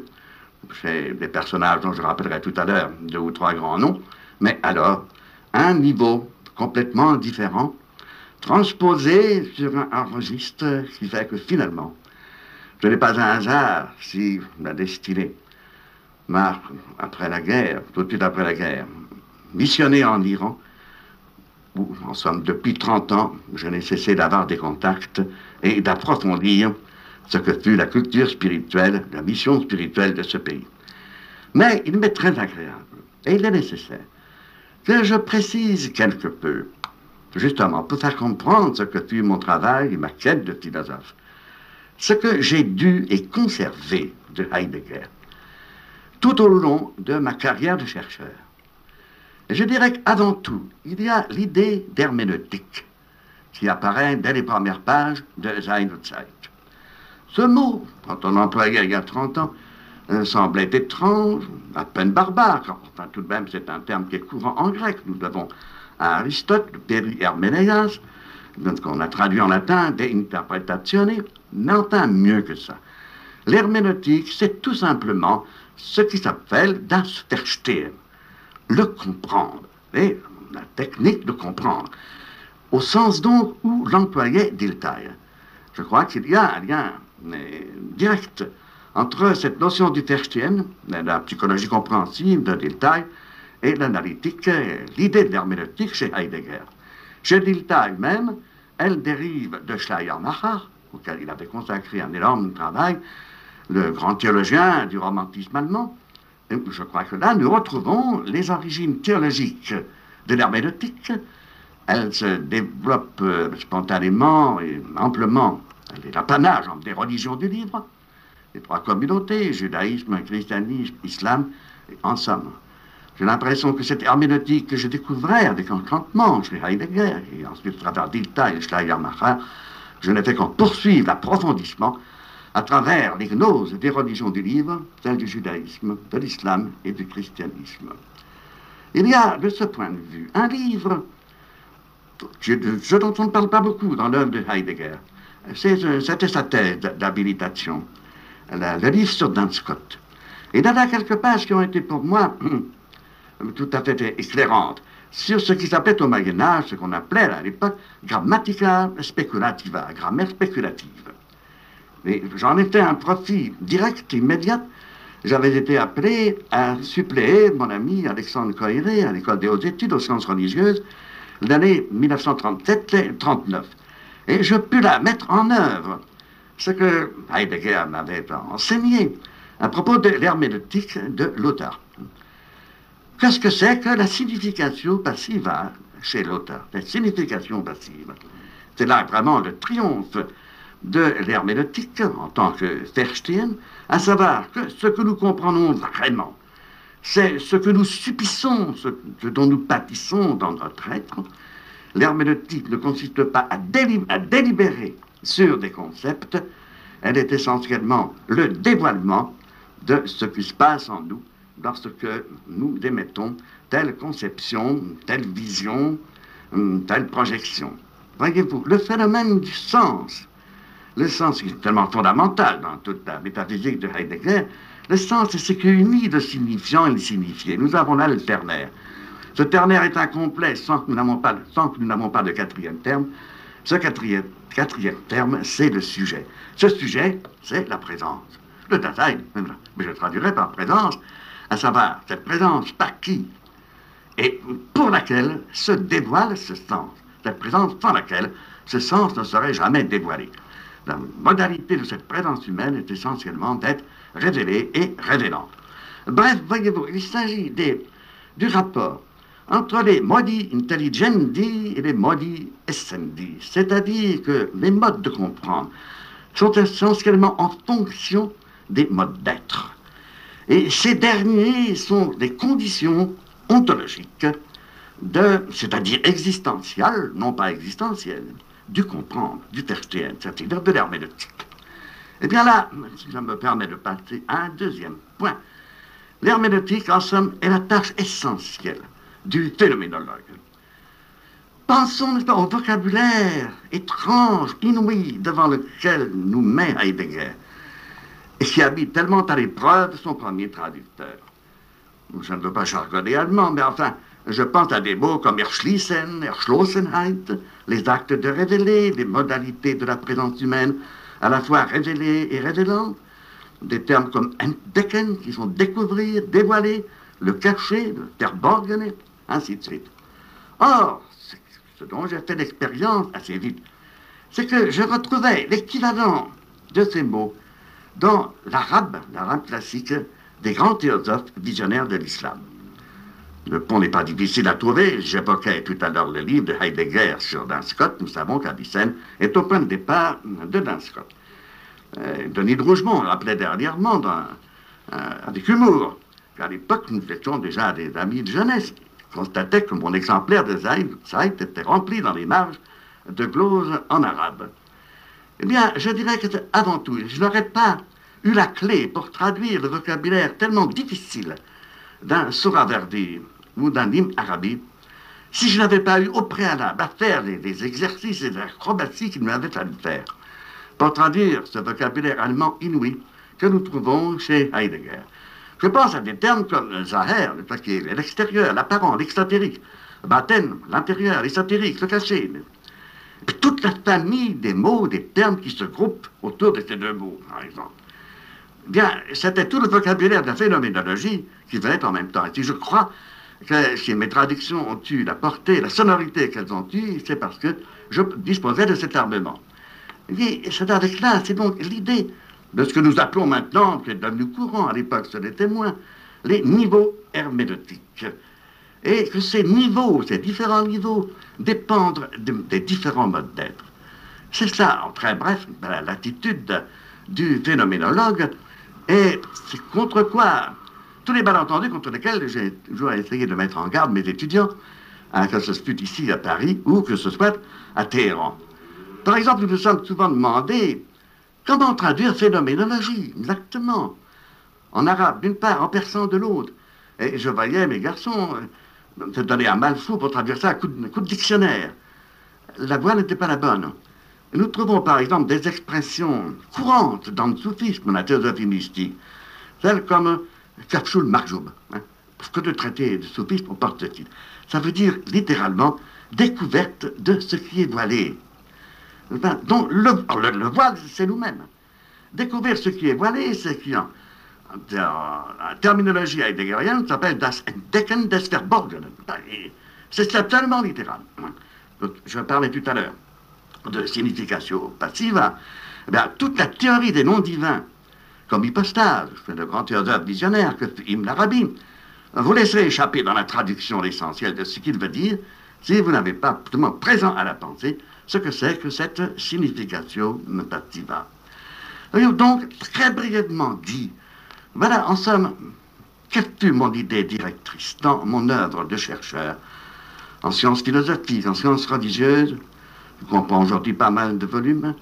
chez des personnages dont je rappellerai tout à l'heure deux ou trois grands noms, mais alors un niveau complètement différent, transposé sur un, registre qui fait que finalement, ce n'est pas un hasard si la destinée m'a, après la guerre, tout de suite après la guerre, missionné en Iran, où, en somme, depuis 30 ans, je n'ai cessé d'avoir des contacts et d'approfondir ce que fut la culture spirituelle, la mission spirituelle de ce pays. Mais il m'est très agréable, et il est nécessaire, que je précise quelque peu, justement, pour faire comprendre ce que fut mon travail et ma quête de philosophe, ce que j'ai dû et conservé de Heidegger tout au long de ma carrière de chercheur. Je dirais qu'avant tout, il y a l'idée d'herméneutique qui apparaît dès les premières pages de Sein und Zeit. Ce mot, quand on l'employait il y a 30 ans, euh, semblait étrange, à peine barbare. Enfin, tout de même, c'est un terme qui est courant en grec. Nous devons à Aristote, le qu'on a traduit en latin, de interpretatione, mais enfin mieux que ça. L'herméneutique, c'est tout simplement ce qui s'appelle das le comprendre, et la technique de comprendre, au sens donc où l'employait Dilthey. Je crois qu'il y a un lien direct entre cette notion du Verstehen, la psychologie compréhensive de Dilthey, et l'analytique, l'idée de l'herméneutique chez Heidegger. Chez Dilthey même, elle dérive de Schleiermacher, auquel il avait consacré un énorme travail, le grand théologien du romantisme allemand. Et je crois que là, nous retrouvons les origines théologiques de l'herméneutique. Elle se développe euh, spontanément et amplement elle est l'apanage des religions du livre, les trois communautés, judaïsme, christianisme, islam, en somme. J'ai l'impression que cette herméneutique que je découvrais avec encantement chez Heidegger, et ensuite à travers Dilta et Schleiermacher, je n'ai fait qu'en poursuivre l'approfondissement à travers les gnoses des religions du livre, celles du judaïsme, de l'islam et du christianisme. Il y a, de ce point de vue, un livre, dont on ne parle pas beaucoup dans l'œuvre de Heidegger, c'était sa thèse d'habilitation, le livre sur Dan Scott. Et il y a quelques pages qui ont été pour moi tout à fait éclairantes sur ce qui s'appelait au Moyen Âge, ce qu'on appelait à l'époque grammatica speculativa, grammaire spéculative. J'en ai fait un profit direct, immédiat. J'avais été appelé à suppléer mon ami Alexandre Coiré à l'école des hautes études aux sciences religieuses l'année 1937-39. Et je pus la mettre en œuvre, ce que Heidegger m'avait enseigné à propos de l'herméneutique de l'auteur. Qu'est-ce que c'est que la signification passive chez l'auteur? La signification passive. C'est là vraiment le triomphe de l'herméneutique en tant que Verstehen, à savoir que ce que nous comprenons vraiment, c'est ce que nous subissons, ce, dont nous pâtissons dans notre être, L'herméneutique ne consiste pas à, délibérer sur des concepts, elle est essentiellement le dévoilement de ce qui se passe en nous lorsque nous émettons telle conception, telle vision, hum, telle projection. Voyez-vous, le phénomène du sens, le sens qui est tellement fondamental dans toute la métaphysique de Heidegger, le sens c'est ce qui unit le signifiant et le signifié. Nous avons là le ternaire. Ce ternaire est incomplet sans que nous n'avons pas, pas, de quatrième terme. Ce quatrième, terme, c'est le sujet. Ce sujet, c'est la présence. Le Dasein, mais je traduirai par présence, à savoir cette présence par qui et pour laquelle se dévoile ce sens. Cette présence sans laquelle ce sens ne serait jamais dévoilé. La modalité de cette présence humaine est essentiellement d'être révélée et révélante. Bref, voyez-vous, il s'agit du rapport entre les modi intelligendi et les modi essendi, c'est-à-dire que les modes de comprendre sont essentiellement en fonction des modes d'être. Et ces derniers sont des conditions ontologiques, de, c'est-à-dire existentielles, non pas existentielles, du comprendre, du tertiaire, c'est-à-dire de l'herméneutique. Eh bien là, si ça me permet de passer à un deuxième point, l'herméneutique, en somme, est la tâche essentielle du phénoménologue. Pensons au vocabulaire étrange, inouï, devant lequel nous met Heidegger, et qui habite tellement à l'épreuve son premier traducteur. Je ne veux pas jargonner allemand, mais enfin, je pense à des mots comme Erschließen, Erschlossenheit, les actes de révéler, les modalités de la présence humaine, à la fois révélées et révélantes, des termes comme entdecken, qui sont découvrir, dévoiler, le cacher, le verborgener, ainsi de suite. Or, ce dont j'ai fait l'expérience assez vite, c'est que je retrouvais l'équivalent de ces mots dans l'arabe, l'arabe classique, des grands théosophes visionnaires de l'islam. Le pont n'est pas difficile à trouver. J'évoquais tout à l'heure le livre de Heidegger sur Dan Scott. Nous savons qu'Avicenne est au point de départ de Dan Scott. Euh, Denis de Rougemont rappelait dernièrement euh, avec humour qu'à l'époque, nous étions déjà des amis de jeunesse constatait que mon exemplaire de Zaïd, était rempli dans les marges de gloses en arabe. Eh bien, je dirais que avant tout, je n'aurais pas eu la clé pour traduire le vocabulaire tellement difficile d'un Souraverdi ou d'un hymne arabe si je n'avais pas eu au préalable à faire les, exercices et les acrobaties qu'il m'avait fallu faire pour traduire ce vocabulaire allemand inouï que nous trouvons chez Heidegger. Je pense à des termes comme Zahir, l'extérieur, l'apparent, l'exotérique, Baten, l'intérieur, l'ésotérique, le caché. Toute la famille des mots, des termes qui se groupent autour de ces deux mots, par exemple. Bien, c'était tout le vocabulaire de la phénoménologie qui venait en même temps. Et si je crois que si mes traductions ont eu la portée, la sonorité qu'elles ont eue, c'est parce que je disposais de cet armement. Et c'est avec là, c'est donc l'idée de ce que nous appelons maintenant, qui est devenu courant à l'époque, ce n'était moins, les niveaux herméneutiques. Et que ces niveaux, ces différents niveaux, dépendent des différents modes d'être. C'est ça, en très bref, l'attitude du phénoménologue, et c'est contre quoi tous les malentendus contre lesquels j'ai toujours essayé de mettre en garde mes étudiants, hein, que ce soit ici à Paris ou que ce soit à Téhéran. Par exemple, nous nous sommes souvent demandé Comment traduire phénoménologie Exactement. En arabe d'une part, en persan de l'autre. Et je voyais mes garçons se donner un mal fou pour traduire ça à coup de, dictionnaire. La voie n'était pas la bonne. Nous trouvons par exemple des expressions courantes dans le soufisme, la théosophie mystique, telles comme Kafshul Marjoub, hein, parce que le traité de soufisme porte ce titre. Ça veut dire littéralement découverte de ce qui est voilé. Donc le, voile, c'est nous-mêmes. Découvrir ce qui est voilé, c'est qui, en, en, terminologie heideggerienne, s'appelle das Entdecken des Verborgenen. C'est absolument littéral. je parlais tout à l'heure de signification passive. Eh toute la théorie des noms divins, comme hypostase, le grand théosophe visionnaire que Ibn Arabi, vous laisserez échapper dans la traduction l'essentiel de ce qu'il veut dire si vous n'avez pas présent à la pensée ce que c'est que cette signification notativa. Donc, très brièvement dit, voilà en somme, quelle fut mon idée directrice dans mon œuvre de chercheur? En sciences philosophiques, en sciences religieuses, je comprends aujourd'hui pas mal de volumes,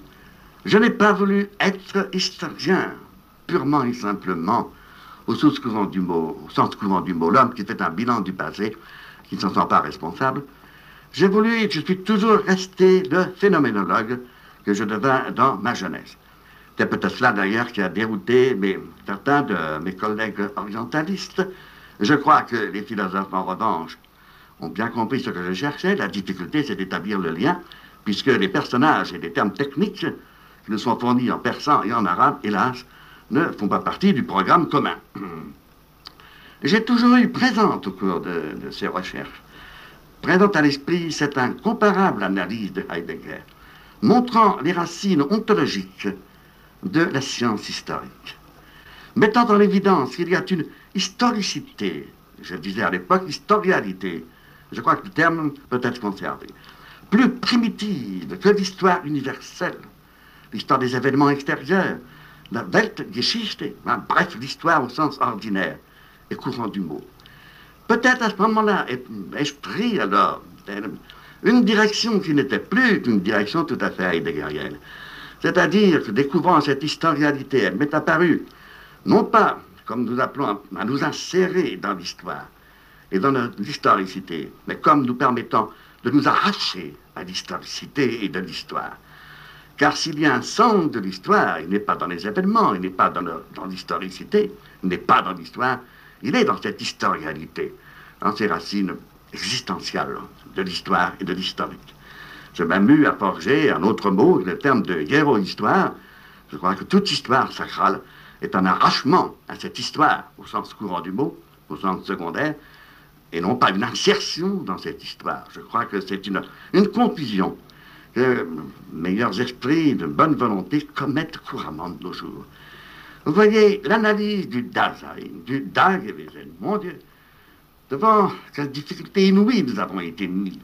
je n'ai pas voulu être historien, purement et simplement, au sens courant du mot, du mot, l'homme qui fait un bilan du passé, qui ne s'en sent pas responsable, j'ai voulu, et je suis toujours resté le phénoménologue que je devins dans ma jeunesse. C'est peut-être cela d'ailleurs qui a dérouté certains de mes collègues orientalistes. Je crois que les philosophes, en revanche, ont bien compris ce que je cherchais. La difficulté, c'est d'établir le lien, puisque les personnages et les termes techniques qui nous sont fournis en persan et en arabe, hélas, ne font pas partie du programme commun. <clears throat> J'ai toujours eu présente au cours de ces recherches présente à l'esprit cette incomparable analyse de Heidegger, montrant les racines ontologiques de la science historique, mettant en évidence qu'il y a une historicité je disais à l'époque historialité, je crois que le terme peut être conservé, plus primitive que l'histoire universelle, l'histoire des événements extérieurs, la Weltgeschichte, bref, l'histoire au sens ordinaire et courant du mot. Peut-être à ce moment-là, ai-je pris alors une direction qui n'était plus une direction tout à fait heideggerienne. C'est-à-dire que découvrant cette historialité, elle m'est apparue, non pas comme nous appelons à nous insérer dans l'histoire et dans l'historicité, mais comme nous permettant de nous arracher à l'historicité et de l'histoire. Car s'il y a un centre de l'histoire, il n'est pas dans les événements, il n'est pas dans l'historicité, il n'est pas dans l'histoire, il est dans cette historialité, dans ses racines existentielles de l'histoire et de l'historique. Je m'amuse à forger un autre mot, le terme de héros-histoire. Je crois que toute histoire sacrale est un arrachement à cette histoire, au sens courant du mot, au sens secondaire, et non pas une insertion dans cette histoire. Je crois que c'est une, une confusion que meilleurs esprits de bonne volonté commettent couramment de nos jours. Vous voyez, l'analyse du Dasein, du Dagewesen, mon Dieu, devant quelle difficulté inouïe nous avons été mis.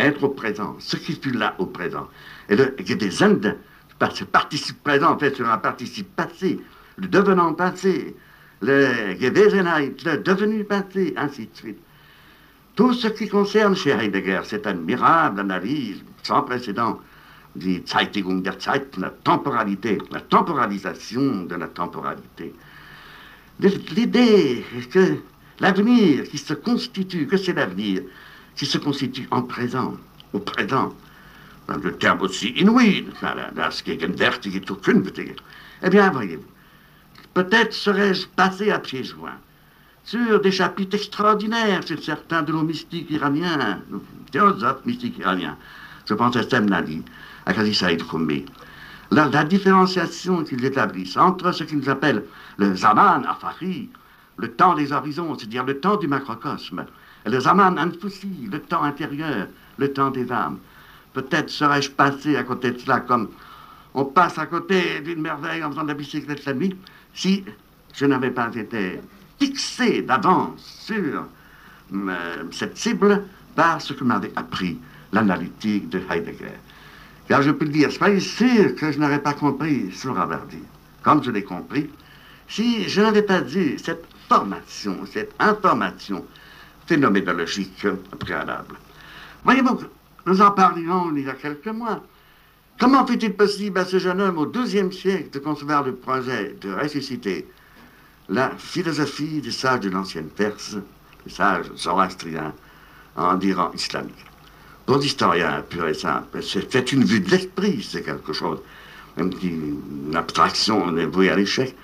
Être au présent, ce qui fut là au présent. Et le des Indes, ce participe présent fait sur un participe passé, le devenant passé, le Gewesenheit, le devenu passé, ainsi de suite. Tout ce qui concerne chez Heidegger, cette admirable analyse sans précédent die Zeitigung der Zeit, la temporalité, la temporalisation de la temporalité. L'idée que l'avenir qui se constitue, que c'est l'avenir qui se constitue en présent, au présent, le terme aussi inouï, das gegenwärtige Zukünftige. Eh bien, voyez-vous, peut-être serais-je passé à pieds joints sur des chapitres extraordinaires sur certains de nos mystiques iraniens, nos philosophes mystiques iraniens. Je pense à Semnali, à Kazi Saïd Koumé. La, la, différenciation qu'ils établissent entre ce qu'ils appellent le Zaman Afari, le temps des horizons, c'est-à-dire le temps du macrocosme, le Zaman Anfusi, le temps intérieur, le temps des âmes. Peut-être serais-je passé à côté de cela comme on passe à côté d'une merveille en faisant de la bicyclette la nuit, si je n'avais pas été fixé d'avance sur euh, cette cible par ce que m'avait appris l'analytique de Heidegger. Car je peux le dire, soyez sûr que je n'aurais pas compris ce dit. comme je l'ai compris, si je n'avais pas dit cette formation, cette information phénoménologique préalable. Voyez-vous, nous en parlions il y a quelques mois. Comment fut-il possible à ce jeune homme au XIIe siècle de concevoir le projet de ressusciter la philosophie des sages de l'ancienne Perse, les sages zoroastriens, en Iran islamique? Pour l'historien pur et simple, c'est une vue de l'esprit, c'est quelque chose, une abstraction, on est voué à l'échec.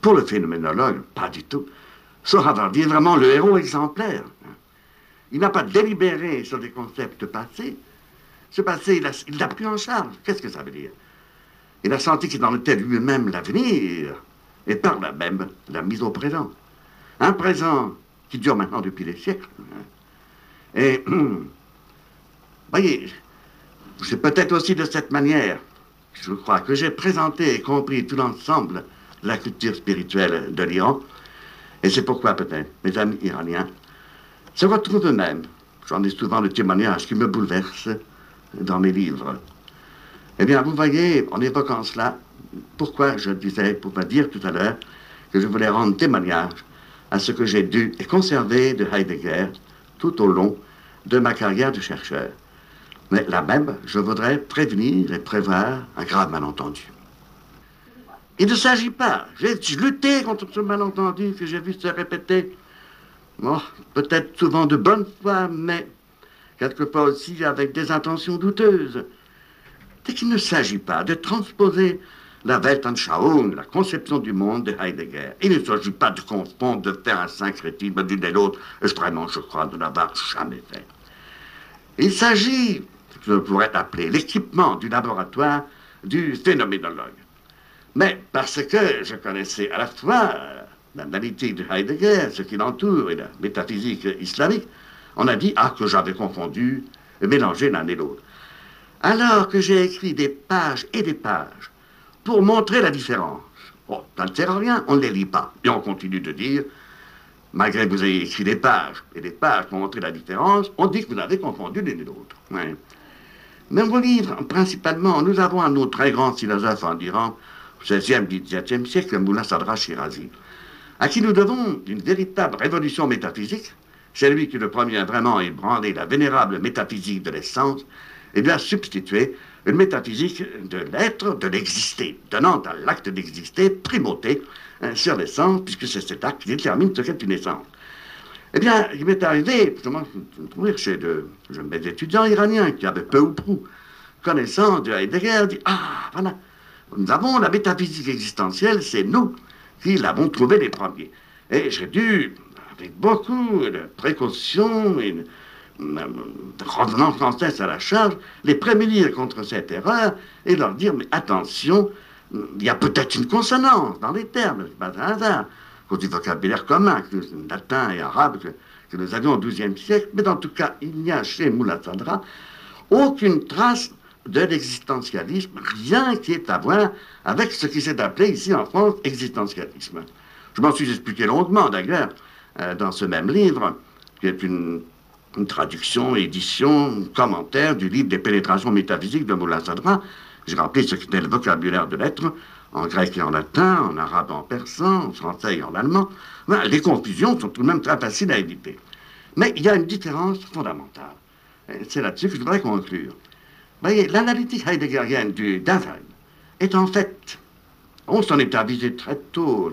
Pour le phénoménologue, pas du tout. Sohravardi est vraiment le héros exemplaire. Il n'a pas délibéré sur des concepts passés. Ce passé, il l'a pris en charge. Qu'est-ce que ça veut dire? Il a senti qu'il en était lui-même l'avenir, et par là même la mise au présent. Un présent qui dure maintenant depuis des siècles. Et <clears throat> Voyez, c'est peut-être aussi de cette manière, je crois, que j'ai présenté et compris tout l'ensemble de la culture spirituelle de l'Iran. Et c'est pourquoi peut-être mes amis iraniens se retrouvent eux-mêmes. J'en ai souvent le témoignage qui me bouleverse dans mes livres. Eh bien, vous voyez, en évoquant cela, pourquoi je disais, pour me dire tout à l'heure, que je voulais rendre témoignage à ce que j'ai dû et conservé de Heidegger tout au long de ma carrière de chercheur. Mais là même, je voudrais prévenir et prévoir un grave malentendu. Il ne s'agit pas, j'ai lutté contre ce malentendu que j'ai vu se répéter, peut-être souvent de bonne foi, mais quelquefois aussi avec des intentions douteuses. C'est qu'il ne s'agit pas de transposer la Weltanschauung, la conception du monde de Heidegger. Il ne s'agit pas de confondre, de faire un syncrétisme d'une et l'autre, vraiment, je crois, de n'avoir jamais fait. Il s'agit je pourrais appeler l'équipement du laboratoire du phénoménologue. Mais parce que je connaissais à la fois l'analytique de Heidegger, ce qui l'entoure, et la métaphysique islamique, on a dit ah, que j'avais confondu, mélangé l'un et l'autre. Alors que j'ai écrit des pages et des pages pour montrer la différence. Bon, ça ne sert à rien, on ne les lit pas. Et on continue de dire malgré que vous ayez écrit des pages, et des pages pour montrer la différence, on dit que vous avez confondu l'une et l'autre. Ouais. Mais vos livres, principalement, nous avons un autre très grand philosophe en Iran, 16e, 17e siècle, Moulin Sadra Shirazi, à qui nous devons une véritable révolution métaphysique. C'est lui qui le premier a vraiment ébranlé la vénérable métaphysique de l'essence et bien substitué une métaphysique de l'être, de l'exister, donnant à l'acte d'exister primauté hein, sur l'essence, puisque c'est cet acte qui détermine ce qu'est une essence. Eh bien, il m'est arrivé, justement, de chez de, mes étudiants iraniens qui avaient peu ou prou connaissance de Heidegger, dit Ah, voilà, nous avons la métaphysique existentielle, c'est nous qui l'avons trouvée les premiers. Et j'ai dû, avec beaucoup de précaution et de, revenant française à la charge, les prémunir contre cette erreur et leur dire Mais attention, il y a peut-être une consonance dans les termes, c'est pas un hasard, cause du vocabulaire commun, que, latin et arabe, que, nous avions au XIIe siècle, mais en tout cas, il n'y a chez Moulin aucune trace de l'existentialisme, rien qui ait à voir avec ce qui s'est appelé ici en France existentialisme. Je m'en suis expliqué longuement d'ailleurs euh, dans ce même livre, qui est une, traduction, édition, commentaire du livre des pénétrations métaphysiques de Moulin Sadra. J'ai rappelé ce qu'était le vocabulaire de l'être en grec et en latin, en arabe, en persan, en français et en allemand. les confusions sont tout de même très faciles à éviter. Mais il y a une différence fondamentale. C'est là-dessus que je voudrais conclure voyez, l'analytique heideggerienne du Dasein est en fait, on s'en est avisé très tôt,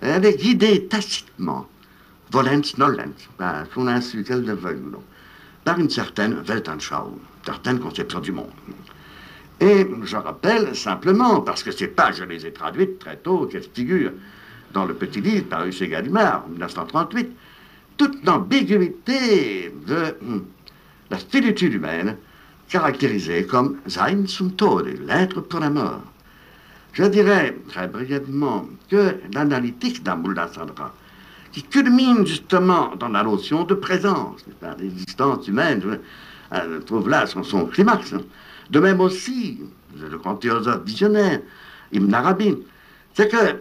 elle est guidée tacitement, volens nolens, par son insu qu'elle le veuille par une certaine Weltanschauung, certaine conception du monde. Et je rappelle simplement, parce que ces pages, je les ai traduites très tôt, qu'elles figurent dans le petit livre paru chez Gallimard en 1938, toute l'ambiguïté de hum, la finitude humaine caractérisé comme Sein zum l'être pour la mort. Je dirais très brièvement que l'analytique d'Amoulda Sandra, qui culmine justement dans la notion de présence, l'existence humaine, euh, trouve là son, climax. Hein. De même aussi, le grand théosophe visionnaire, Ibn Arabi, c'est que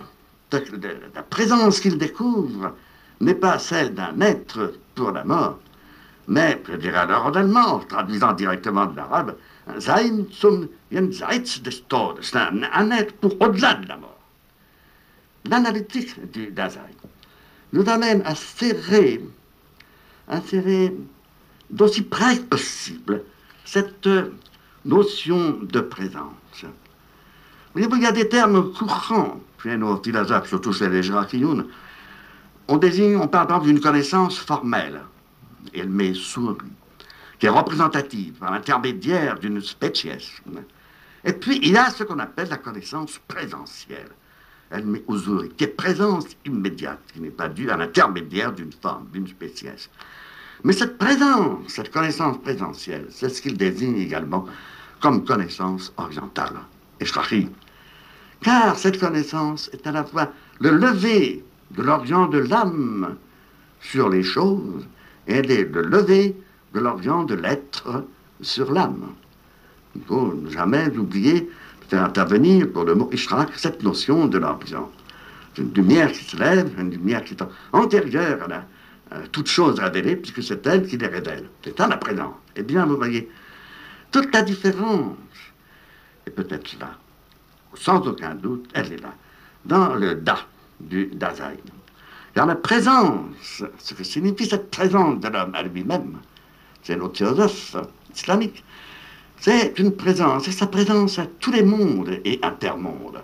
la présence qu'il découvre n'est pas celle d'un être pour la mort, mais, je dirais alors en allemand, traduisant directement de l'arabe, Sein zum jenseits des Todes, c'est un, être pour au-delà de la mort. L'analytique du Dasein nous amène à serrer, à serrer d'aussi près possible cette notion de présence. Voyez, il y a des termes courants chez nos philosophes, surtout chez les Jacques On désigne, on parle d'une connaissance formelle elle met souris, qui est représentative par l'intermédiaire d'une spéciesse. Et puis, il y a ce qu'on appelle la connaissance présentielle. Elle met usuri, qui est présence immédiate, qui n'est pas due à l'intermédiaire d'une forme, d'une spéciesse. Mais cette présence, cette connaissance présentielle, c'est ce qu'il désigne également comme connaissance orientale, et Car cette connaissance est à la fois le lever de l'orient de l'âme sur les choses elle est le lever de l'orient de l'être sur l'âme. Il ne faut jamais oublier de pour le mot Ishraq cette notion de. C'est une lumière qui se lève, une lumière qui est antérieure à, toute chose révélée, puisque c'est elle qui les révèle. C'est à la présence. Eh bien, vous voyez, toute la différence est peut-être là. Sans aucun doute, elle est là. Dans le Da du Dasein. Car la présence, ce que signifie cette présence de l'homme à lui-même, c'est notre philosophe islamique, c'est une présence, c'est sa présence à tous les mondes et intermondes.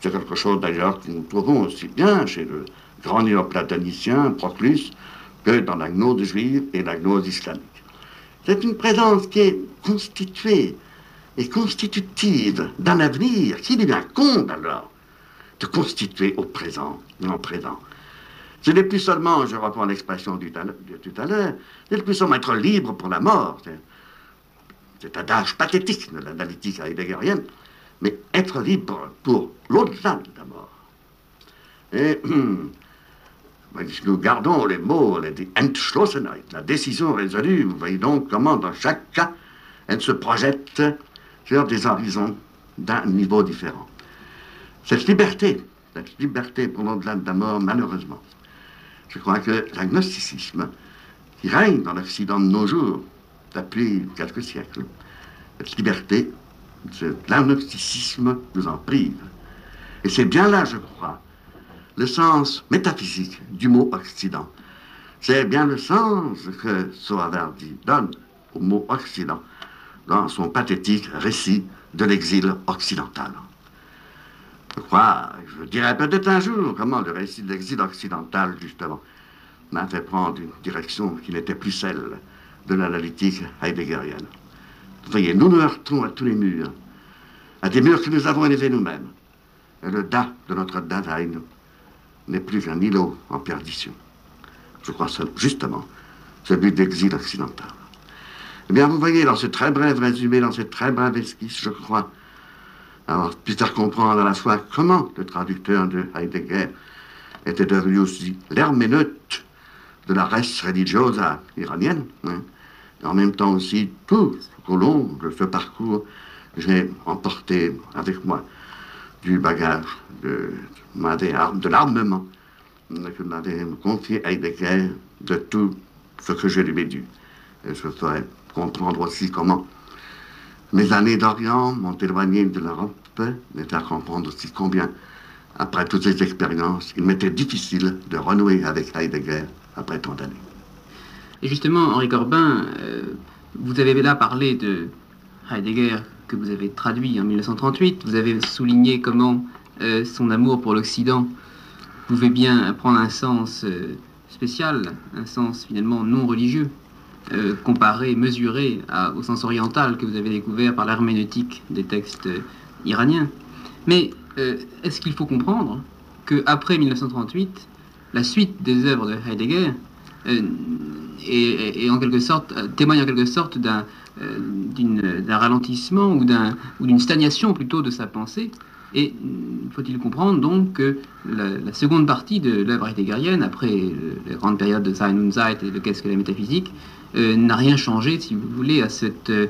C'est quelque chose d'ailleurs que nous trouvons aussi bien chez le grand néoplatonicien Proclus que dans la gnose juive et la gnose islamique. C'est une présence qui est constituée et constitutive d'un avenir qui lui compte alors de constituer au présent, en présent. Ce n'est plus seulement, je reprends l'expression de tout à l'heure, ce n'est plus seulement être libre pour la mort. C'est un adage pathétique de l'analytique heideggerienne, mais être libre pour l'au-delà de la mort. Et <clears throat> nous gardons les mots, les Entschlossenheit, la décision résolue, vous voyez donc comment dans chaque cas, elle se projette sur des horizons d'un niveau différent. Cette liberté, cette liberté pour l'au-delà de la mort, malheureusement, Je crois que l'agnosticisme qui règne dans l'Occident de nos jours, depuis quelques siècles, cette liberté, l'agnosticisme nous en prive. Et c'est bien là, je crois, le sens métaphysique du mot Occident. C'est bien le sens que Soavardi donne au mot Occident dans son pathétique récit de l'exil occidental. Crois, je dirais peut-être un jour comment le récit de l'exil occidental, justement, m'a fait prendre une direction qui n'était plus celle de l'analytique heideggerienne. Vous voyez, nous nous heurtons à tous les murs, à des murs que nous avons élevés nous-mêmes. Et le da de notre Dasein n'est plus qu'un îlot en perdition. Je crois justement celui d'exil occidental. Eh bien, vous voyez, dans ce très bref résumé, dans ce très bref esquisse, je crois, alors, Peter comprendre à la fois comment le traducteur de Heidegger était devenu aussi l'herméneute de la res religiosa iranienne, hein, et en même temps aussi tout au long de ce parcours, j'ai emporté avec moi du bagage de, de l'armement que m'avait confié Heidegger de tout ce que je lui ai dû. Et je ferai comprendre aussi comment mes années d'Orient m'ont éloigné de l'Europe, mais à comprendre aussi combien, après toutes ces expériences, il m'était difficile de renouer avec Heidegger après tant d'années. Et justement, Henri Corbin, euh, vous avez là parlé de Heidegger que vous avez traduit en 1938. Vous avez souligné comment euh, son amour pour l'Occident pouvait bien prendre un sens euh, spécial, un sens finalement non religieux. Euh, comparé, mesuré au sens oriental que vous avez découvert par l'herméneutique des textes euh, iraniens. Mais euh, est-ce qu'il faut comprendre qu'après 1938, la suite des œuvres de Heidegger en quelque sorte, témoigne en quelque sorte d'un ralentissement ou d'une stagnation plutôt de sa pensée et faut-il comprendre donc que la, seconde partie de l'œuvre heideggerienne, après la grande période de Sein und Zeit et de Qu'est-ce que la métaphysique, n'a rien changé, si vous voulez, à cette, euh,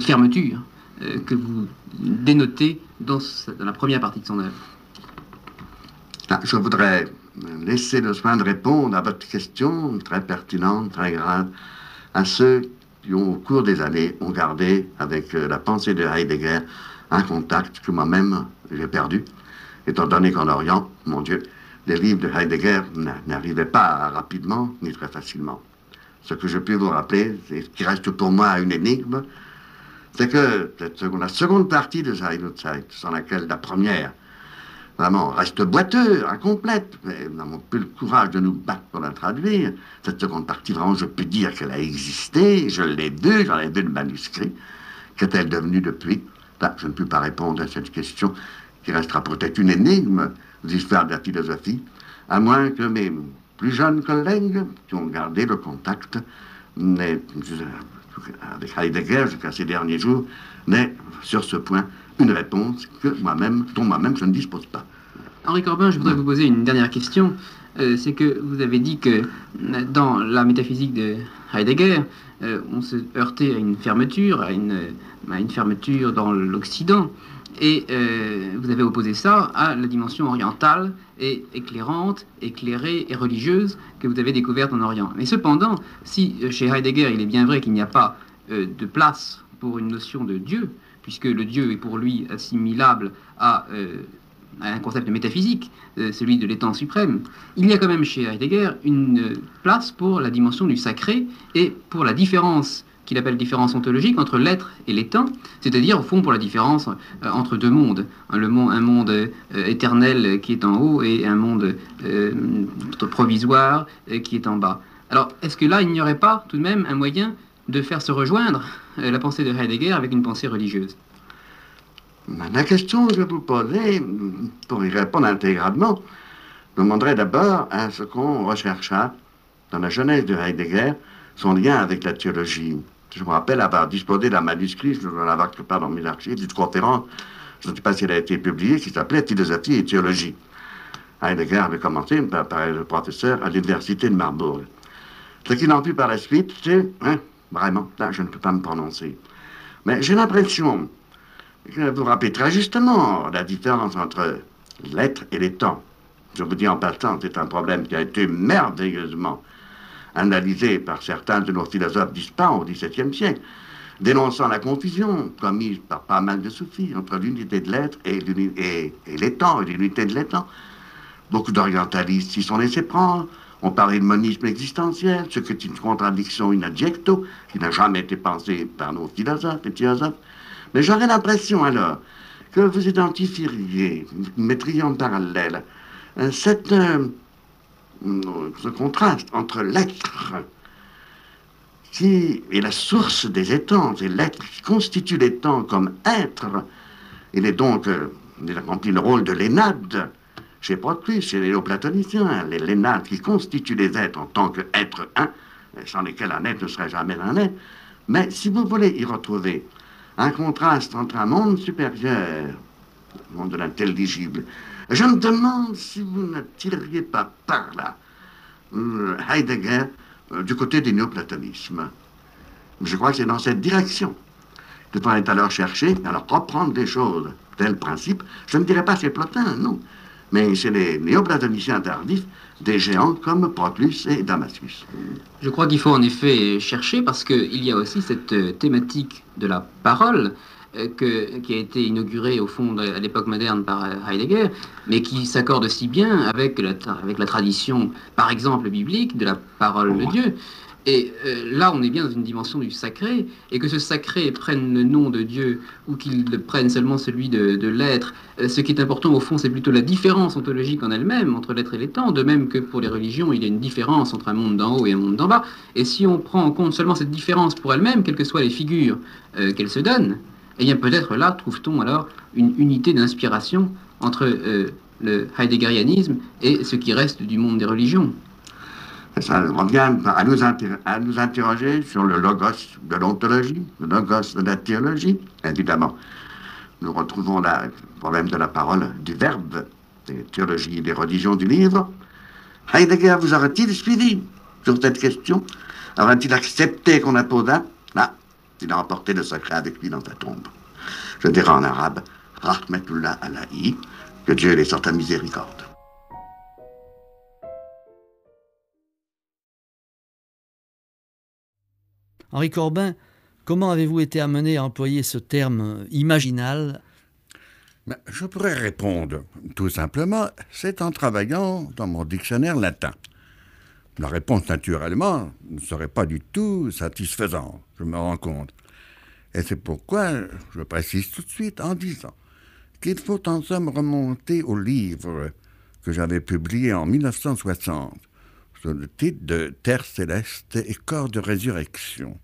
fermeture euh, que vous dénotez dans, la première partie de son œuvre. Ah, je voudrais laisser le soin de répondre à votre question très pertinente, très grave, à ceux qui, au cours des années, ont gardé avec la pensée de Heidegger un contact que moi-même j'ai perdu, étant donné qu'en Orient, mon Dieu, les livres de Heidegger n'arrivaient pas rapidement ni très facilement. Ce que je puis vous rappeler, et qui reste pour moi une énigme, c'est que la seconde partie de Zeit, sans laquelle la première, vraiment, reste boiteuse, incomplète, mais nous n'avons plus le courage de nous battre pour la traduire. Cette seconde partie, vraiment, je peux dire qu'elle a existé, je l'ai vue, j'en ai vu le manuscrit. Qu'est-elle devenue depuis? Ben, Je ne peux pas répondre à cette question, qui restera peut-être une énigme l'histoire de la philosophie, à moins que mes plus jeunes collègues qui ont gardé le contact mais, avec Heidegger jusqu'à ces derniers jours, mais sur ce point une réponse que moi-même, dont moi-même je ne dispose pas. Henri Corbin, je voudrais vous poser une dernière question. Euh, c'est que vous avez dit que dans la métaphysique de Heidegger, euh, on se heurtait à une fermeture, à une, à une fermeture dans l'Occident. Et euh, vous avez opposé ça à la dimension orientale et éclairante, éclairée et religieuse que vous avez découverte en Orient. Mais cependant, si euh, chez Heidegger il est bien vrai qu'il n'y a pas euh, de place pour une notion de Dieu, puisque le Dieu est pour lui assimilable à, un concept métaphysique, celui de l'étang suprême, il y a quand même chez Heidegger une place pour la dimension du sacré et pour la différence qu'il appelle différence ontologique entre l'être et l'étant, c'est-à-dire au fond pour la différence euh, entre deux mondes, un monde euh, éternel qui est en haut et un monde euh, provisoire qui est en bas. Alors, est-ce que là, il n'y aurait pas tout de même un moyen de faire se rejoindre la pensée de Heidegger avec une pensée religieuse? La question que vous posez, pour y répondre intégralement, demanderait d'abord à ce qu'on rechercha dans la jeunesse de Heidegger son lien avec la théologie. Je me rappelle avoir disposé d'un manuscrit, je dois l'avoir quelque part dans mes archives, d'une conférence, je ne sais pas si elle a été publiée, qui s'appelait Philosophie et théologie. Heidegger avait commencé par, le professeur à l'université de Marbourg. Ce qu'il en fut par la suite, c'est, hein, vraiment, là, je ne peux pas me prononcer. Mais j'ai l'impression que vous rappelez très justement la différence entre l'être et les temps. Je vous dis en passant, c'est un problème qui a été merveilleusement analysé par certains de nos philosophes dispens au XVIIe siècle, dénonçant la confusion commise par pas mal de soufis entre l'unité de l'être et, et, et l'étang, et l'unité de l'étang. Beaucoup d'orientalistes s'y sont laissés prendre. On parlait de monisme existentiel, ce qui est une contradiction in adjecto, qui n'a jamais été pensée par nos philosophes et philosophes. Mais j'aurais l'impression alors que vous identifieriez, mettriez en parallèle cette, ce contraste entre l'être qui est la source des étangs, et l'être qui constitue l'étang comme être. Il est donc, euh, il a rempli le rôle de l'énade chez Proclus, chez les néoplatoniciens, les lénades qui constituent les êtres en tant qu'êtres un, sans lesquels un être ne serait jamais un être. Mais si vous voulez y retrouver un contraste entre un monde supérieur, le monde de l'intelligible, je me demande si vous ne tireriez pas par là euh, Heidegger euh, du côté du néoplatonisme. Je crois que c'est dans cette direction que est alors chercher, alors reprendre des choses, tel principe. Je ne dirais pas c'est Plotin, non mais c'est les néoplatoniciens tardifs, des géants comme Proclus et Damascus. Je crois qu'il faut en effet chercher parce qu'il y a aussi cette euh, thématique de la parole que, qui a été inaugurée au fond à l'époque moderne par euh, Heidegger, mais qui s'accorde si bien avec la, tradition, par exemple biblique, de la parole de Dieu. Et euh, là, on est bien dans une dimension du sacré, et que ce sacré prenne le nom de Dieu ou qu'il prenne seulement celui de, l'être. Euh, ce qui est important au fond, c'est plutôt la différence ontologique en elle-même entre l'être et l'étant, de même que pour les religions, il y a une différence entre un monde d'en haut et un monde d'en bas. Et si on prend en compte seulement cette différence pour elle-même, quelles que soient les figures euh, qu'elle se donne, eh bien peut-être là trouve-t-on alors une unité d'inspiration entre le heideggerianisme et ce qui reste du monde des religions. Ça revient à nous, à nous interroger sur le logos de l'ontologie, le logos de la théologie, évidemment. Nous retrouvons le problème de la parole, du verbe, des théologies et des religions du livre. Heidegger vous aurait-il suivi sur cette question? Aurait-il accepté qu'on Là, il a emporté le secret avec lui dans sa tombe. Je dirais en arabe, Rahmetullah Alahi, que Dieu les sorte à miséricorde. Henri Corbin, comment avez-vous été amené à employer ce terme imaginal? Ben, Je pourrais répondre tout simplement, c'est en travaillant dans mon dictionnaire latin. La réponse, naturellement, ne serait pas du tout satisfaisante, je me rends compte. Et c'est pourquoi je précise tout de suite en disant qu'il faut en somme remonter au livre que j'avais publié en 1960 sous le titre de Terre céleste et corps de résurrection.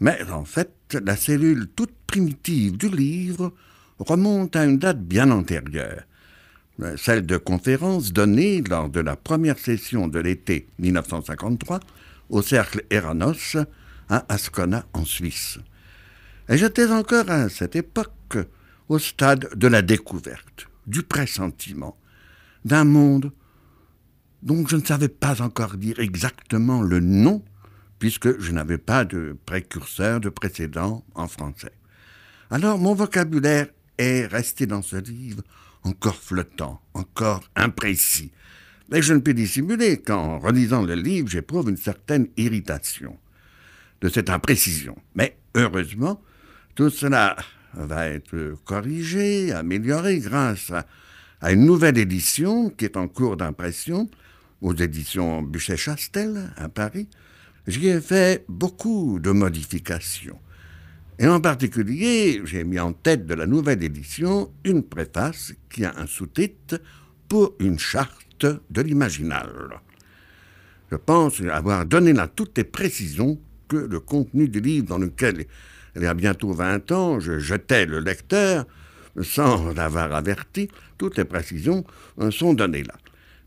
Mais en fait, la cellule toute primitive du livre remonte à une date bien antérieure, celle de conférences données lors de la première session de l'été 1953 au cercle Eranos à Ascona en Suisse. Et j'étais encore à cette époque au stade de la découverte, du pressentiment, d'un monde dont je ne savais pas encore dire exactement le nom, puisque je n'avais pas de précurseur, de précédent en français. Alors mon vocabulaire est resté dans ce livre encore flottant, encore imprécis. Mais je ne peux dissimuler qu'en relisant le livre, j'éprouve une certaine irritation de cette imprécision. Mais heureusement, tout cela va être corrigé, amélioré grâce à, à une nouvelle édition qui est en cours d'impression aux éditions Buchet-Chastel à Paris, j'y ai fait beaucoup de modifications. Et en particulier, j'ai mis en tête de la nouvelle édition une préface qui a un sous-titre pour une charte de l'imaginal. Je pense avoir donné là toutes les précisions que le contenu du livre dans lequel, il y a bientôt 20 ans, je jetais le lecteur, sans l'avoir averti, toutes les précisions sont données là.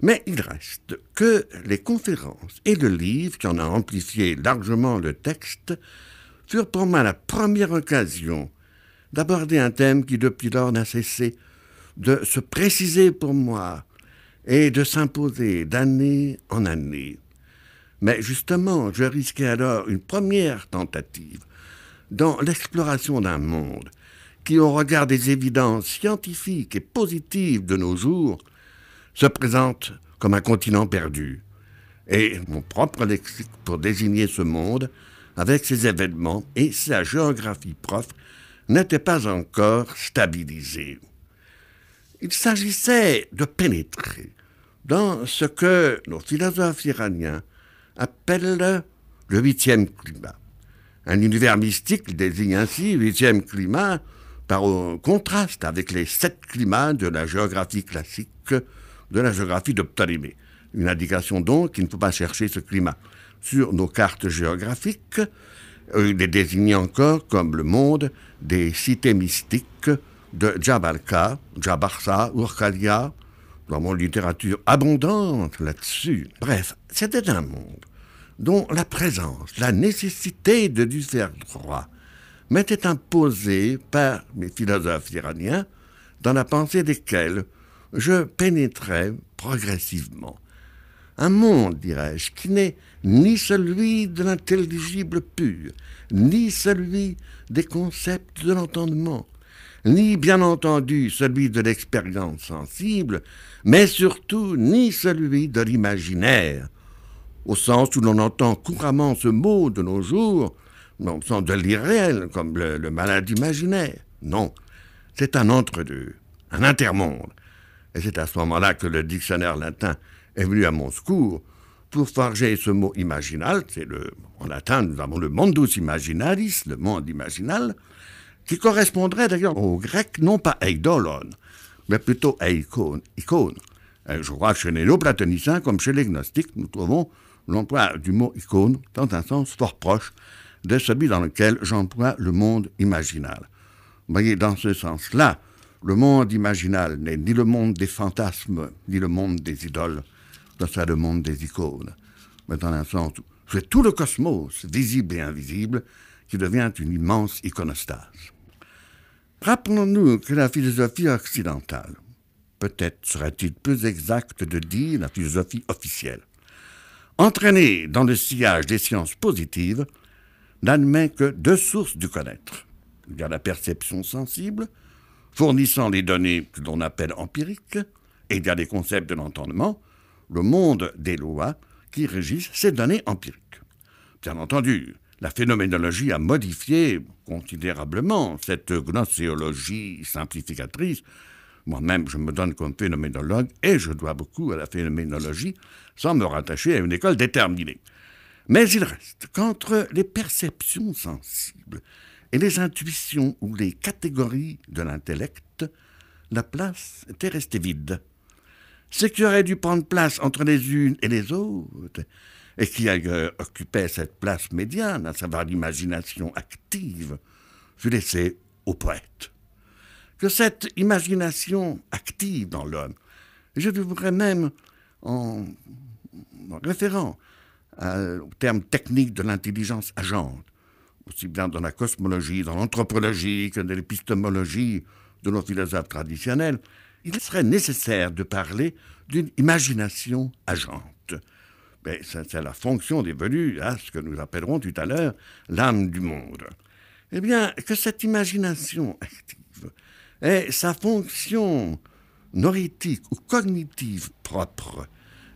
Mais il reste que les conférences et le livre, qui en a amplifié largement le texte, furent pour moi la première occasion d'aborder un thème qui depuis lors n'a cessé de se préciser pour moi et de s'imposer d'année en année. Mais justement, je risquais alors une première tentative dans l'exploration d'un monde qui, au regard des évidences scientifiques et positives de nos jours, se présente comme un continent perdu. Et mon propre lexique pour désigner ce monde, avec ses événements et sa géographie propre, n'était pas encore stabilisé. Il s'agissait de pénétrer dans ce que nos philosophes iraniens appellent le huitième climat. Un univers mystique désigne ainsi huitième climat par contraste avec les sept climats de la géographie classique, de la géographie de Ptolémée. Une indication donc qu'il ne faut pas chercher ce climat. Sur nos cartes géographiques, euh, il est désigné encore comme le monde des cités mystiques de Jabalka, Jabarsa, Urkalia, dans mon littérature abondante là-dessus. Bref, c'était un monde dont la présence, la nécessité de lui faire droit, m'était imposée par mes philosophes iraniens, dans la pensée desquels je pénétrais progressivement. Un monde, dirais-je, qui n'est ni celui de l'intelligible pur, ni celui des concepts de l'entendement, ni bien entendu celui de l'expérience sensible, mais surtout ni celui de l'imaginaire, au sens où l'on entend couramment ce mot de nos jours, non sens de l'irréel, comme le malade imaginaire. Non, c'est un entre-deux, un intermonde. Et c'est à ce moment-là que le dictionnaire latin est venu à mon secours pour forger ce mot imaginal. C'est le, en latin, nous avons le mondus imaginalis, le monde imaginal, qui correspondrait d'ailleurs au grec non pas eidolon, mais plutôt eikon, icône. je crois que chez les néo-platoniciens, comme chez les gnostiques, nous trouvons l'emploi du mot icône dans un sens fort proche de celui dans lequel j'emploie le monde imaginal. Vous voyez, dans ce sens-là, le monde imaginal n'est ni le monde des fantasmes, ni le monde des idoles, c'est le monde des icônes. Mais dans un sens où c'est tout le cosmos, visible et invisible, qui devient une immense iconostase. Rappelons-nous que la philosophie occidentale, peut-être serait-il plus exact de dire la philosophie officielle, entraînée dans le sillage des sciences positives, n'admet que deux sources du connaître. Il y a la perception sensible, fournissant les données que l'on appelle empiriques, et il y a les concepts de l'entendement, le monde des lois qui régissent ces données empiriques. Bien entendu, la phénoménologie a modifié considérablement cette gnoséologie simplificatrice. Moi-même, je me donne comme phénoménologue et je dois beaucoup à la phénoménologie sans me rattacher à une école déterminée. Mais il reste qu'entre les perceptions sensibles et les intuitions ou les catégories de l'intellect, la place était restée vide. Ce qui aurait dû prendre place entre les unes et les autres, et qui ailleurs occupait cette place médiane, à savoir l'imagination active, fut laissé au poète. Que cette imagination active dans l'homme, je devrais même, en, en référant au terme technique de l'intelligence agente, aussi bien dans la cosmologie, dans l'anthropologie que dans l'épistémologie de nos philosophes traditionnels, il serait nécessaire de parler d'une imagination agente. Mais c'est la fonction dévolue à ce que nous appellerons tout à l'heure l'âme du monde. Eh bien, que cette imagination active ait sa fonction norétique ou cognitive propre,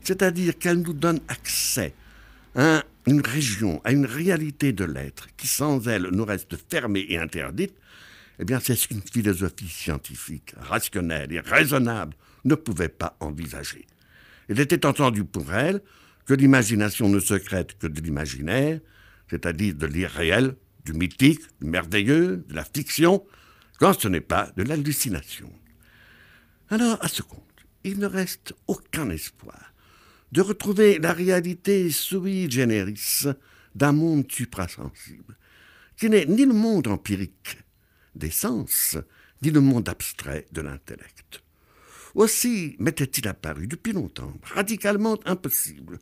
c'est-à-dire qu'elle nous donne accès à une région, à une réalité de l'être qui sans elle nous reste fermée et interdite, eh bien c'est ce qu'une philosophie scientifique, rationnelle et raisonnable ne pouvait pas envisager. Il était entendu pour elle que l'imagination ne secrète que de l'imaginaire, c'est-à-dire de l'irréel, du mythique, du merveilleux, de la fiction, quand ce n'est pas de l'hallucination. Alors, à ce compte, il ne reste aucun espoir de retrouver la réalité sui generis d'un monde suprasensible, qui n'est ni le monde empirique des sens, ni le monde abstrait de l'intellect. Aussi m'était-il apparu depuis longtemps radicalement impossible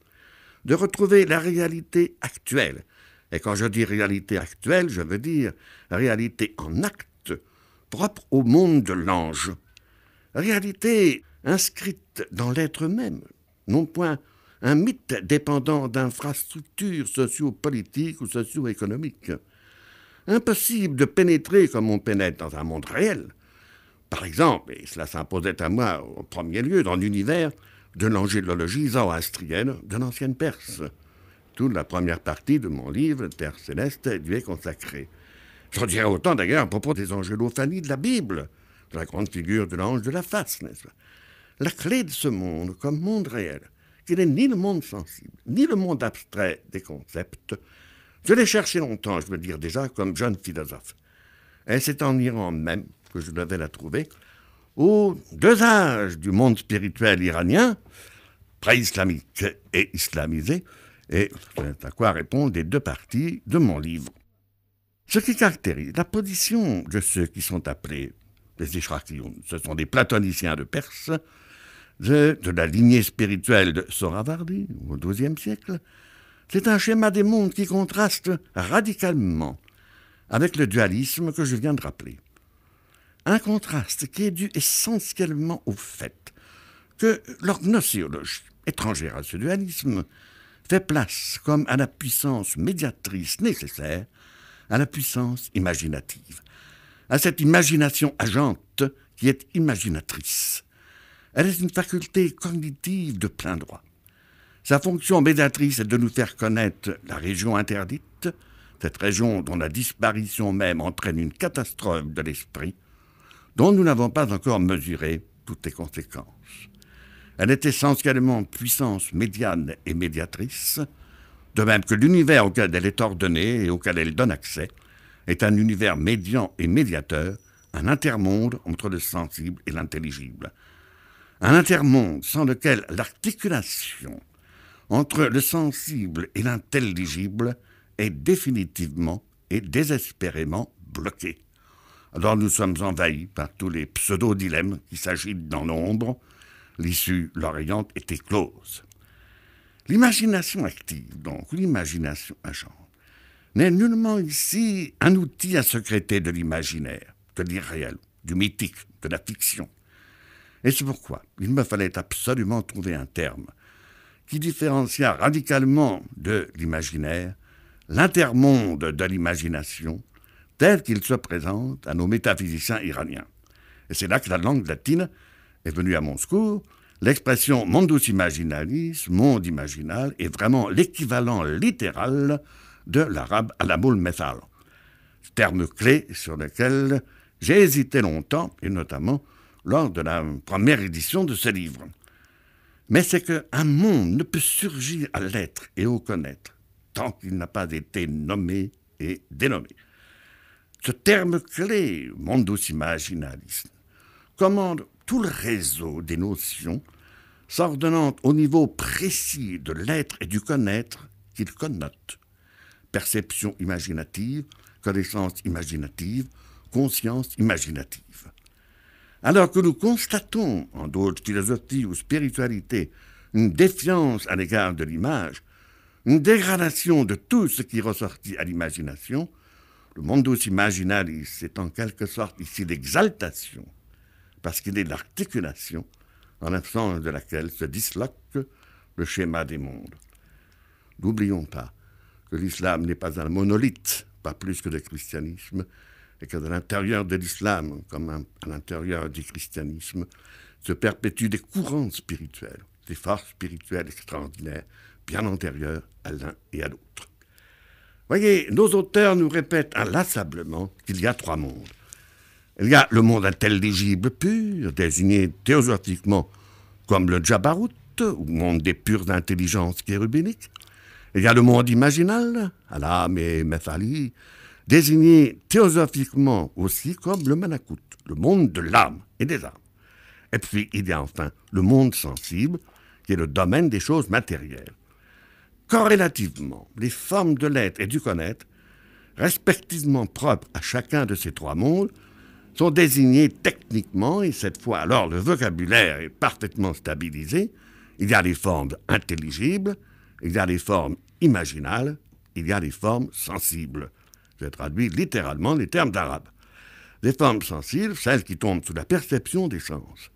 de retrouver la réalité actuelle. Et quand je dis réalité actuelle, je veux dire réalité en acte, propre au monde de l'ange. Réalité inscrite dans l'être même, non point un mythe dépendant d'infrastructures socio-politiques ou socio-économiques. Impossible de pénétrer comme on pénètre dans un monde réel, Par exemple, et cela s'imposait à moi au premier lieu, dans l'univers de l'angélologie zoroastrienne de l'ancienne Perse. Toute la première partie de mon livre, Terre céleste, lui est consacrée. J'en dirais autant d'ailleurs à propos des angélophanies de la Bible, de la grande figure de l'ange de la face, n'est-ce pas? La clé de ce monde, comme monde réel, qui n'est ni le monde sensible, ni le monde abstrait des concepts, je l'ai cherché longtemps, je veux dire déjà, comme jeune philosophe. Et c'est en Iran même que je devais la trouver, aux deux âges du monde spirituel iranien, pré-islamique et islamisé, et à quoi répondent les deux parties de mon livre. Ce qui caractérise la position de ceux qui sont appelés les Ishrakiyoun, ce sont des platoniciens de Perse, de, de la lignée spirituelle de Soravardi au XIIe siècle, c'est un schéma des mondes qui contraste radicalement avec le dualisme que je viens de rappeler. Un contraste qui est dû essentiellement au fait que leur gnoséologie, étrangère à ce dualisme, fait place comme à la puissance médiatrice nécessaire à la puissance imaginative, à cette imagination agente qui est imaginatrice. Elle est une faculté cognitive de plein droit. Sa fonction médiatrice est de nous faire connaître la région interdite, cette région dont la disparition même entraîne une catastrophe de l'esprit, dont nous n'avons pas encore mesuré toutes les conséquences. Elle est essentiellement puissance médiane et médiatrice, de même que l'univers auquel elle est ordonnée et auquel elle donne accès est un univers médian et médiateur, un intermonde entre le sensible et l'intelligible. Un intermonde sans lequel l'articulation entre le sensible et l'intelligible est définitivement et désespérément bloquée. Alors nous sommes envahis par tous les pseudo-dilemmes qui s'agitent dans l'ombre. L'issue, l'Orient, était close. L'imagination active, donc l'imagination agente, n'est nullement ici un outil à secréter de l'imaginaire, de l'irréel, du mythique, de la fiction. Et c'est pourquoi il me fallait absolument trouver un terme qui différencia radicalement de l'imaginaire l'intermonde de l'imagination tel qu'il se présente à nos métaphysiciens iraniens. Et c'est là que la langue latine est venue à mon secours. L'expression mondus imaginalis, monde imaginal, est vraiment l'équivalent littéral de l'arabe alamul methal, terme clé sur lequel j'ai hésité longtemps, et notamment lors de la première édition de ce livre. Mais c'est qu'un monde ne peut surgir à l'être et au connaître tant qu'il n'a pas été nommé et dénommé. Ce terme clé, mondus imaginalis, commande tout le réseau des notions s'ordonnant au niveau précis de l'être et du connaître qu'il connote. Perception imaginative, connaissance imaginative, conscience imaginative. Alors que nous constatons, en d'autres philosophies ou spiritualités, une défiance à l'égard de l'image, une dégradation de tout ce qui ressortit à l'imagination, le mondus imaginalis est en quelque sorte ici l'exaltation, parce qu'il est l'articulation en l'absence de laquelle se disloque le schéma des mondes. N'oublions pas que l'islam n'est pas un monolithe, pas plus que le christianisme, et que de l'intérieur de l'islam, comme à l'intérieur du christianisme, se perpétuent des courants spirituels, des forces spirituelles extraordinaires, bien antérieures à l'un et à l'autre. Voyez, nos auteurs nous répètent inlassablement qu'il y a trois mondes. Il y a le monde intelligible pur, désigné théosophiquement comme le Jabarut, ou monde des pures intelligences chérubiniques. Il y a le monde imaginal, Alam et Methali, désigné théosophiquement aussi comme le Manakut, le monde de l'âme et des âmes. Et puis il y a enfin le monde sensible, qui est le domaine des choses matérielles. Corrélativement, les formes de l'être et du connaître, respectivement propres à chacun de ces trois mondes, sont désignées techniquement, et cette fois alors le vocabulaire est parfaitement stabilisé. Il y a les formes intelligibles, il y a les formes imaginales, il y a les formes sensibles. Je traduis littéralement les termes d'arabe. Les formes sensibles, celles qui tombent sous la perception des sens.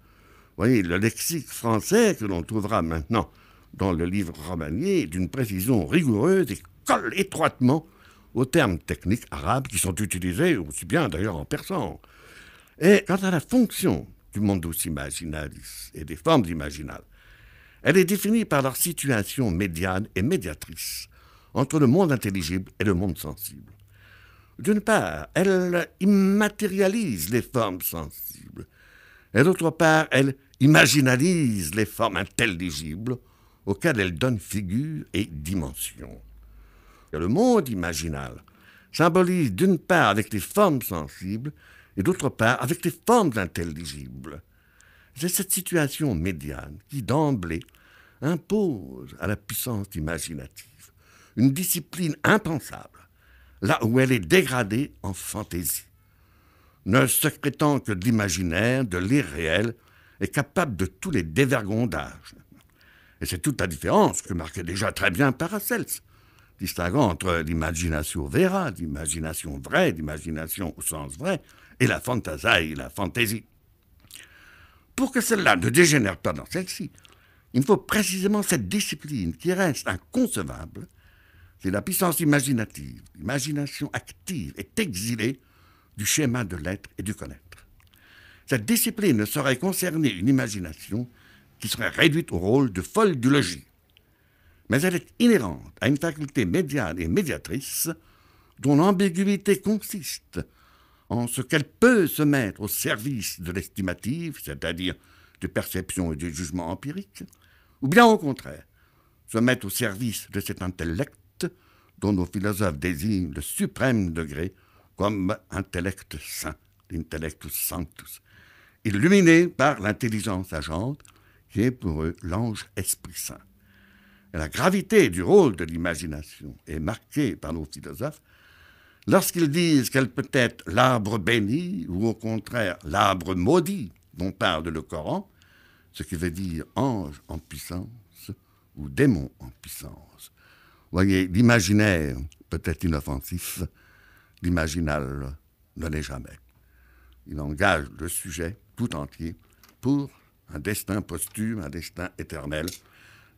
voyez, le lexique français que l'on trouvera maintenant dans le livre romanier d'une précision rigoureuse et colle étroitement aux termes techniques arabes qui sont utilisés aussi bien d'ailleurs en persan. Et quant à la fonction du mundus imaginalis et des formes imaginales, elle est définie par leur situation médiane et médiatrice entre le monde intelligible et le monde sensible. D'une part, elle immatérialise les formes sensibles, et d'autre part, elle imaginalise les formes intelligibles auxquelles elle donne figure et dimension. Le monde imaginal symbolise d'une part avec les formes sensibles et d'autre part avec les formes intelligibles. C'est cette situation médiane qui, d'emblée, impose à la puissance imaginative une discipline impensable, là où elle est dégradée en fantaisie. Ne secrétant que de l'imaginaire, de l'irréel, est capable de tous les dévergondages. Et c'est toute la différence que marquait déjà très bien Paracels, distinguant entre l'imagination vera, l'imagination vraie, l'imagination au sens vrai, et la fantasie, la fantaisie. Pour que celle-là ne dégénère pas dans celle-ci, il faut précisément cette discipline qui reste inconcevable si la puissance imaginative, l'imagination active est exilée du schéma de l'être et du connaître. Cette discipline ne saurait concerner une imagination qui serait réduite au rôle de folle du logis. Mais elle est inhérente à une faculté médiane et médiatrice dont l'ambiguïté consiste en ce qu'elle peut se mettre au service de l'estimative, c'est-à-dire de perception et du jugement empirique, ou bien au contraire, se mettre au service de cet intellect dont nos philosophes désignent le suprême degré comme intellect saint, l'intellectus sanctus, illuminé par l'intelligence agente, qui est pour eux l'ange Esprit Saint. La gravité du rôle de l'imagination est marquée par nos philosophes lorsqu'ils disent qu'elle peut être l'arbre béni ou au contraire l'arbre maudit dont parle le Coran, ce qui veut dire ange en puissance ou démon en puissance. Voyez, l'imaginaire peut être inoffensif, l'imaginal ne l'est jamais. Il engage le sujet tout entier pour un destin posthume, un destin éternel,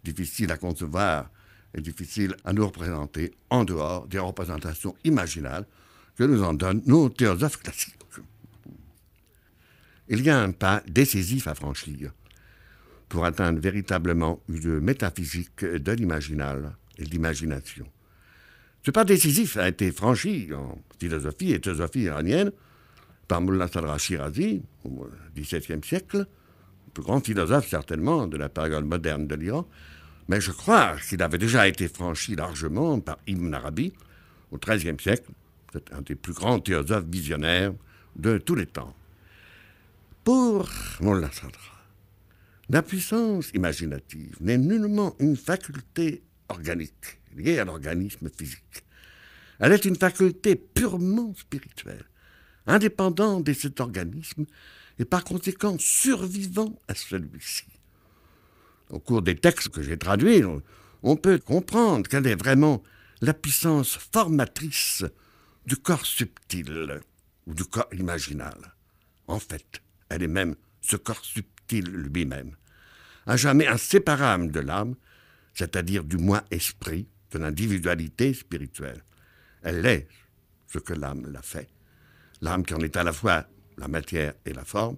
difficile à concevoir et difficile à nous représenter en dehors des représentations imaginales que nous en donnent nos théosophes classiques. Il y a un pas décisif à franchir pour atteindre véritablement une métaphysique de l'imaginal et de l'imagination. Ce pas décisif a été franchi en philosophie et théosophie iranienne par Mullah Sadra Shirazi au XVIIe siècle, le plus grand philosophe certainement de la période moderne de l'Iran, mais je crois qu'il avait déjà été franchi largement par Ibn Arabi au XIIIe siècle. C'est un des plus grands théosophes visionnaires de tous les temps. Pour Mullah Sadra, la puissance imaginative n'est nullement une faculté organique, liée à l'organisme physique. Elle est une faculté purement spirituelle, indépendante de cet organisme et par conséquent survivant à celui-ci. Au cours des textes que j'ai traduits, on peut comprendre qu'elle est vraiment la puissance formatrice du corps subtil ou du corps imaginal. En fait, elle est même ce corps subtil lui-même, à jamais inséparable de l'âme, c'est-à-dire du moi-esprit, de l'individualité spirituelle. Elle est ce que l'âme l'a fait. L'âme qui en est à la fois la matière et la forme,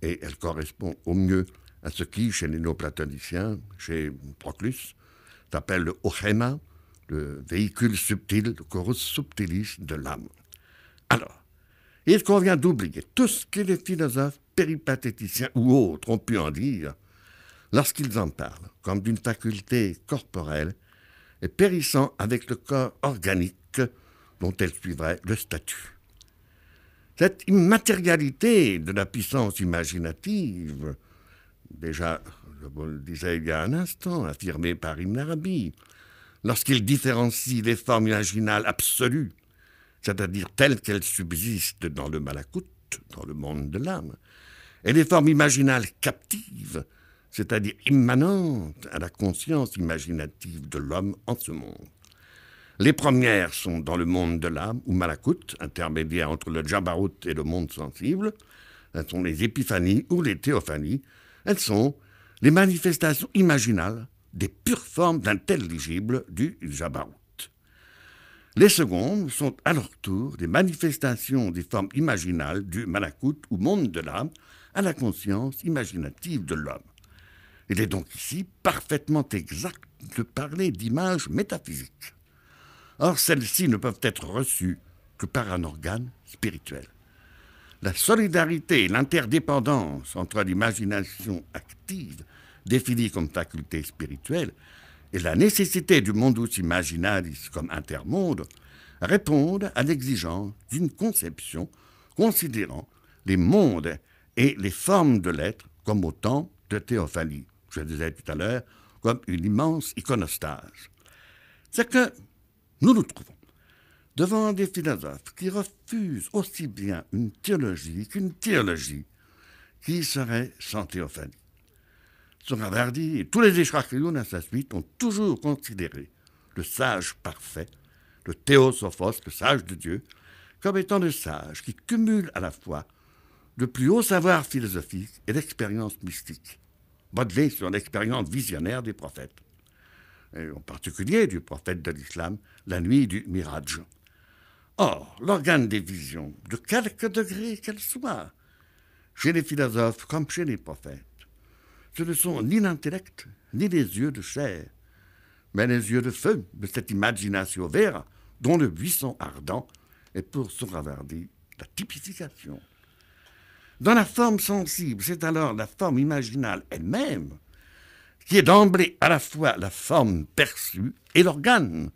et elle correspond au mieux à ce qui, chez les néo-platoniciens, chez Proclus, s'appelle le ochema, le véhicule subtil, le chorus subtilis de l'âme. Alors, il convient d'oublier tout ce que les philosophes, péripatéticiens ou autres ont pu en dire lorsqu'ils en parlent, comme d'une faculté corporelle et périssant avec le corps organique dont elle suivrait le statut. Cette immatérialité de la puissance imaginative, déjà, je le disais il y a un instant, affirmée par Ibn Arabi, lorsqu'il différencie les formes imaginales absolues, c'est-à-dire telles qu'elles subsistent dans le malakout, dans le monde de l'âme, et les formes imaginales captives, c'est-à-dire immanentes à la conscience imaginative de l'homme en ce monde. Les premières sont dans le monde de l'âme, ou malakout, intermédiaire entre le jabarut et le monde sensible. Elles sont les épiphanies ou les théophanies. Elles sont les manifestations imaginales des pures formes d'intelligible du jabarut. Les secondes sont à leur tour des manifestations des formes imaginales du malakut ou monde de l'âme à la conscience imaginative de l'homme. Il est donc ici parfaitement exact de parler d'images métaphysiques. Or, celles-ci ne peuvent être reçues que par un organe spirituel. La solidarité et l'interdépendance entre l'imagination active, définie comme faculté spirituelle, et la nécessité du mundus imaginalis comme intermonde répondent à l'exigence d'une conception considérant les mondes et les formes de l'être comme autant de théophanie. Je disais tout à l'heure, comme une immense iconostase. C'est que nous nous trouvons devant des philosophes qui refusent aussi bien une théologie qu'une théologie qui serait sans théophanie. Soravardi et tous les Ishrakiyoun à sa suite ont toujours considéré le sage parfait, le théosophos, le sage de Dieu, comme étant le sage qui cumule à la fois le plus haut savoir philosophique et l'expérience mystique, modelé sur l'expérience visionnaire des prophètes, et en particulier du prophète de l'islam, la nuit du Miraj. Or, l'organe des visions, de quelque degré qu'elle soit, chez les philosophes comme chez les prophètes, ce ne sont ni l'intellect, ni les yeux de chair, mais les yeux de feu de cette imagination vera dont le buisson ardent est pour Sohravardi la typification. Dans la forme sensible, c'est alors la forme imaginale elle-même qui est d'emblée à la fois la forme perçue et l'organe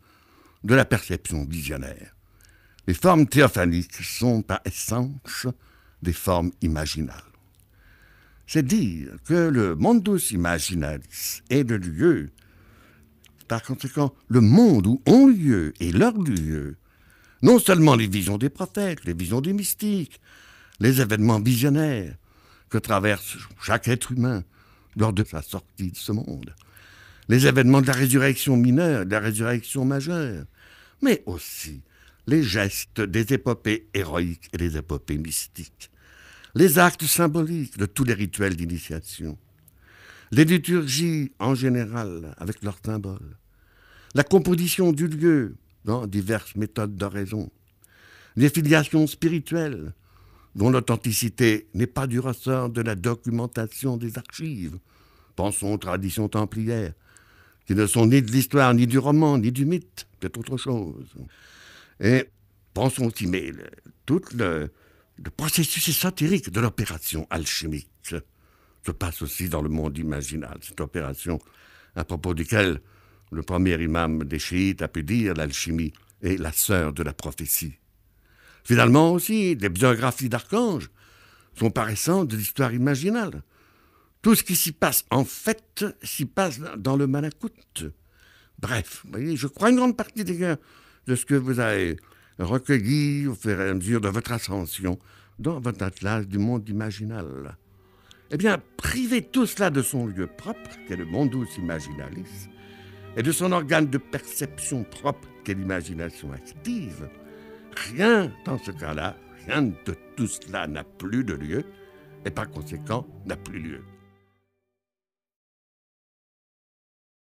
de la perception visionnaire. Les formes théophaniques sont par essence des formes imaginales c'est dire que le mundus imaginalis est le lieu, par conséquent, le monde où ont lieu et leur lieu, non seulement les visions des prophètes, les visions des mystiques, les événements visionnaires que traverse chaque être humain lors de sa sortie de ce monde, les événements de la résurrection mineure, de la résurrection majeure, mais aussi les gestes des épopées héroïques et des épopées mystiques. Les actes symboliques de tous les rituels d'initiation, les liturgies en général avec leurs symboles, la composition du lieu dans diverses méthodes d'oraison, les filiations spirituelles dont l'authenticité n'est pas du ressort de la documentation des archives, pensons aux traditions templières, qui ne sont ni de l'histoire, ni du roman, ni du mythe, c'est autre chose. Et pensons aussi, mais tout le, processus ésotérique de l'opération alchimique se passe aussi dans le monde imaginal. Cette opération à propos duquel le premier imam des chiites a pu dire l'alchimie est la sœur de la prophétie. Finalement aussi, des biographies d'archanges sont paraissantes de l'histoire imaginale. Tout ce qui s'y passe, en fait, s'y passe dans le Malakut. Bref, voyez, je crois une grande partie des de ce que vous avez recueilli au fur et à mesure de votre ascension dans votre atlas du monde imaginal. Eh bien, priver tout cela de son lieu propre, qu'est le mondus imaginalis, et de son organe de perception propre, qu'est l'imagination active, rien dans ce cas-là, rien de tout cela n'a plus de lieu, et par conséquent n'a plus lieu.